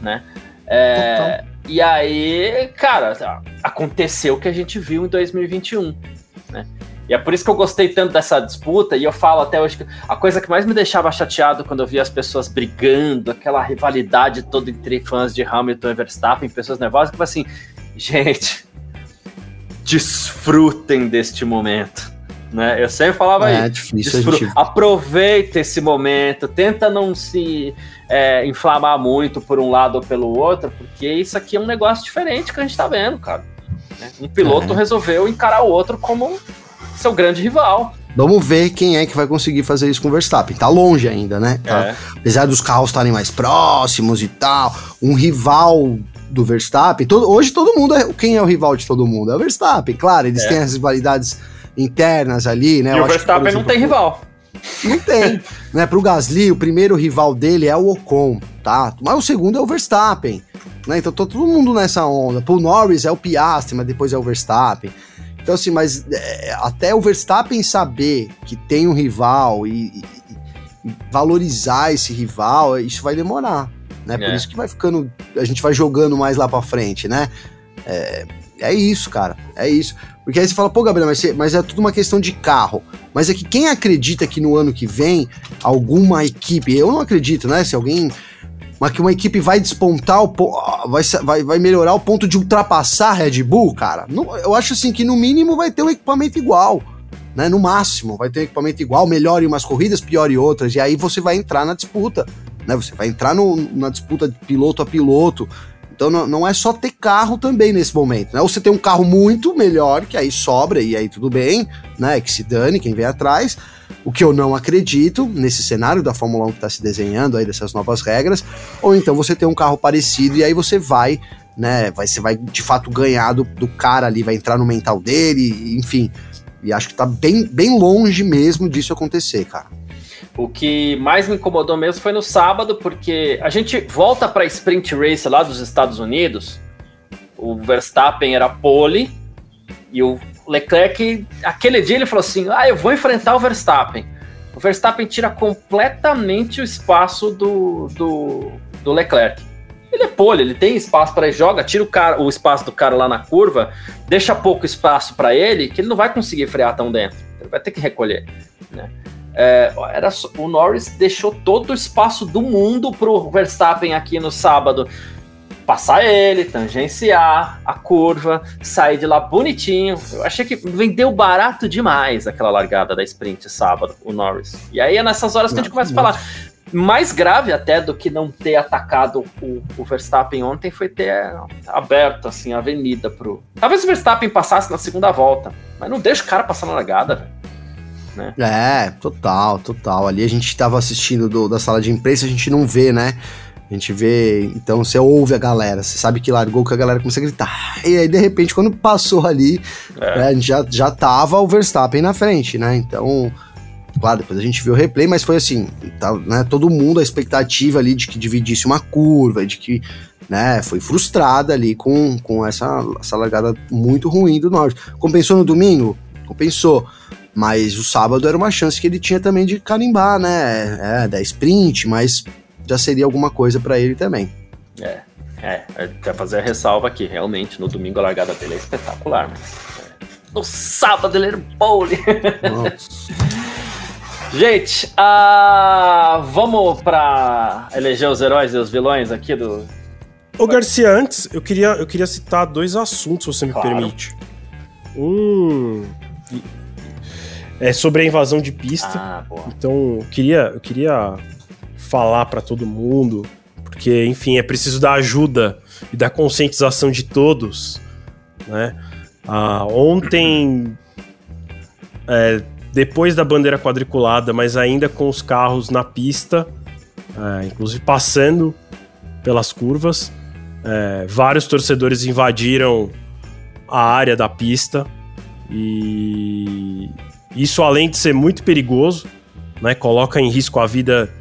né? É, e aí, cara, aconteceu o que a gente viu em 2021, né? E é por isso que eu gostei tanto dessa disputa, e eu falo até hoje que a coisa que mais me deixava chateado quando eu via as pessoas brigando, aquela rivalidade toda entre fãs de Hamilton e Verstappen, pessoas nervosas, que foi assim, gente, desfrutem deste momento. Né? Eu sempre falava é. É difícil. Desfru... Gente... Aproveita esse momento, tenta não se é, inflamar muito por um lado ou pelo outro, porque isso aqui é um negócio diferente que a gente tá vendo, cara. Né? Um piloto é. resolveu encarar o outro como seu grande rival. Vamos ver quem é que vai conseguir fazer isso com o Verstappen. Tá longe ainda, né? Tá, é. Apesar dos carros estarem mais próximos e tal, um rival do Verstappen. Todo, hoje todo mundo é. Quem é o rival de todo mundo? É o Verstappen, claro. Eles é. têm as rivalidades internas ali, né? E Eu o Verstappen que, exemplo, não tem rival. Não tem. né? Pro Gasly, o primeiro rival dele é o Ocon, tá? Mas o segundo é o Verstappen. Né? Então tá todo mundo nessa onda. Pro Norris é o Piastri, mas depois é o Verstappen. Então, assim, mas é, até o Verstappen saber que tem um rival e, e, e valorizar esse rival, isso vai demorar né? Por é. isso que vai ficando, a gente vai jogando mais lá para frente, né? É, é isso, cara, é isso. Porque aí você fala, pô, Gabriel, mas, mas é tudo uma questão de carro. Mas é que quem acredita que no ano que vem alguma equipe, eu não acredito, né? Se alguém mas que uma equipe vai despontar, vai, vai, vai melhorar o ponto de ultrapassar a Red Bull, cara. Eu acho assim que no mínimo vai ter um equipamento igual. Né, no máximo, vai ter um equipamento igual, melhor em umas corridas, pior em outras, e aí você vai entrar na disputa né? Você vai entrar no, na disputa de piloto a piloto. Então não, não, é só ter carro também nesse momento, né? Ou você tem um carro muito melhor, que aí sobra e aí tudo bem, né? Que se dane quem vem atrás. O que eu não acredito nesse cenário da Fórmula 1 que está se desenhando aí dessas novas regras. Ou então você tem um carro parecido e aí você vai, né? Vai, você vai de fato ganhar do, do cara ali, vai entrar no mental dele, enfim. E acho que tá bem, bem longe mesmo disso acontecer, cara. O que mais me incomodou mesmo foi no sábado, porque a gente volta para a sprint race lá dos Estados Unidos. O Verstappen era pole e o Leclerc, aquele dia ele falou assim: "Ah, eu vou enfrentar o Verstappen". O Verstappen tira completamente o espaço do, do, do Leclerc. Ele é pole, ele tem espaço para joga, tira o, cara, o espaço do cara lá na curva, deixa pouco espaço para ele, que ele não vai conseguir frear tão dentro. Ele vai ter que recolher, né? É, era, o Norris deixou todo o espaço do mundo para o Verstappen aqui no sábado passar ele, tangenciar a curva, sair de lá bonitinho. Eu achei que vendeu barato demais aquela largada da sprint sábado, o Norris. E aí é nessas horas que a gente começa a falar. Mais grave até do que não ter atacado o, o Verstappen ontem foi ter aberto assim a avenida pro. Talvez o Verstappen passasse na segunda volta, mas não deixa o cara passar na largada, velho né? É, total, total. Ali a gente estava assistindo do, da sala de imprensa, a gente não vê, né? A gente vê, então você ouve a galera, você sabe que largou que a galera começa a gritar. E aí, de repente, quando passou ali, é. né, já, já tava o Verstappen na frente, né? Então, claro, depois a gente viu o replay, mas foi assim, tá, né, todo mundo, a expectativa ali de que dividisse uma curva, de que, né, foi frustrada ali com, com essa, essa largada muito ruim do Norte. Compensou no domingo? Compensou Mas o sábado era uma chance que ele tinha também de carimbar, né? É, da sprint, mas já seria alguma coisa para ele também. É, é, quer fazer a ressalva aqui, realmente, no domingo a largada dele é espetacular, mas é, no sábado ele era pole. Gente, uh, vamos para eleger os heróis e os vilões aqui do. Ô Garcia, antes eu queria, eu queria citar dois assuntos, se você me claro. permite. Um é sobre a invasão de pista. Ah, então, eu queria, eu queria falar para todo mundo, porque, enfim, é preciso da ajuda e da conscientização de todos, né? Ah, ontem, é, depois da bandeira quadriculada, mas ainda com os carros na pista, é, inclusive passando pelas curvas, é, vários torcedores invadiram a área da pista e isso, além de ser muito perigoso, né, coloca em risco a vida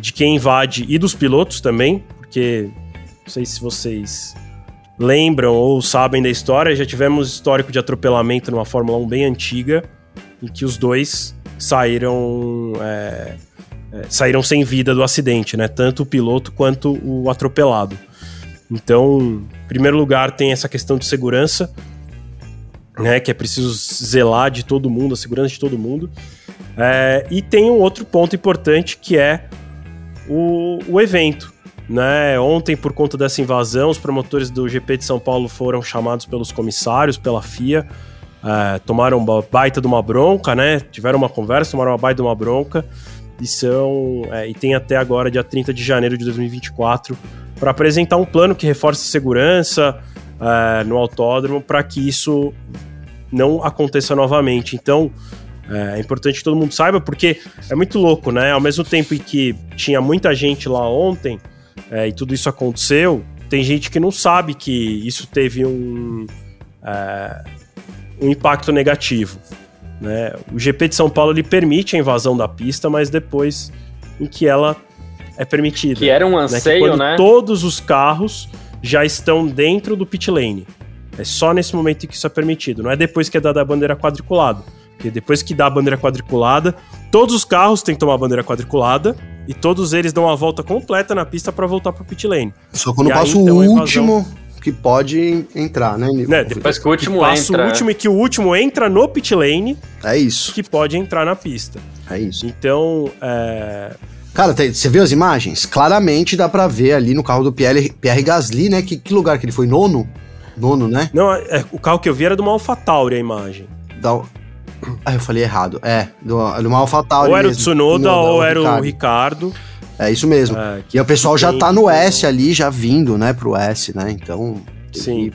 de quem invade e dos pilotos também, porque não sei se vocês lembram ou sabem da história, já tivemos histórico de atropelamento numa Fórmula 1 bem antiga, em que os dois saíram é, é, saíram sem vida do acidente, né? Tanto o piloto quanto o atropelado. Então, em primeiro lugar, tem essa questão de segurança né, que é preciso zelar de todo mundo, a segurança de todo mundo. É, e tem um outro ponto importante que é o, o evento. Né? Ontem, por conta dessa invasão, os promotores do GP de São Paulo foram chamados pelos comissários, pela FIA, é, tomaram uma baita de uma bronca, né? Tiveram uma conversa, tomaram uma baita de uma bronca. E são. É, e tem até agora, dia 30 de janeiro de 2024, para apresentar um plano que reforce a segurança, uh, no autódromo para que isso não aconteça novamente. Então, é, é importante que todo mundo saiba, porque é muito louco, né? Ao mesmo tempo em que tinha muita gente lá ontem é, e tudo isso aconteceu, tem gente que não sabe que isso teve um, é, um impacto negativo. Né? O GP de São Paulo ele permite a invasão da pista, mas depois em que ela é permitida. Que era um anseio, né? né? Todos os carros já estão dentro do pit lane. É só nesse momento que isso é permitido, não é depois que é dada a bandeira quadriculada. Porque depois que dá a bandeira quadriculada, todos os carros têm que tomar a bandeira quadriculada e todos eles dão a volta completa na pista para voltar pro pit lane. Só quando passa então, o último que pode entrar, né? né depois que o último que passa entra. o último e que o último entra no pit lane. É isso. Que pode entrar na pista. É isso. Então, é, Cara, você viu as imagens? Claramente dá pra ver ali no carro do Pierre, Pierre Gasly, né? Que, que lugar que ele foi? Nono? Nono, né? Não, é, o carro que eu vi era do AlphaTauri, a imagem. Da... Ah, eu falei errado. É, do, do AlphaTauri Ou era mesmo, o Tsunoda ou era o Ricardo. É isso mesmo. É, e o pessoal já tá no S ali, já vindo, né, pro S, né? Então... Sim.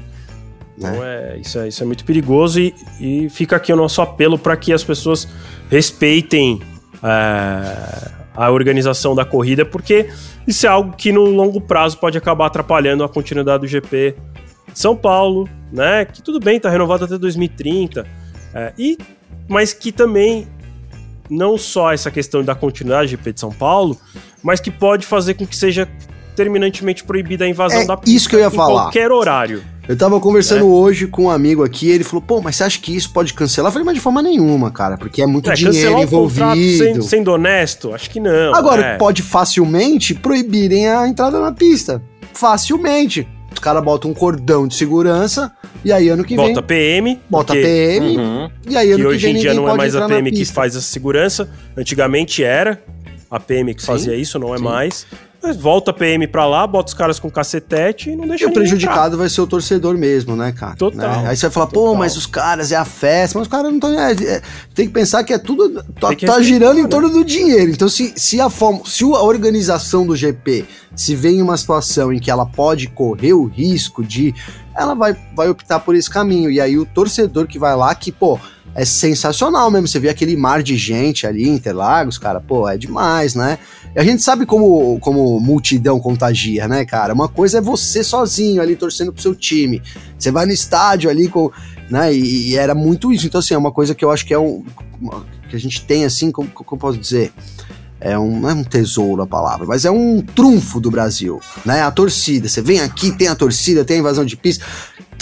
né? Então é, isso, é, isso é muito perigoso e, e fica aqui o nosso apelo para que as pessoas respeitem é, a organização da corrida, porque isso é algo que no longo prazo pode acabar atrapalhando a continuidade do GP de São Paulo, né? Que tudo bem, tá renovado até 2030, é, e, mas que também não só essa questão da continuidade do GP de São Paulo, mas que pode fazer com que seja terminantemente proibida a invasão é da pista isso que eu ia em falar. qualquer horário. Eu tava conversando é. hoje com um amigo aqui, ele falou, pô, mas você acha que isso pode cancelar? Eu falei, mas de forma nenhuma, cara, porque é muito é, dinheiro envolvido. Sendo, sendo honesto, acho que não. Agora, é. pode facilmente proibirem a entrada na pista. Facilmente. Os caras botam um cordão de segurança e aí ano que bota vem. Bota PM. Bota porque, PM. Uhum. E aí ano que, que hoje vem em dia não é mais a PM que faz a segurança. Antigamente era a PM que Sim. fazia isso, não é Sim. mais. Volta a PM pra lá, bota os caras com cacetete e não deixa E o prejudicado entrar. vai ser o torcedor mesmo, né, cara? Total. Né? Aí você vai falar, total. pô, mas os caras é a festa, mas os caras não estão. É, é, tem que pensar que é tudo. Tá, tá girando em né? torno do dinheiro. Então, se, se, a, forma, se a organização do GP se vê em uma situação em que ela pode correr o risco de. Ela vai, vai optar por esse caminho. E aí o torcedor que vai lá, que, pô é sensacional mesmo. Você vê aquele mar de gente ali, Interlagos, cara, pô, é demais, né? E a gente sabe como, como multidão contagia, né, cara? Uma coisa é você sozinho ali torcendo pro seu time. Você vai no estádio ali com. Né, e, e era muito isso. Então, assim, é uma coisa que eu acho que é um. Que a gente tem, assim, como, como posso dizer? é um, não é um tesouro a palavra, mas é um trunfo do Brasil, né? A torcida. Você vem aqui, tem a torcida, tem a invasão de pista.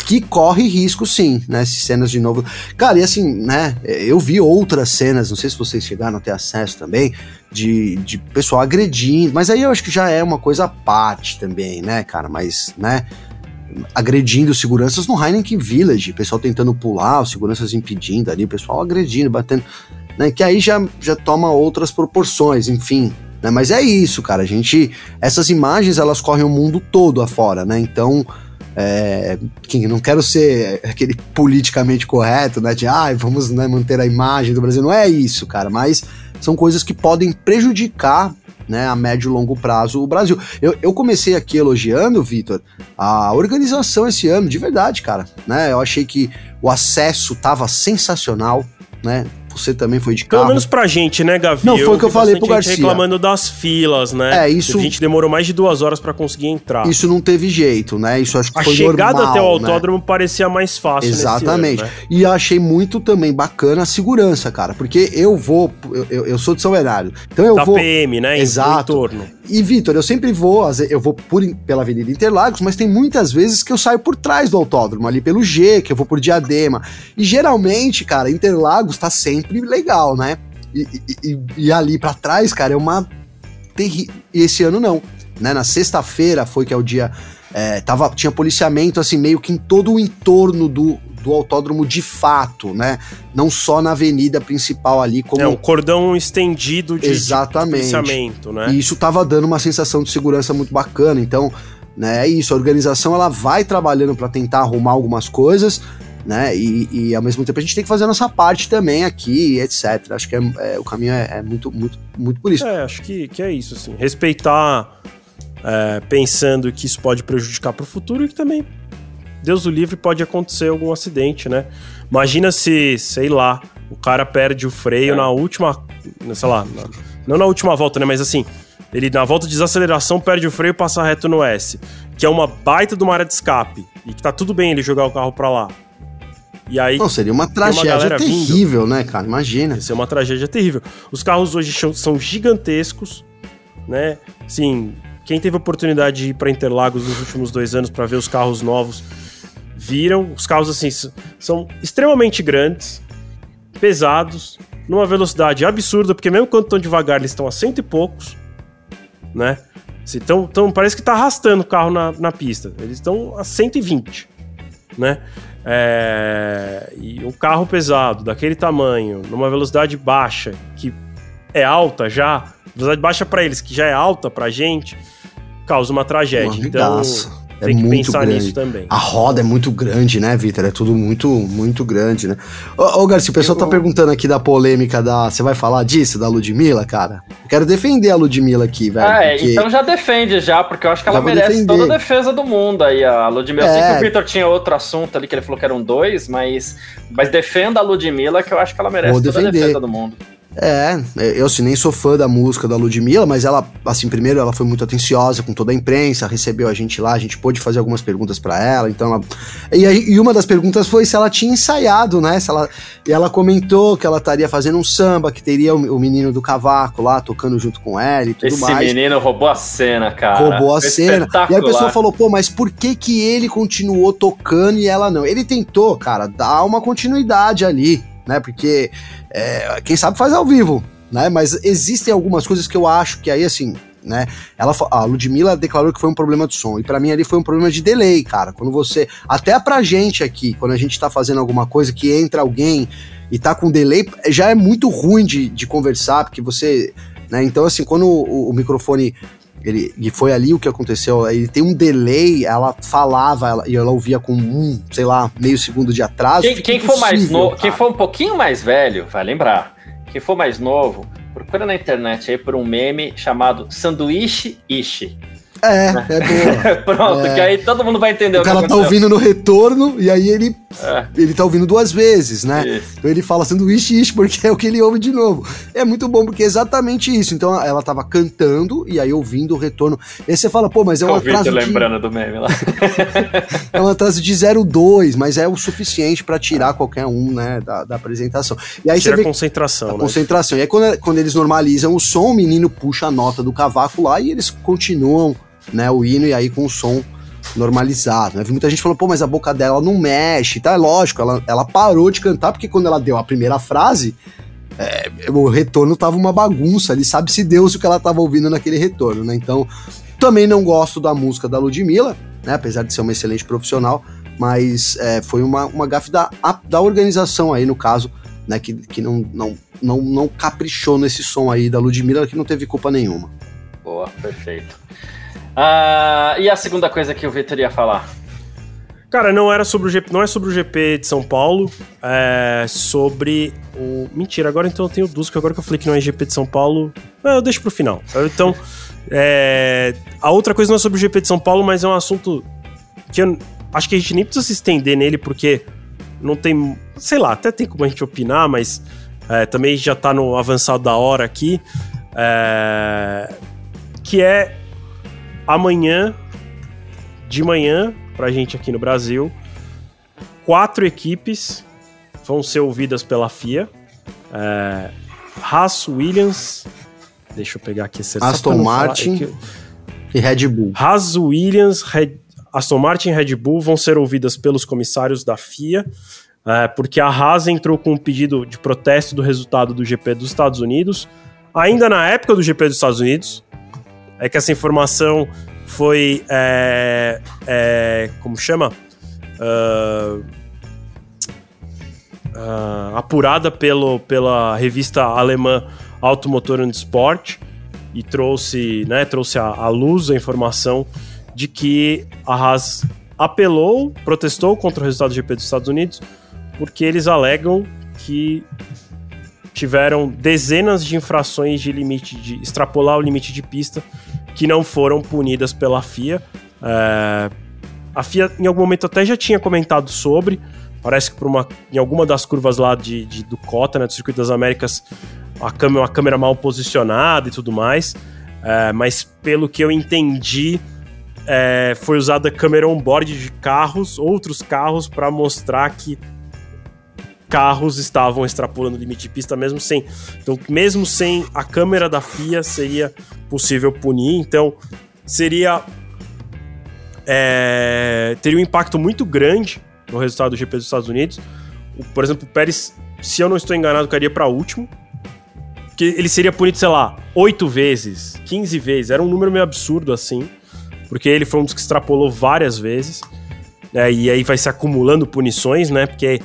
Que corre risco sim, né? Essas cenas de novo. Cara, e assim, né? Eu vi outras cenas, não sei se vocês chegaram a ter acesso também, de, de pessoal agredindo, mas aí eu acho que já é uma coisa à parte também, né, cara? Mas, né? agredindo seguranças no Heineken Village, pessoal tentando pular, os seguranças impedindo ali, o pessoal agredindo, batendo, né? Que aí já, já toma outras proporções, enfim. Né, mas é isso, cara. A gente. Essas imagens elas correm o mundo todo afora, né? Então. É, não quero ser aquele politicamente correto, né? De ah, vamos né, manter a imagem do Brasil. Não é isso, cara, mas são coisas que podem prejudicar né, a médio e longo prazo o Brasil. Eu, eu comecei aqui elogiando, Vitor, a organização esse ano, de verdade, cara. Né? Eu achei que o acesso tava sensacional, né? Você também foi de carro. Pelo menos pra gente, né, Gavi? Não, foi o que eu falei pro Garcia. reclamando das filas, né? É, isso... A gente demorou mais de duas horas para conseguir entrar. Isso não teve jeito, né? Isso acho que a foi normal, A chegada até o né? autódromo né? parecia mais fácil Exatamente. Ano, né? E eu achei muito também bacana a segurança, cara, porque eu vou, eu, eu sou de São Bernardo, então eu da vou... PM, né? Exato. E, Vitor, eu sempre vou, eu vou por, pela Avenida Interlagos, mas tem muitas vezes que eu saio por trás do autódromo, ali pelo G, que eu vou por Diadema. E geralmente, cara, Interlagos tá sempre legal, né? E, e, e ali para trás, cara, é uma terrível. E esse ano não. Né? Na sexta-feira foi que é o dia. É, tava, tinha policiamento assim, meio que em todo o entorno do, do autódromo de fato, né? Não só na avenida principal ali, como. É um cordão estendido de, Exatamente. de policiamento, né? E isso tava dando uma sensação de segurança muito bacana. Então, né, é isso. A organização ela vai trabalhando para tentar arrumar algumas coisas, né? E, e, ao mesmo tempo a gente tem que fazer a nossa parte também aqui, etc. Acho que é, é, o caminho é, é, muito, muito, muito por isso. É, acho que, que é isso, assim. Respeitar é, pensando que isso pode prejudicar para o futuro e que também Deus o livre, pode acontecer algum acidente, né? Imagina se, sei lá, o cara perde o freio é. na última, sei lá, na, não na última volta, né? Mas assim, ele na volta de desaceleração perde o freio e passa reto no S, que é uma baita de uma área de escape e que tá tudo bem ele jogar o carro para lá. E aí. Não, seria uma tragédia uma terrível, vindo. né, cara? Imagina. Seria uma tragédia terrível. Os carros hoje são gigantescos, né? Sim, quem teve a oportunidade de ir para Interlagos nos últimos dois anos para ver os carros novos viram. Os carros, assim, são extremamente grandes, pesados, numa velocidade absurda, porque mesmo quando estão devagar, eles estão a cento e poucos, né? Então, então parece que está arrastando o carro na, na pista. Eles estão a 120, né? É, e um carro pesado, daquele tamanho, numa velocidade baixa, que é alta já, velocidade baixa para eles, que já é alta para gente, causa uma tragédia. Uma então, é Tem que muito pensar grande. nisso também. A roda é muito grande, né, Vitor? É tudo muito, muito grande, né? Ô, ô Garcia, o pessoal Eu... tá perguntando aqui da polêmica da. Você vai falar disso, da Ludmilla, cara? Eu quero defender a Ludmilla aqui, velho. Ah, é, então já defende já, porque eu acho que ela merece defender. toda a defesa do mundo aí, a Ludmilla. É. Eu sei que o é. Vitor tinha outro assunto ali que ele falou que eram dois, mas, mas defenda a Ludmilla, que eu acho que ela merece toda a defesa do mundo. É, eu assim, nem sou fã da música da Ludmilla, mas ela, assim, primeiro ela foi muito atenciosa com toda a imprensa, recebeu a gente lá, a gente pôde fazer algumas perguntas para ela, então ela... E, e, uma das perguntas foi se ela tinha ensaiado, né, se ela... E ela comentou que ela estaria fazendo um samba, que teria o, o menino do cavaco lá, tocando junto com ela e tudo Esse mais. Esse menino roubou a cena, cara. Roubou a cena. E aí a pessoa falou, pô, mas por que que ele continuou tocando e ela não? Ele tentou, cara, dar uma continuidade ali, né, porque é, quem sabe faz ao vivo, né? Mas existem algumas coisas que eu acho que aí, assim, né? Ela, a Ludmilla declarou que foi um problema de som. E para mim ali foi um problema de delay, cara. Quando você. Até pra gente aqui, quando a gente tá fazendo alguma coisa que entra alguém e tá com delay, já é muito ruim de, de conversar, porque você. Né? Então, assim, quando o, o microfone ele, e foi ali o que aconteceu. Ele tem um delay, ela falava ela, e ela ouvia com um, sei lá, meio segundo de atraso. Quem, quem for mais novo, quem for um pouquinho mais velho, vai lembrar. Quem for mais novo, procura na internet aí por um meme chamado Sanduíche Ishi. É, né? é boa. Pronto, é. que aí todo mundo vai entender o, o cara tá ouvindo no retorno e aí ele, é. ele tá ouvindo duas vezes, né? Isso. Então ele fala sanduíche ish porque é o que ele ouve de novo. É muito bom porque é exatamente isso. Então ela tava cantando e aí ouvindo o retorno. E aí você fala, pô, mas é um atraso de... lembrando do meme lá. é um atraso de 0,2, mas é o suficiente para tirar qualquer um, né, da, da apresentação. E aí Tira você vê a concentração, a né? concentração. E aí quando, quando eles normalizam o som, o menino puxa a nota do cavaco lá e eles continuam né, o hino e aí com o som normalizado. Né? Muita gente falou, pô, mas a boca dela não mexe, tá? É lógico, ela, ela parou de cantar porque quando ela deu a primeira frase, é, o retorno tava uma bagunça, ali sabe se Deus o que ela tava ouvindo naquele retorno, né? Então, também não gosto da música da Ludmilla, né? Apesar de ser uma excelente profissional, mas é, foi uma, uma gafe da, da organização aí, no caso, né? Que, que não, não, não, não caprichou nesse som aí da Ludmilla, que não teve culpa nenhuma. Boa, perfeito. Ah, e a segunda coisa que o Vitor ia falar? Cara, não era sobre o GP, não é sobre o GP de São Paulo, é sobre o. Mentira, agora então eu tenho duas, que agora que eu falei que não é GP de São Paulo. eu deixo pro final. Então, é... a outra coisa não é sobre o GP de São Paulo, mas é um assunto que eu acho que a gente nem precisa se estender nele, porque não tem. Sei lá, até tem como a gente opinar, mas é, também já tá no avançado da hora aqui. É... Que é amanhã, de manhã, pra gente aqui no Brasil, quatro equipes vão ser ouvidas pela FIA. É, Haas, Williams, deixa eu pegar aqui esse Aston Martin falar, e Red Bull. Haas, Williams, Red, Aston Martin e Red Bull vão ser ouvidas pelos comissários da FIA, é, porque a Haas entrou com um pedido de protesto do resultado do GP dos Estados Unidos, ainda na época do GP dos Estados Unidos, é que essa informação foi. É, é, como chama? Uh, uh, apurada pelo, pela revista alemã Automotor and Sport e trouxe, né, trouxe à luz a informação de que a Haas apelou, protestou contra o resultado do GP dos Estados Unidos, porque eles alegam que tiveram dezenas de infrações de limite de extrapolar o limite de pista que não foram punidas pela FIA. É, a FIA em algum momento até já tinha comentado sobre, parece que por uma, em alguma das curvas lá de, de do Cota, né, do Circuito das Américas, a câmera, uma câmera mal posicionada e tudo mais, é, mas pelo que eu entendi, é, foi usada câmera on-board de carros, outros carros, para mostrar que carros estavam extrapolando o limite de pista mesmo sem. Então, mesmo sem a câmera da FIA, seria possível punir. Então, seria. É, teria um impacto muito grande no resultado do GP dos Estados Unidos. Por exemplo, o Pérez, se eu não estou enganado, cairia para último. Que ele seria punido, sei lá, 8 vezes, 15 vezes. Era um número meio absurdo assim. Porque ele foi um dos que extrapolou várias vezes. É, e aí vai se acumulando punições, né? Porque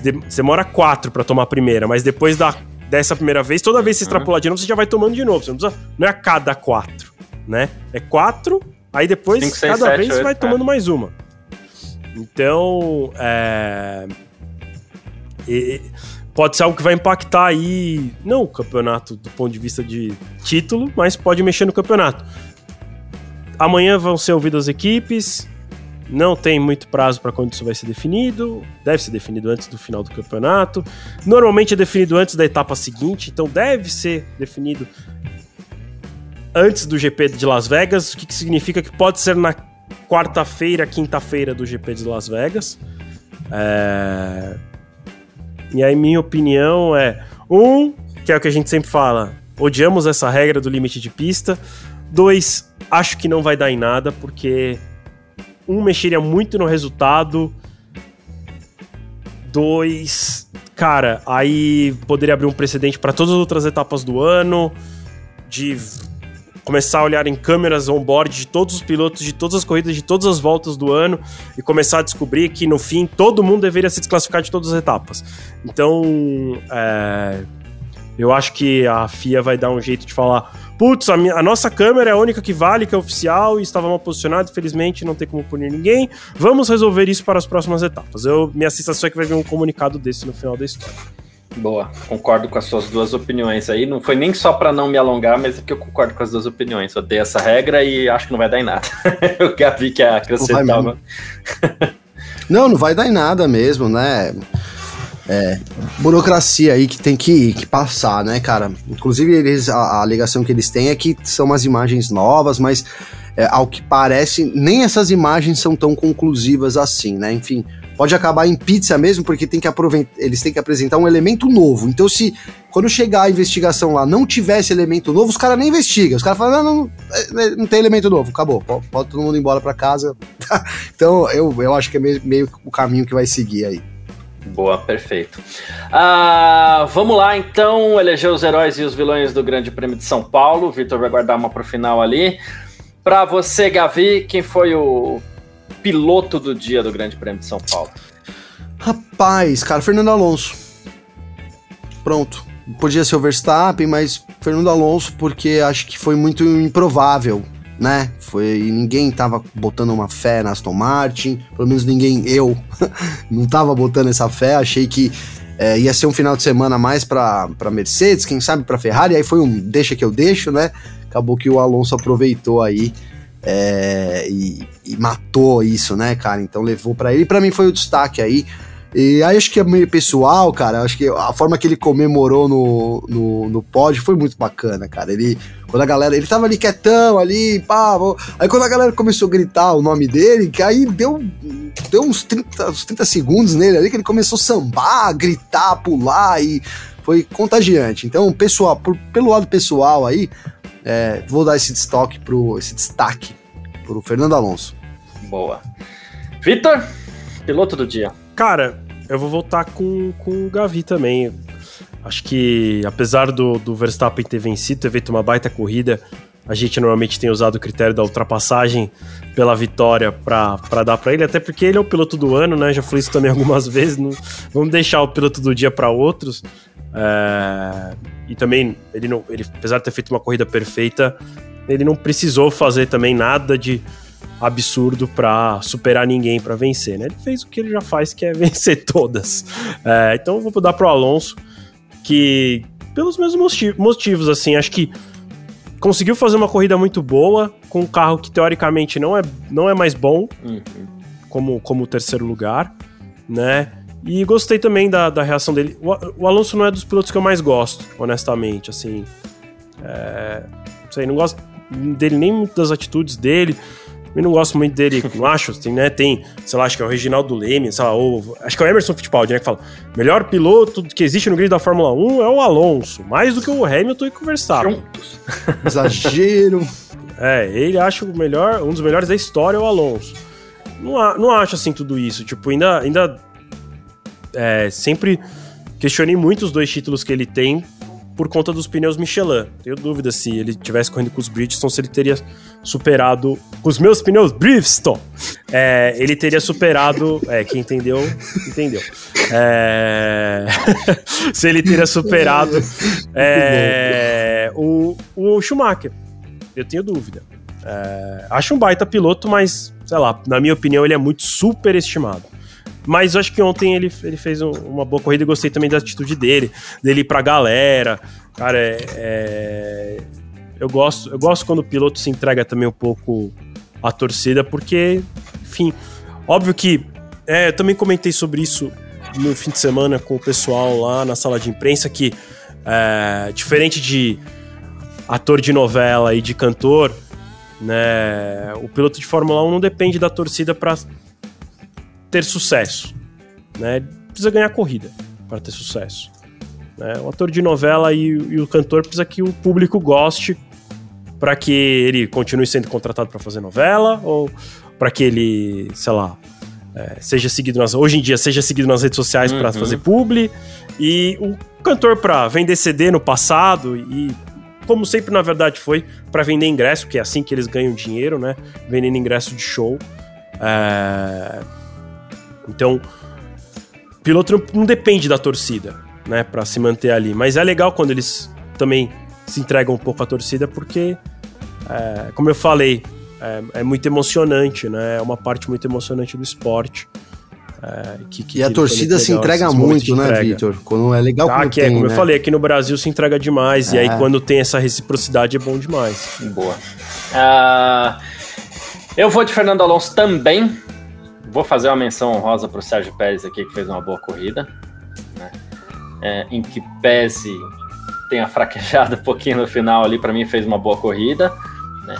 demora quatro para tomar a primeira, mas depois da, dessa primeira vez, toda vez que você extrapolar de novo, você já vai tomando de novo. Você não, precisa, não é a cada quatro, né? É quatro, aí depois, Cinco, seis, cada sete, vez, você vai tomando é. mais uma. Então, é... E, pode ser algo que vai impactar aí, não o campeonato do ponto de vista de título, mas pode mexer no campeonato. Amanhã vão ser ouvidas as equipes, não tem muito prazo para quando isso vai ser definido. Deve ser definido antes do final do campeonato. Normalmente é definido antes da etapa seguinte, então deve ser definido antes do GP de Las Vegas, o que, que significa que pode ser na quarta-feira, quinta-feira do GP de Las Vegas. É... E aí, minha opinião é: um, que é o que a gente sempre fala, odiamos essa regra do limite de pista. Dois, acho que não vai dar em nada, porque um, mexeria muito no resultado. Dois, cara, aí poderia abrir um precedente para todas as outras etapas do ano, de começar a olhar em câmeras on-board de todos os pilotos, de todas as corridas, de todas as voltas do ano e começar a descobrir que no fim todo mundo deveria se desclassificar de todas as etapas. Então, é, eu acho que a FIA vai dar um jeito de falar: putz, a, a, nossa câmera é a única que vale, que é oficial e estava mal posicionada, infelizmente não tem como punir ninguém. Vamos resolver isso para as próximas etapas. Eu, minha sensação é que vai vir um comunicado desse no final da história. Boa, concordo com as suas duas opiniões aí. Não foi nem só para não me alongar, mas é que eu concordo com as duas opiniões. Eu dei essa regra e acho que não vai dar em nada. eu já vi que acrescentava. Não, não vai dar em nada mesmo, né? É, burocracia aí que tem que, que passar, né, cara? Inclusive, eles, a, a alegação que eles têm é que são umas imagens novas, mas é, ao que parece, nem essas imagens são tão conclusivas assim, né? Enfim, pode acabar em pizza mesmo, porque tem que eles têm que apresentar um elemento novo. Então, se quando chegar a investigação lá não tivesse elemento novo, os caras nem investigam. Os caras falam, não, não, não, não, tem elemento novo, acabou, pode, pode todo mundo embora para casa. então, eu, eu acho que é meio, meio o caminho que vai seguir aí. Boa, perfeito. Ah, vamos lá, então, eleger os heróis e os vilões do Grande Prêmio de São Paulo. O Vitor vai guardar uma para o final ali. Para você, Gavi, quem foi o piloto do dia do Grande Prêmio de São Paulo? Rapaz, cara, Fernando Alonso. Pronto. Podia ser o Verstappen, mas Fernando Alonso, porque acho que foi muito improvável, né? Foi ninguém tava botando uma fé na Aston Martin, pelo menos ninguém, eu, não tava botando essa fé. Achei que é, ia ser um final de semana mais para Mercedes, quem sabe para Ferrari. Aí foi um deixa que eu deixo, né? Acabou que o Alonso aproveitou aí é, e, e, matou isso, né, cara? Então levou para ele. Para mim foi o destaque aí. E aí acho que é meio pessoal, cara. Acho que a forma que ele comemorou no, no, no pódio foi muito bacana, cara. Ele, quando a galera, ele tava ali quietão, ali, pá. Aí quando a galera começou a gritar o nome dele, que aí deu, deu uns 30, uns 30 segundos nele ali, que ele começou a sambar, gritar, pular e foi contagiante. Então, pessoal, por, pelo lado pessoal aí, é, vou dar esse destaque pro esse destaque pro Fernando Alonso. Boa. Vitor, piloto do dia. Cara, eu vou voltar com, com o Gavi também. Acho que, apesar do, do Verstappen ter vencido, ter feito uma baita corrida, a gente normalmente tem usado o critério da ultrapassagem pela vitória para dar para ele, até porque ele é o piloto do ano, né? Já falei isso também algumas vezes. Não, vamos deixar o piloto do dia para outros. É, e também, ele, não, ele, apesar de ter feito uma corrida perfeita, ele não precisou fazer também nada de absurdo para superar ninguém para vencer, né? Ele fez o que ele já faz, que é vencer todas. É, então eu vou dar pro Alonso, que pelos mesmos motivos, assim, acho que conseguiu fazer uma corrida muito boa com um carro que teoricamente não é, não é mais bom, uhum. como, como terceiro lugar, né? E gostei também da, da reação dele. O, o, Alonso não é dos pilotos que eu mais gosto, honestamente, assim. É, não sei, não gosto dele nem muito das atitudes dele. Eu não gosto muito dele, não acho, assim, né? Tem, sei lá, acho que é o Reginaldo Leme, sei lá, ou, acho que é o Emerson Fittipaldi, né? Que fala: melhor piloto que existe no grid da Fórmula 1 é o Alonso, mais do que o Hamilton e o Verstappen. Exagero. É, ele acha o melhor, um dos melhores da história é o Alonso. Não, não acho assim tudo isso. Tipo, ainda, ainda é, sempre questionei muito os dois títulos que ele tem por conta dos pneus Michelin. Tenho dúvida se ele tivesse correndo com os Bridgestone, se ele teria superado. Com os meus pneus Bridgestone! É, ele teria superado. É, quem entendeu, entendeu. É, se ele teria superado é, o, o Schumacher. Eu tenho dúvida. É, acho um baita piloto, mas, sei lá, na minha opinião, ele é muito superestimado. Mas acho que ontem ele, ele fez um, uma boa corrida e gostei também da atitude dele, dele ir pra galera. Cara, é, é, eu, gosto, eu gosto quando o piloto se entrega também um pouco à torcida, porque, enfim, óbvio que. É, eu também comentei sobre isso no fim de semana com o pessoal lá na sala de imprensa, que é, diferente de ator de novela e de cantor, né, o piloto de Fórmula 1 não depende da torcida para ter sucesso. Né? Precisa ganhar corrida para ter sucesso. Né? O ator de novela e, e, o cantor precisa que o público goste para que ele continue sendo contratado para fazer novela ou para que ele, sei lá, é, seja seguido nas, hoje em dia seja seguido nas redes sociais uhum. para fazer publi e o cantor para vender CD no passado e como sempre na verdade foi para vender ingresso que é assim que eles ganham dinheiro né vendendo ingresso de show é, então, o piloto não, depende da torcida, né, para se manter ali. Mas é legal quando eles também se entregam um pouco à torcida, porque, é, como eu falei, é, é, muito emocionante, né? É uma parte muito emocionante do esporte. É, que, que, e a torcida se entrega muito, né, Vitor? Quando é legal tá, que é, como né? eu falei, aqui no Brasil se entrega demais. E aí, é. quando tem essa reciprocidade, é bom demais. Boa. Uh, eu vou de Fernando Alonso também. Vou fazer uma menção honrosa para o Sérgio Pérez aqui, que fez uma boa corrida. é, em que pese tenha fraquejado um pouquinho no final ali, para mim fez uma boa corrida. Né?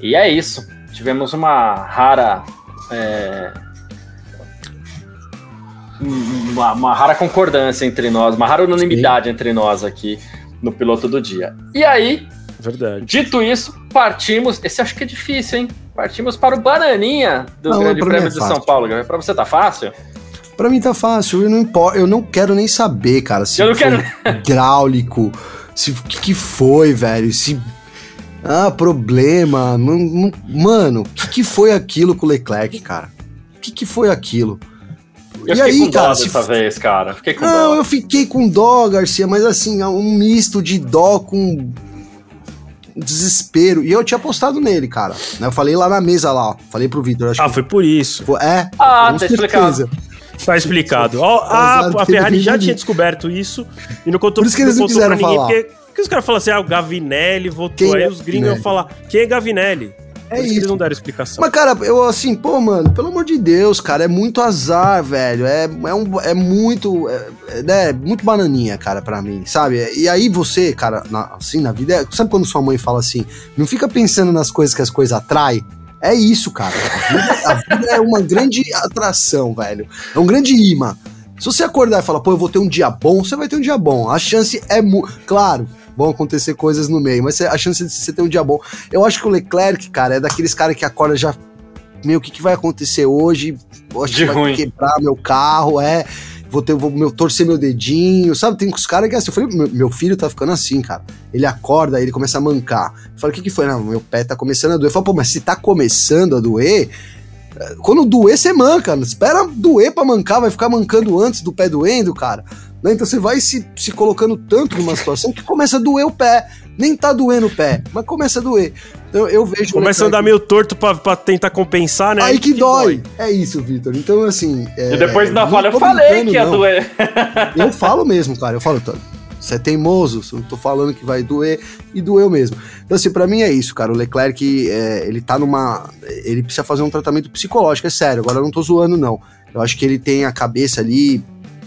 E é isso. Tivemos uma rara. É, uma, uma, rara concordância entre nós, uma rara unanimidade Sim. entre nós aqui no piloto do dia. E aí, Verdade. dito isso, partimos. Esse acho que é difícil, hein? Partimos para o Bananinha do não, Grande Prêmio é de São Paulo. Para você tá fácil? Pra mim tá fácil, eu não, importa, eu não quero nem saber, cara, se eu não quero... hidráulico, se o que, que foi, velho, se ah, problema. Mano, o que, que foi aquilo com o Leclerc, cara? O que, que foi aquilo? Eu e aí, cara, se... dessa vez, cara. Fiquei com Não, dó. eu fiquei com dó, Garcia, mas assim, um misto de dó com desespero. E eu tinha apostado nele, cara. Eu falei lá na mesa lá, ó. Falei pro Vitor. Ah, foi por isso. Foi, é. Ah, tá explicado. Tá explicado. Ó, a, a Ferrari já tinha descoberto isso e não contou, Por isso que eles não, não quiseram ninguém, falar. Porque, porque os caras falam assim, ah, o Gavinelli votou. Quem aí é os gringos vão falar, quem é Gavinelli? É isso. eles não deram explicação. Mas, cara, eu assim, pô, mano, pelo amor de Deus, cara, é muito azar, velho. É, é, um, é muito. É, é, muito bananinha, cara, para mim, sabe? E aí você, cara, na, assim, na vida. É, sabe quando sua mãe fala assim? Não fica pensando nas coisas que as coisas atraem? É isso, cara. A vida, a vida é uma grande atração, velho. É um grande imã. Se você acordar e falar, pô, eu vou ter um dia bom, você vai ter um dia bom. A chance é. Claro, vão acontecer coisas no meio, mas a chance de você ter um dia bom. Eu acho que o Leclerc, cara, é daqueles caras que acorda já. Meu, o que, que vai acontecer hoje? Eu acho de que ruim. vai quebrar meu carro, é. Vou, ter, vou meu, torcer meu dedinho, sabe? Tem uns caras que é assim. Eu falei, meu, meu, filho tá ficando assim, cara. Ele acorda, ele começa a mancar. Eu falei, o que, que foi? Não, meu pé tá começando a doer. Eu falei, pô, mas se tá começando a doer, quando doer, você manca. Espera doer pra mancar, vai ficar mancando antes do pé doendo, cara. Né? Então você vai se, se colocando tanto numa situação que começa a doer o pé. Nem tá doendo o pé, mas começa a doer. Então eu vejo. Começa a andar meio torto pra, pra tentar compensar, né? Aí que, que dói. dói. É isso, Vitor. Então, assim. É, e depois da fala, eu falei que ia não. doer. eu falo mesmo, cara. Eu falo, você é teimoso, eu tô falando que vai doer, e doeu mesmo. Então, assim, pra mim é isso, cara. O Leclerc, é, ele tá numa. Ele precisa fazer um tratamento psicológico, é sério. Agora eu não tô zoando, não. Eu acho que ele tem a cabeça ali,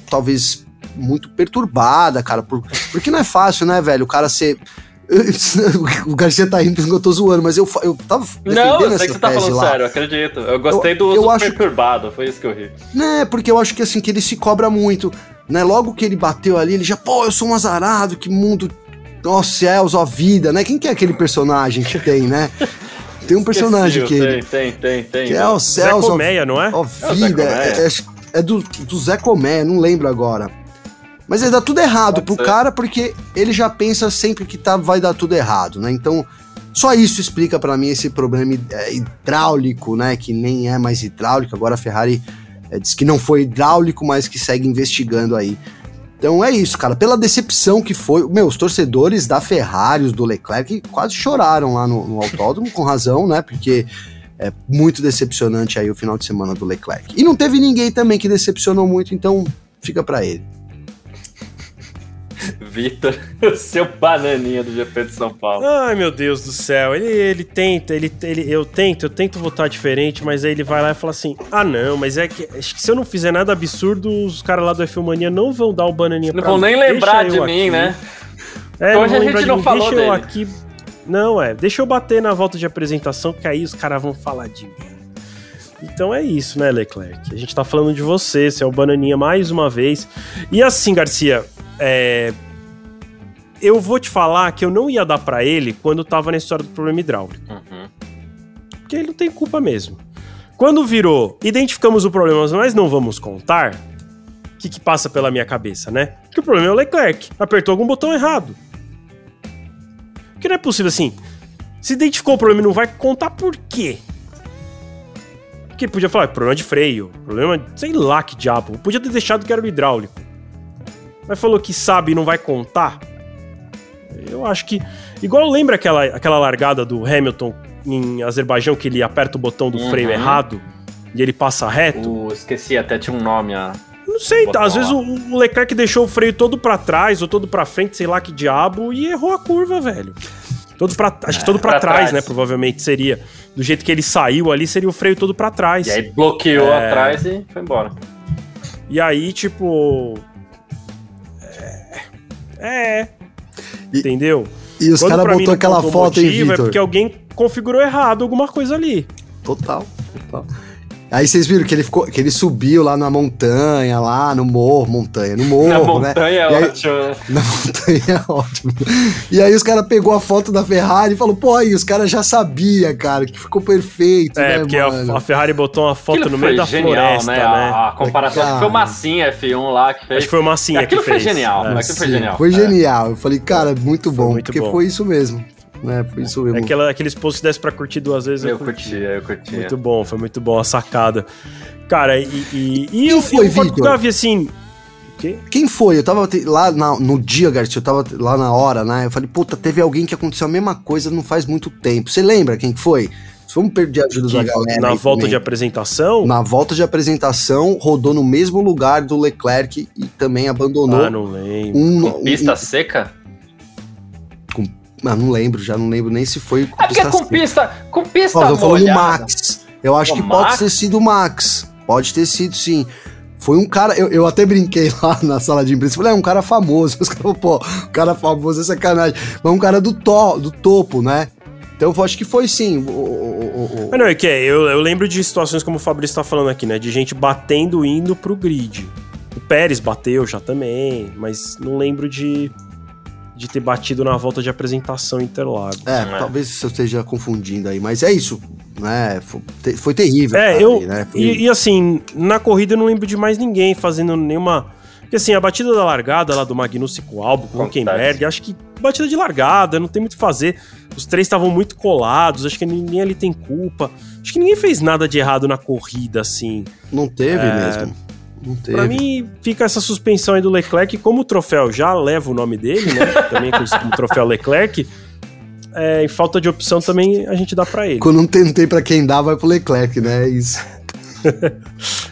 talvez muito perturbada, cara. Por, porque não é fácil, né, velho? O cara ser. o Garcia tá rindo porque eu tô zoando, mas eu, eu tava Não, eu sei que você tá falando lá. sério, acredito. Eu gostei eu, do uso eu acho, perturbado, foi isso que eu ri. Né, porque eu acho que assim, que ele se cobra muito. Né? Logo que ele bateu ali, ele já, pô, eu sou um azarado, que mundo. Ó céus, ó vida, né? Quem que é aquele personagem que tem, né? Tem um personagem que. Tem, tem, tem, tem. Que é o céus. Zé Colmeia, ó, não é? Ó vida. É, é, é, do, do Zé Colmeia, não lembro agora. Mas ele dá tudo errado Pode pro ser. cara porque ele já pensa sempre que tá, vai dar tudo errado, né? Então, só isso explica para mim esse problema é, hidráulico, né? Que nem é mais hidráulico. Agora a Ferrari é, diz que não foi hidráulico, mas que segue investigando aí. Então é isso, cara. Pela decepção que foi. Meu, os torcedores da Ferrari, os do Leclerc, quase choraram lá no, no autódromo, com razão, né? Porque é muito decepcionante aí o final de semana do Leclerc. E não teve ninguém também que decepcionou muito, então fica para ele. Vitor, o seu bananinha do GP de São Paulo. Ai, meu Deus do céu. Ele, ele tenta, ele, ele, eu tento, eu tento votar diferente, mas aí ele vai lá e fala assim: ah, não, mas é que, acho que se eu não fizer nada absurdo, os caras lá do F Mania não vão dar o bananinha não pra Não vão nem lembrar de mim, aqui. né? É, Hoje a gente não mim. falou Deixa dele. eu aqui. Não, é. Deixa eu bater na volta de apresentação, que aí os caras vão falar de mim. Então é isso, né, Leclerc? A gente tá falando de você, você é o Bananinha mais uma vez. E assim, Garcia, é, eu vou te falar que eu não ia dar para ele quando tava na história do problema hidráulico. Uhum. Porque ele não tem culpa mesmo. Quando virou, identificamos o problema, mas não vamos contar, o que, que passa pela minha cabeça, né? Que o problema é o Leclerc. Apertou algum botão errado. Porque não é possível assim. Se identificou o problema e não vai contar por quê? Porque podia falar, problema de freio, problema, sei lá que diabo. Podia ter deixado que era o hidráulico. Mas falou que sabe e não vai contar. Eu acho que. Igual lembra aquela, aquela largada do Hamilton em Azerbaijão que ele aperta o botão do uhum. freio errado e ele passa reto? Uh, esqueci, até tinha um nome. A... Não sei, às vezes o, o, Leclerc deixou o freio todo para trás ou todo para frente, sei lá que diabo, e errou a curva, velho. Todo pra, acho que todo para trás, trás, né? Provavelmente seria. Do jeito que ele saiu ali, seria o freio todo para trás. E aí bloqueou é... atrás e foi embora. E aí, tipo. É. E- Entendeu? E os caras botou aquela foto, hein, motivo, É porque alguém configurou errado alguma coisa ali. Total, total. Aí vocês viram que ele ficou, que ele subiu lá na montanha, lá no morro, montanha, no morro, Na né? montanha é E aí- ótimo. né? Na montanha é ótimo. E aí os caras pegou a foto da Ferrari e falou, pô, aí os caras já sabia, cara, que ficou perfeito, É, né, porque a, mano? a Ferrari botou uma foto Aquilo no meio foi da genial, floresta, né? né? A, a comparação. Acho que foi o Cara. Massinha F1 lá que fez. Acho que foi o Massinha Aquilo que foi fez. genial, É. aquilo foi genial. Foi É. genial. Eu falei, cara, muito bom, muito porque bom. foi isso mesmo. Né? Foi isso mesmo. É aquela, aqueles posts que desse pra curtir duas vezes. Eu curtia, eu curtia. Muito bom, foi muito bom a sacada. Cara, e. E, e, Quem o- foi, e o Ford Vitor? Gavi, assim. Quê? Quem foi? Eu tava lá na- no dia, Garcia, eu tava lá na hora, né? Eu falei, puta, teve alguém que aconteceu a mesma coisa não faz muito tempo. Você lembra quem que foi? Vamos pedir ajuda da galera. na volta também. de apresentação? Na volta de apresentação, rodou no mesmo lugar do Leclerc e também abandonou Ah, não lembro. um, Com pista um- seca? Ah, não lembro, já não lembro nem se foi com É porque com seca. pista, com pista Ó, tô falando do molhada. Max. Eu acho O que Max? pode ter sido o Max. Pode ter sido, sim. Foi um cara, eu, eu até brinquei lá na sala de imprensa. Falei, é um cara famoso. Os caras, pô, um cara famoso é sacanagem. Mas um cara do, to, do topo, né? Então eu acho que foi sim. O, o- o- o- Mas não, é que é, eu, eu lembro de situações como o Fabrício tá falando aqui, né? De gente batendo indo pro grid. O Pérez bateu já também, mas não lembro de, de ter batido na volta de apresentação em Interlagos. É, É. talvez eu esteja confundindo aí, mas é isso, né? Foi, te- foi terrível. É, cara, eu. ali, né? Foi- E, e assim, na corrida eu não lembro de mais ninguém fazendo nenhuma. Porque assim, a batida da largada lá do Magnussen com o Albo, com o Acontece. Huckenberg, acho que batida de largada, não tem muito o que fazer. Os três estavam muito colados, acho que ninguém ali tem culpa. Acho que ninguém fez nada de errado na corrida, assim. Não teve É, mesmo. Pra mim, fica essa suspensão aí do Leclerc, como o troféu já leva o nome dele, né? Também conhecido como troféu Leclerc. É, em falta de opção também a gente dá pra ele. Quando não tem, não tem pra quem dá, vai pro Leclerc, né? É isso.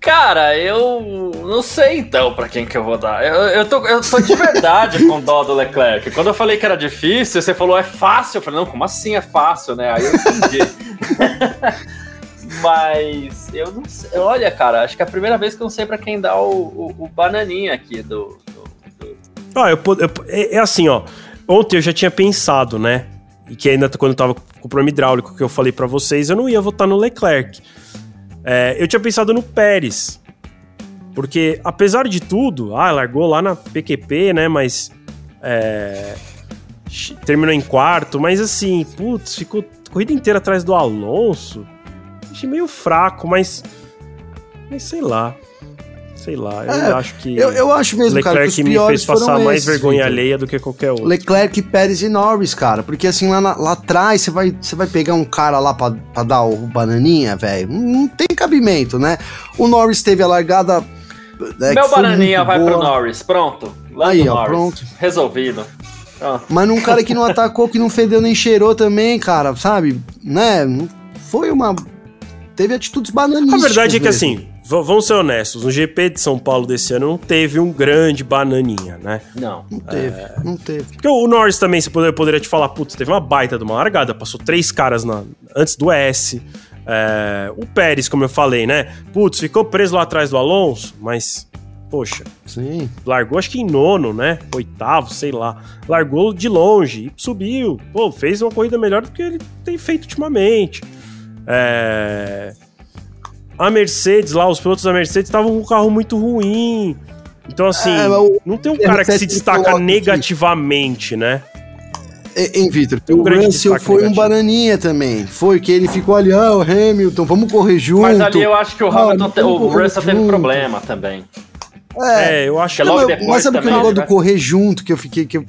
Cara, eu não sei então pra quem que eu vou dar. Eu, eu, tô, eu tô de verdade com dó do Leclerc. Quando eu falei que era difícil, você falou é fácil. Eu falei, não, como assim é fácil, né? Aí eu entendi. Mas eu não sei. Olha, cara, acho que é a primeira vez que eu não sei pra quem dar o, o, o bananinha aqui do. do- do- Ah, eu, eu- é, é assim, ó. Ontem eu já tinha pensado, né? E que ainda quando eu tava com o problema hidráulico que eu falei pra vocês, eu não ia votar no Leclerc. É, eu tinha pensado no Pérez. Porque, apesar de tudo, ah, largou lá na PQP, né? Mas. é, terminou em quarto, mas assim, putz, ficou corrida inteira atrás do Alonso. Achei meio fraco, mas. Mas sei lá. Sei lá, eu É, acho que. Eu, eu acho mesmo, cara, que Leclerc os me piores fez passar foram mais esses, vergonha Vitor. alheia do que qualquer outro. Leclerc, Pérez e Norris, cara. Porque assim, lá, na- lá atrás, você vai, você vai pegar um cara lá pra, pra dar o bananinha, velho. Não, tem cabimento, né? O Norris teve a largada. né, Meu bananinha vai boa, pro Norris. Pronto. Lando Aí, ó, Norris. pronto. Resolvido. Pronto. Mas num cara que não atacou, que não fedeu nem cheirou também, cara, sabe? Né? Foi uma. Teve atitudes A bananísticas. verdade é que mesmo. assim, vamos ser honestos, no GP de São Paulo desse ano não teve um grande bananinha, né? Não. Não teve, É. não teve. Porque o Norris também, você poderia, poderia te falar, putz, teve uma baita de uma largada, passou três caras na- antes do S. É, o Pérez, como eu falei, né? Putz, ficou preso lá atrás do Alonso, mas, poxa, Sim. largou acho que em nono, né? Oitavo, sei lá. Largou de longe e subiu. Pô, fez uma corrida melhor do que ele tem feito ultimamente. É... A Mercedes lá, os pilotos da Mercedes estavam com um carro muito ruim. Então, assim, É, o- não tem um cara que se destaca negativamente, né? E- Hein, Vitor? Um O Russell foi um negativo. bananinha também. Foi que ele ficou ali, ah, o Hamilton, vamos correr junto. Mas ali eu acho que o Ah, Hamilton, te- o Russell teve problema também. É, eu acho que Que Não, logo mas- depois mas sabe aquele também, negócio né? do correr junto que eu fiquei. Que eu,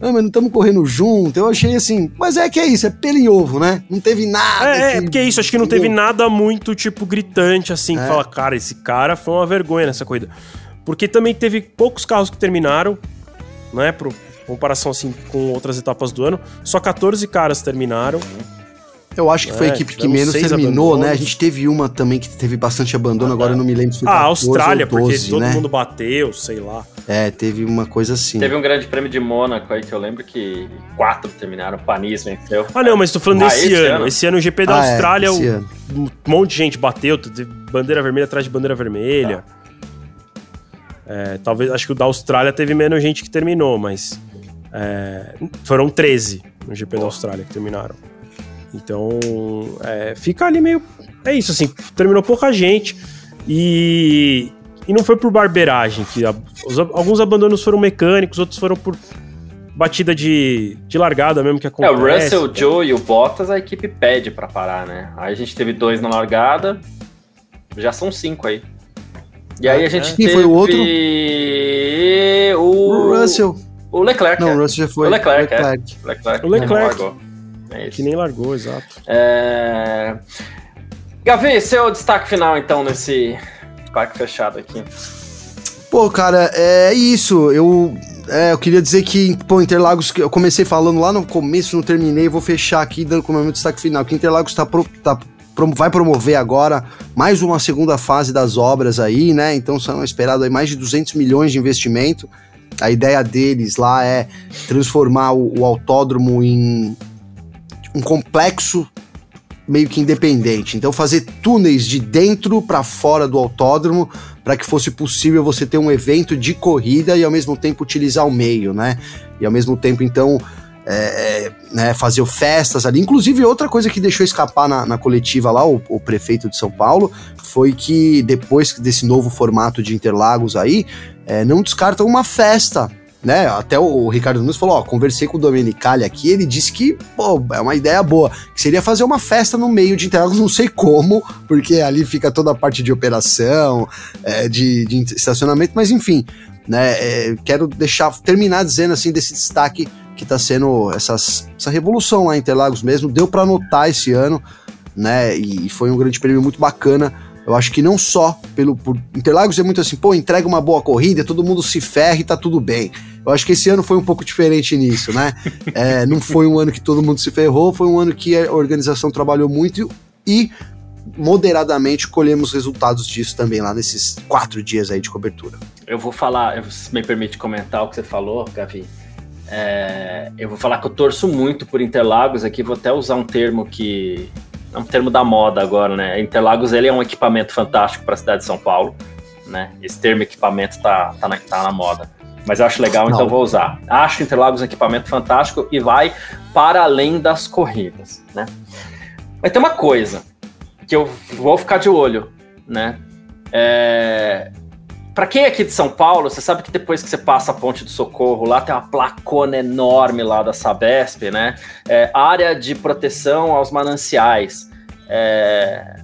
ah, mas não estamos correndo junto. Eu achei assim. Mas é que é isso, é pelo em ovo, né? Não teve nada. É, é, que- porque é isso, acho que não teve nada muito, tipo, gritante, assim, que É. fala, cara, esse cara foi uma vergonha nessa corrida. Porque também teve poucos carros que terminaram, né, pro comparação, assim, com outras etapas do ano. Só 14 caras terminaram. Eu acho que foi a É, equipe que menos terminou, né? A abandonos. gente teve uma também que teve bastante abandono, Ah, agora tá. eu não me lembro se foi Ah, a 14 Austrália, ou 12, porque todo né? mundo bateu, sei lá. É, teve uma coisa assim. Teve um grande prêmio de Mônaco aí que eu lembro que quatro terminaram. Panis venceu. Ah, não, mas tô falando Ah, desse esse ano. ano? Esse ano o GP da Ah, é, Austrália, esse o- ano. um monte de gente bateu, bandeira vermelha atrás de bandeira vermelha. É, talvez, acho que o da Austrália teve menos gente que terminou, mas é, foram 13 no GP da Austrália que terminaram. Então, é, fica ali meio. É isso, assim, terminou pouca gente e, e não foi por barbeiragem, que a, os, alguns abandonos foram mecânicos, outros foram por batida de, de largada mesmo que acontece. É, o Russell, o Joe e o Bottas a equipe pede para parar, né? Aí a gente teve dois na largada, já são cinco aí. E aí a gente é. teve... foi o outro? O... o Russell. O Leclerc. Não, é. o Russell já foi. O Leclerc, Leclerc. É. Leclerc. O Leclerc. É que nem largou, exato. É... Gavi, seu destaque final então nesse parque fechado aqui. Pô, cara, é isso. Eu, é, eu queria dizer que, pô, Interlagos, eu comecei falando lá no começo, não terminei, vou fechar aqui dando como meu destaque final. Que Interlagos tá, pro, tá vai promover agora mais uma segunda fase das obras aí, né? Então são esperados aí mais de 200 milhões de investimento. A ideia deles lá é transformar o, o autódromo em um complexo meio que independente. Então fazer túneis de dentro para fora do autódromo para que fosse possível você ter um evento de corrida e ao mesmo tempo utilizar o meio, né? E ao mesmo tempo então é, é, né, fazer festas ali. Inclusive, outra coisa que deixou escapar na, na coletiva lá, o, o, prefeito de São Paulo, foi que depois desse novo formato de Interlagos aí, é, não descartam uma festa. Né? Até o, Ricardo Nunes falou: ó, conversei com o Domenicali aqui, ele disse que pô, é uma ideia boa, que seria fazer uma festa no meio de Interlagos, não sei como, porque ali fica toda a parte de operação, é, de, de estacionamento, mas enfim, né? É, quero deixar terminar dizendo assim desse destaque que está sendo essas, essa revolução lá em Interlagos mesmo. Deu para notar esse ano, né? E foi um grande prêmio muito bacana. Eu acho que não só pelo por Interlagos é muito assim, pô, entrega uma boa corrida, todo mundo se ferra e tá tudo bem. Eu acho que esse ano foi um pouco diferente nisso, né? É, não foi um ano que todo mundo se ferrou, foi um ano que a organização trabalhou muito e moderadamente colhemos resultados disso também lá nesses quatro dias aí de cobertura. Eu vou falar, se me permite comentar o que você falou, Gavi. É, eu vou falar que eu torço muito por Interlagos aqui, vou até usar um termo que é um termo da moda agora, né? Interlagos ele é um equipamento fantástico para a cidade de São Paulo, né? Esse termo equipamento tá, tá, na, tá na moda. Mas eu acho legal, então Não. então vou usar. Acho Interlagos um equipamento fantástico e vai para além das corridas, né? Mas tem uma coisa que eu vou ficar de olho, né? É, para quem é aqui de São Paulo, você sabe que depois que você passa a Ponte do Socorro, lá tem uma placona enorme lá da Sabesp, né? É, área de proteção aos mananciais. É,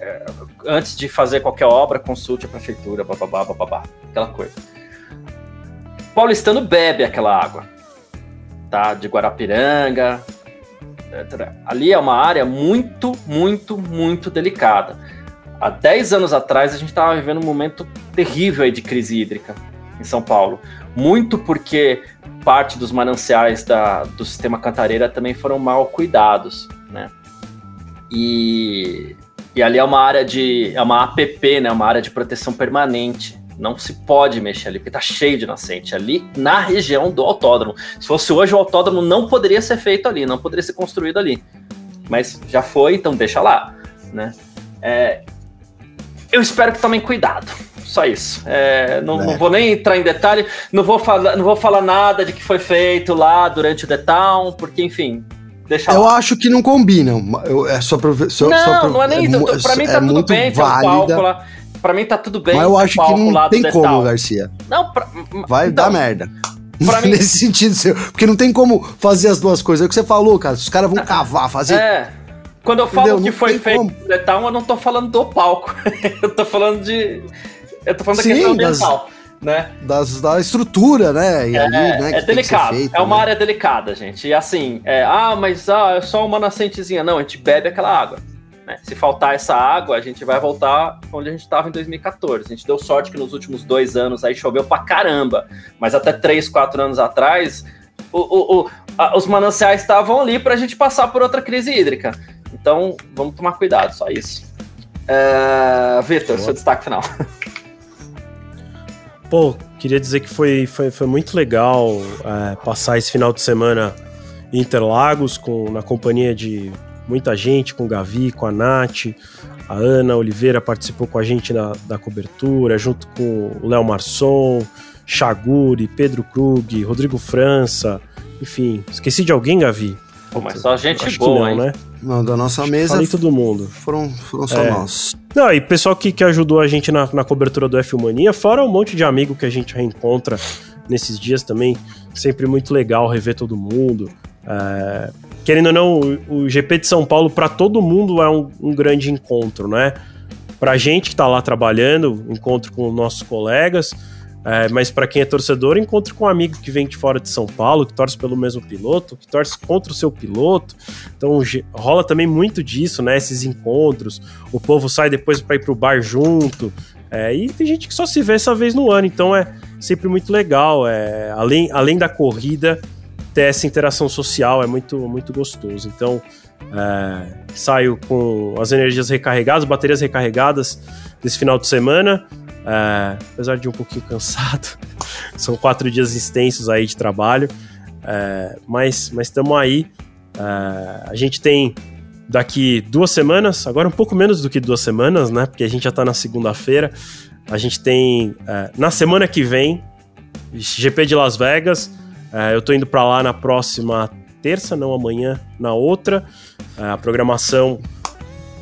é, antes de fazer qualquer obra, consulte a prefeitura, bababá, bababá, aquela coisa. Paulistano bebe aquela água, tá? De Guarapiranga. Ali é uma área muito, muito, muito delicada. Há 10 anos atrás, a gente estava vivendo um momento terrível de crise hídrica em São Paulo. Muito porque parte dos mananciais da, do sistema Cantareira também foram mal cuidados, né? E, e ali é uma área de. é uma APP, né? Uma área de proteção permanente. Não se pode mexer ali, porque tá cheio de nascente ali na região do autódromo. Se fosse hoje, o autódromo não poderia ser feito ali, não poderia ser construído ali. Mas já foi, então deixa lá, né? É, eu espero que tomem cuidado. Só isso. É, não, é. não, vou nem entrar em detalhe, não vou, falar, não vou falar nada de que foi feito lá durante o The Town, porque, enfim, deixa Eu lá. acho que não combinam. Eu, é só pra, só, não, só pra, não é nem. É, pra mim tá é tudo bem, válida, tem um palco lá. Pra mim tá tudo bem. Mas eu acho que não tem como. Garcia. Não, pra, vai então, dar merda. Mim... Nesse sentido seu. Porque não tem como fazer as duas coisas. É o que você falou, cara. Os caras vão ah, cavar, fazer. É. Quando eu falo Entendeu? que foi feito no Detal, eu não tô falando do palco. eu tô falando de. Eu tô falando da Sim, questão ambiental. Das, né? Das, da estrutura, né? E é, ali, né, é delicado. Feito, é uma né? área delicada, gente. E assim, é, ah, mas ah, é só uma nascentezinha. Não, a gente bebe aquela água. Né? Se faltar essa água, a gente vai voltar onde a gente estava em 2014. A gente deu sorte que nos últimos dois anos aí choveu pra caramba. Mas até três, quatro anos atrás, o, o, o a, os mananciais estavam ali para a gente passar por outra crise hídrica. Então, vamos tomar cuidado, só isso. É, Vitor, seu destaque final. Pô, queria dizer que foi, foi, foi muito legal é, passar esse final de semana em Interlagos, com, na companhia de muita gente, com o Gavi, com a Nath, A Ana Oliveira participou com a gente na, da cobertura, junto com o Léo Marçom, Chaguri, Pedro Krug, Rodrigo França, enfim. Esqueci de alguém, Gavi? Pô, mas só gente Acho boa, não, né? Não, da nossa mesa. Falei todo mundo. Foram, foram só é. nós. Não, e pessoal que, que ajudou a gente na, na cobertura do F Mania, fora um monte de amigo que a gente reencontra nesses dias também. Sempre muito legal rever todo mundo. É, querendo ou não, o, o, GP de São Paulo para todo mundo é um, um, grande encontro, né? Pra gente que tá lá trabalhando, encontro com nossos colegas, é, mas para quem é torcedor, encontre com um amigo que vem de fora de São Paulo, que torce pelo mesmo piloto, que torce contra o seu piloto. Então rola também muito disso, né? Esses encontros. O povo sai depois para ir pro bar junto. É, e tem gente que só se vê essa vez no ano, então é sempre muito legal. É, além, além da corrida, ter essa interação social é muito, muito gostoso. Então, é, saio com as energias recarregadas, baterias recarregadas desse final de semana. É, apesar de um pouquinho cansado, são quatro dias extensos aí de trabalho, é, mas estamos aí. É, a gente tem daqui duas semanas, agora um pouco menos do que duas semanas, né? Porque a gente já está na segunda-feira. A gente tem é, na semana que vem GP de Las Vegas. Eu estou indo para lá na próxima terça, não amanhã, na outra. A programação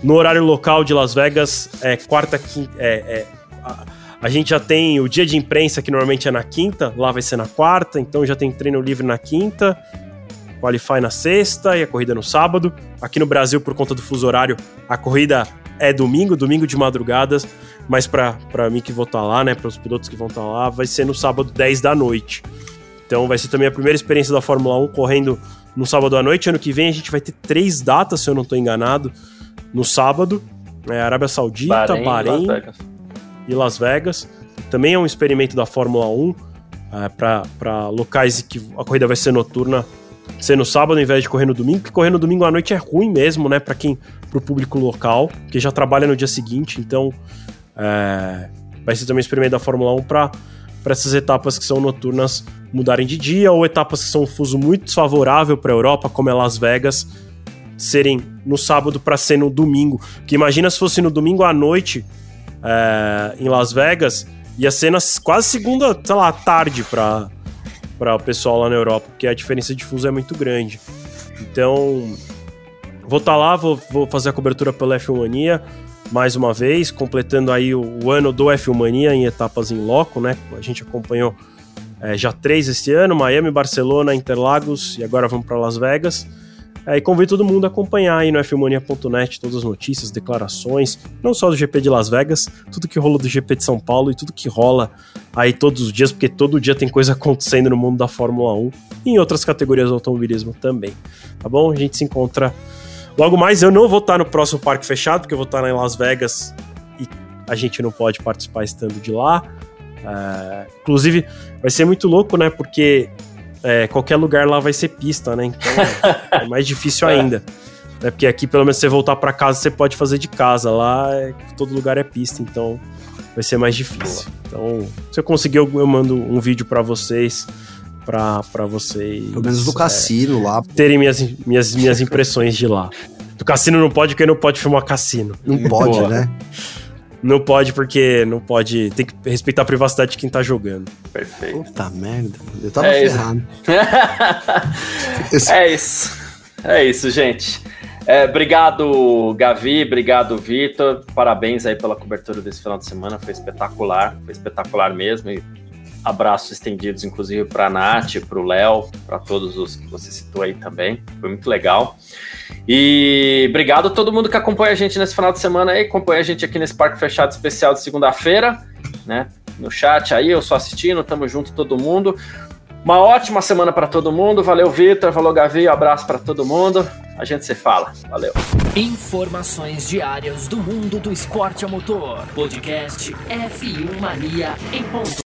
no horário local de Las Vegas é quarta, quinta, é, a, a gente já tem o dia de imprensa, que normalmente é na quinta, lá vai ser na quarta, então já tem treino livre na quinta, Qualify na sexta e a corrida no sábado. Aqui no Brasil, por conta do fuso horário, a corrida é domingo, domingo de madrugadas, mas para mim que vou estar tá lá, né, para os pilotos que vão estar tá lá, vai ser no sábado 10 da noite. Então vai ser também a primeira experiência da Fórmula 1 correndo no sábado à noite. Ano que vem a gente vai ter três datas, se eu não estou enganado, no sábado. É Arábia Saudita, Bahrein, Bahrein e Las Vegas. Também é um experimento da Fórmula 1 é, para locais que a corrida vai ser noturna, ser no sábado ao invés de correr no domingo, porque correr no domingo à noite é ruim mesmo, né, para quem pro público local, que já trabalha no dia seguinte, então é, vai ser também um experimento da Fórmula 1 para para essas etapas que são noturnas mudarem de dia ou etapas que são um fuso muito desfavorável para a Europa, como é Las Vegas, serem no sábado para ser no domingo. Que imagina se fosse no domingo à noite, é, em Las Vegas, ia ser nas quase segunda, sei lá, tarde para para o pessoal lá na Europa, porque a diferença de fuso é muito grande. Então, vou estar tá lá, vou, vou fazer a cobertura pela F1 Mania mais uma vez, completando aí o, o ano do F1 Mania em etapas em loco, né? A gente acompanhou é, já três este ano, Miami, Barcelona, Interlagos e agora vamos para Las Vegas. É, e convido todo mundo a acompanhar aí no fmania.net todas as notícias, declarações, não só do GP de Las Vegas, tudo que rola do GP de São Paulo e tudo que rola aí todos os dias, porque todo dia tem coisa acontecendo no mundo da Fórmula 1 e em outras categorias do automobilismo também. Tá bom? A gente se encontra logo mais. Eu não vou estar no próximo parque fechado, porque eu vou estar em Las Vegas e a gente não pode participar estando de lá. É, inclusive, vai ser muito louco, né? Porque é, qualquer lugar lá vai ser pista, né? Então é mais difícil é. ainda. É porque aqui, pelo menos, você voltar para casa, você pode fazer de casa. Lá, é, todo lugar é pista, então vai ser mais difícil. Então, se eu conseguir, eu, eu mando um vídeo para vocês, para vocês. Pelo menos do cassino é, lá. Terem minhas, minhas, minhas impressões de lá. Do cassino não pode, porque não pode filmar cassino. Não pode, né? Não pode porque não pode. Tem que respeitar a privacidade de quem tá jogando. Perfeito. Puta merda. Eu tava é ferrado. Isso. é isso. É isso, gente. É, obrigado, Gavi. Obrigado, Vitor. Parabéns aí pela cobertura desse final de semana. Foi espetacular. Foi espetacular mesmo. E abraços estendidos, inclusive, para a Nath, para o Léo, para todos os que você citou aí também. Foi muito legal. E obrigado a todo mundo que acompanha a gente nesse final de semana aí, acompanha a gente aqui nesse Parque Fechado especial de segunda-feira, né? No chat aí, eu só assistindo, tamo junto todo mundo. Uma ótima semana para todo mundo. Valeu, Vitor. Valeu, Gavi. Um abraço para todo mundo. A gente se fala. Valeu. Informações diárias do mundo do esporte a motor. Podcast F1 Mania em ponto.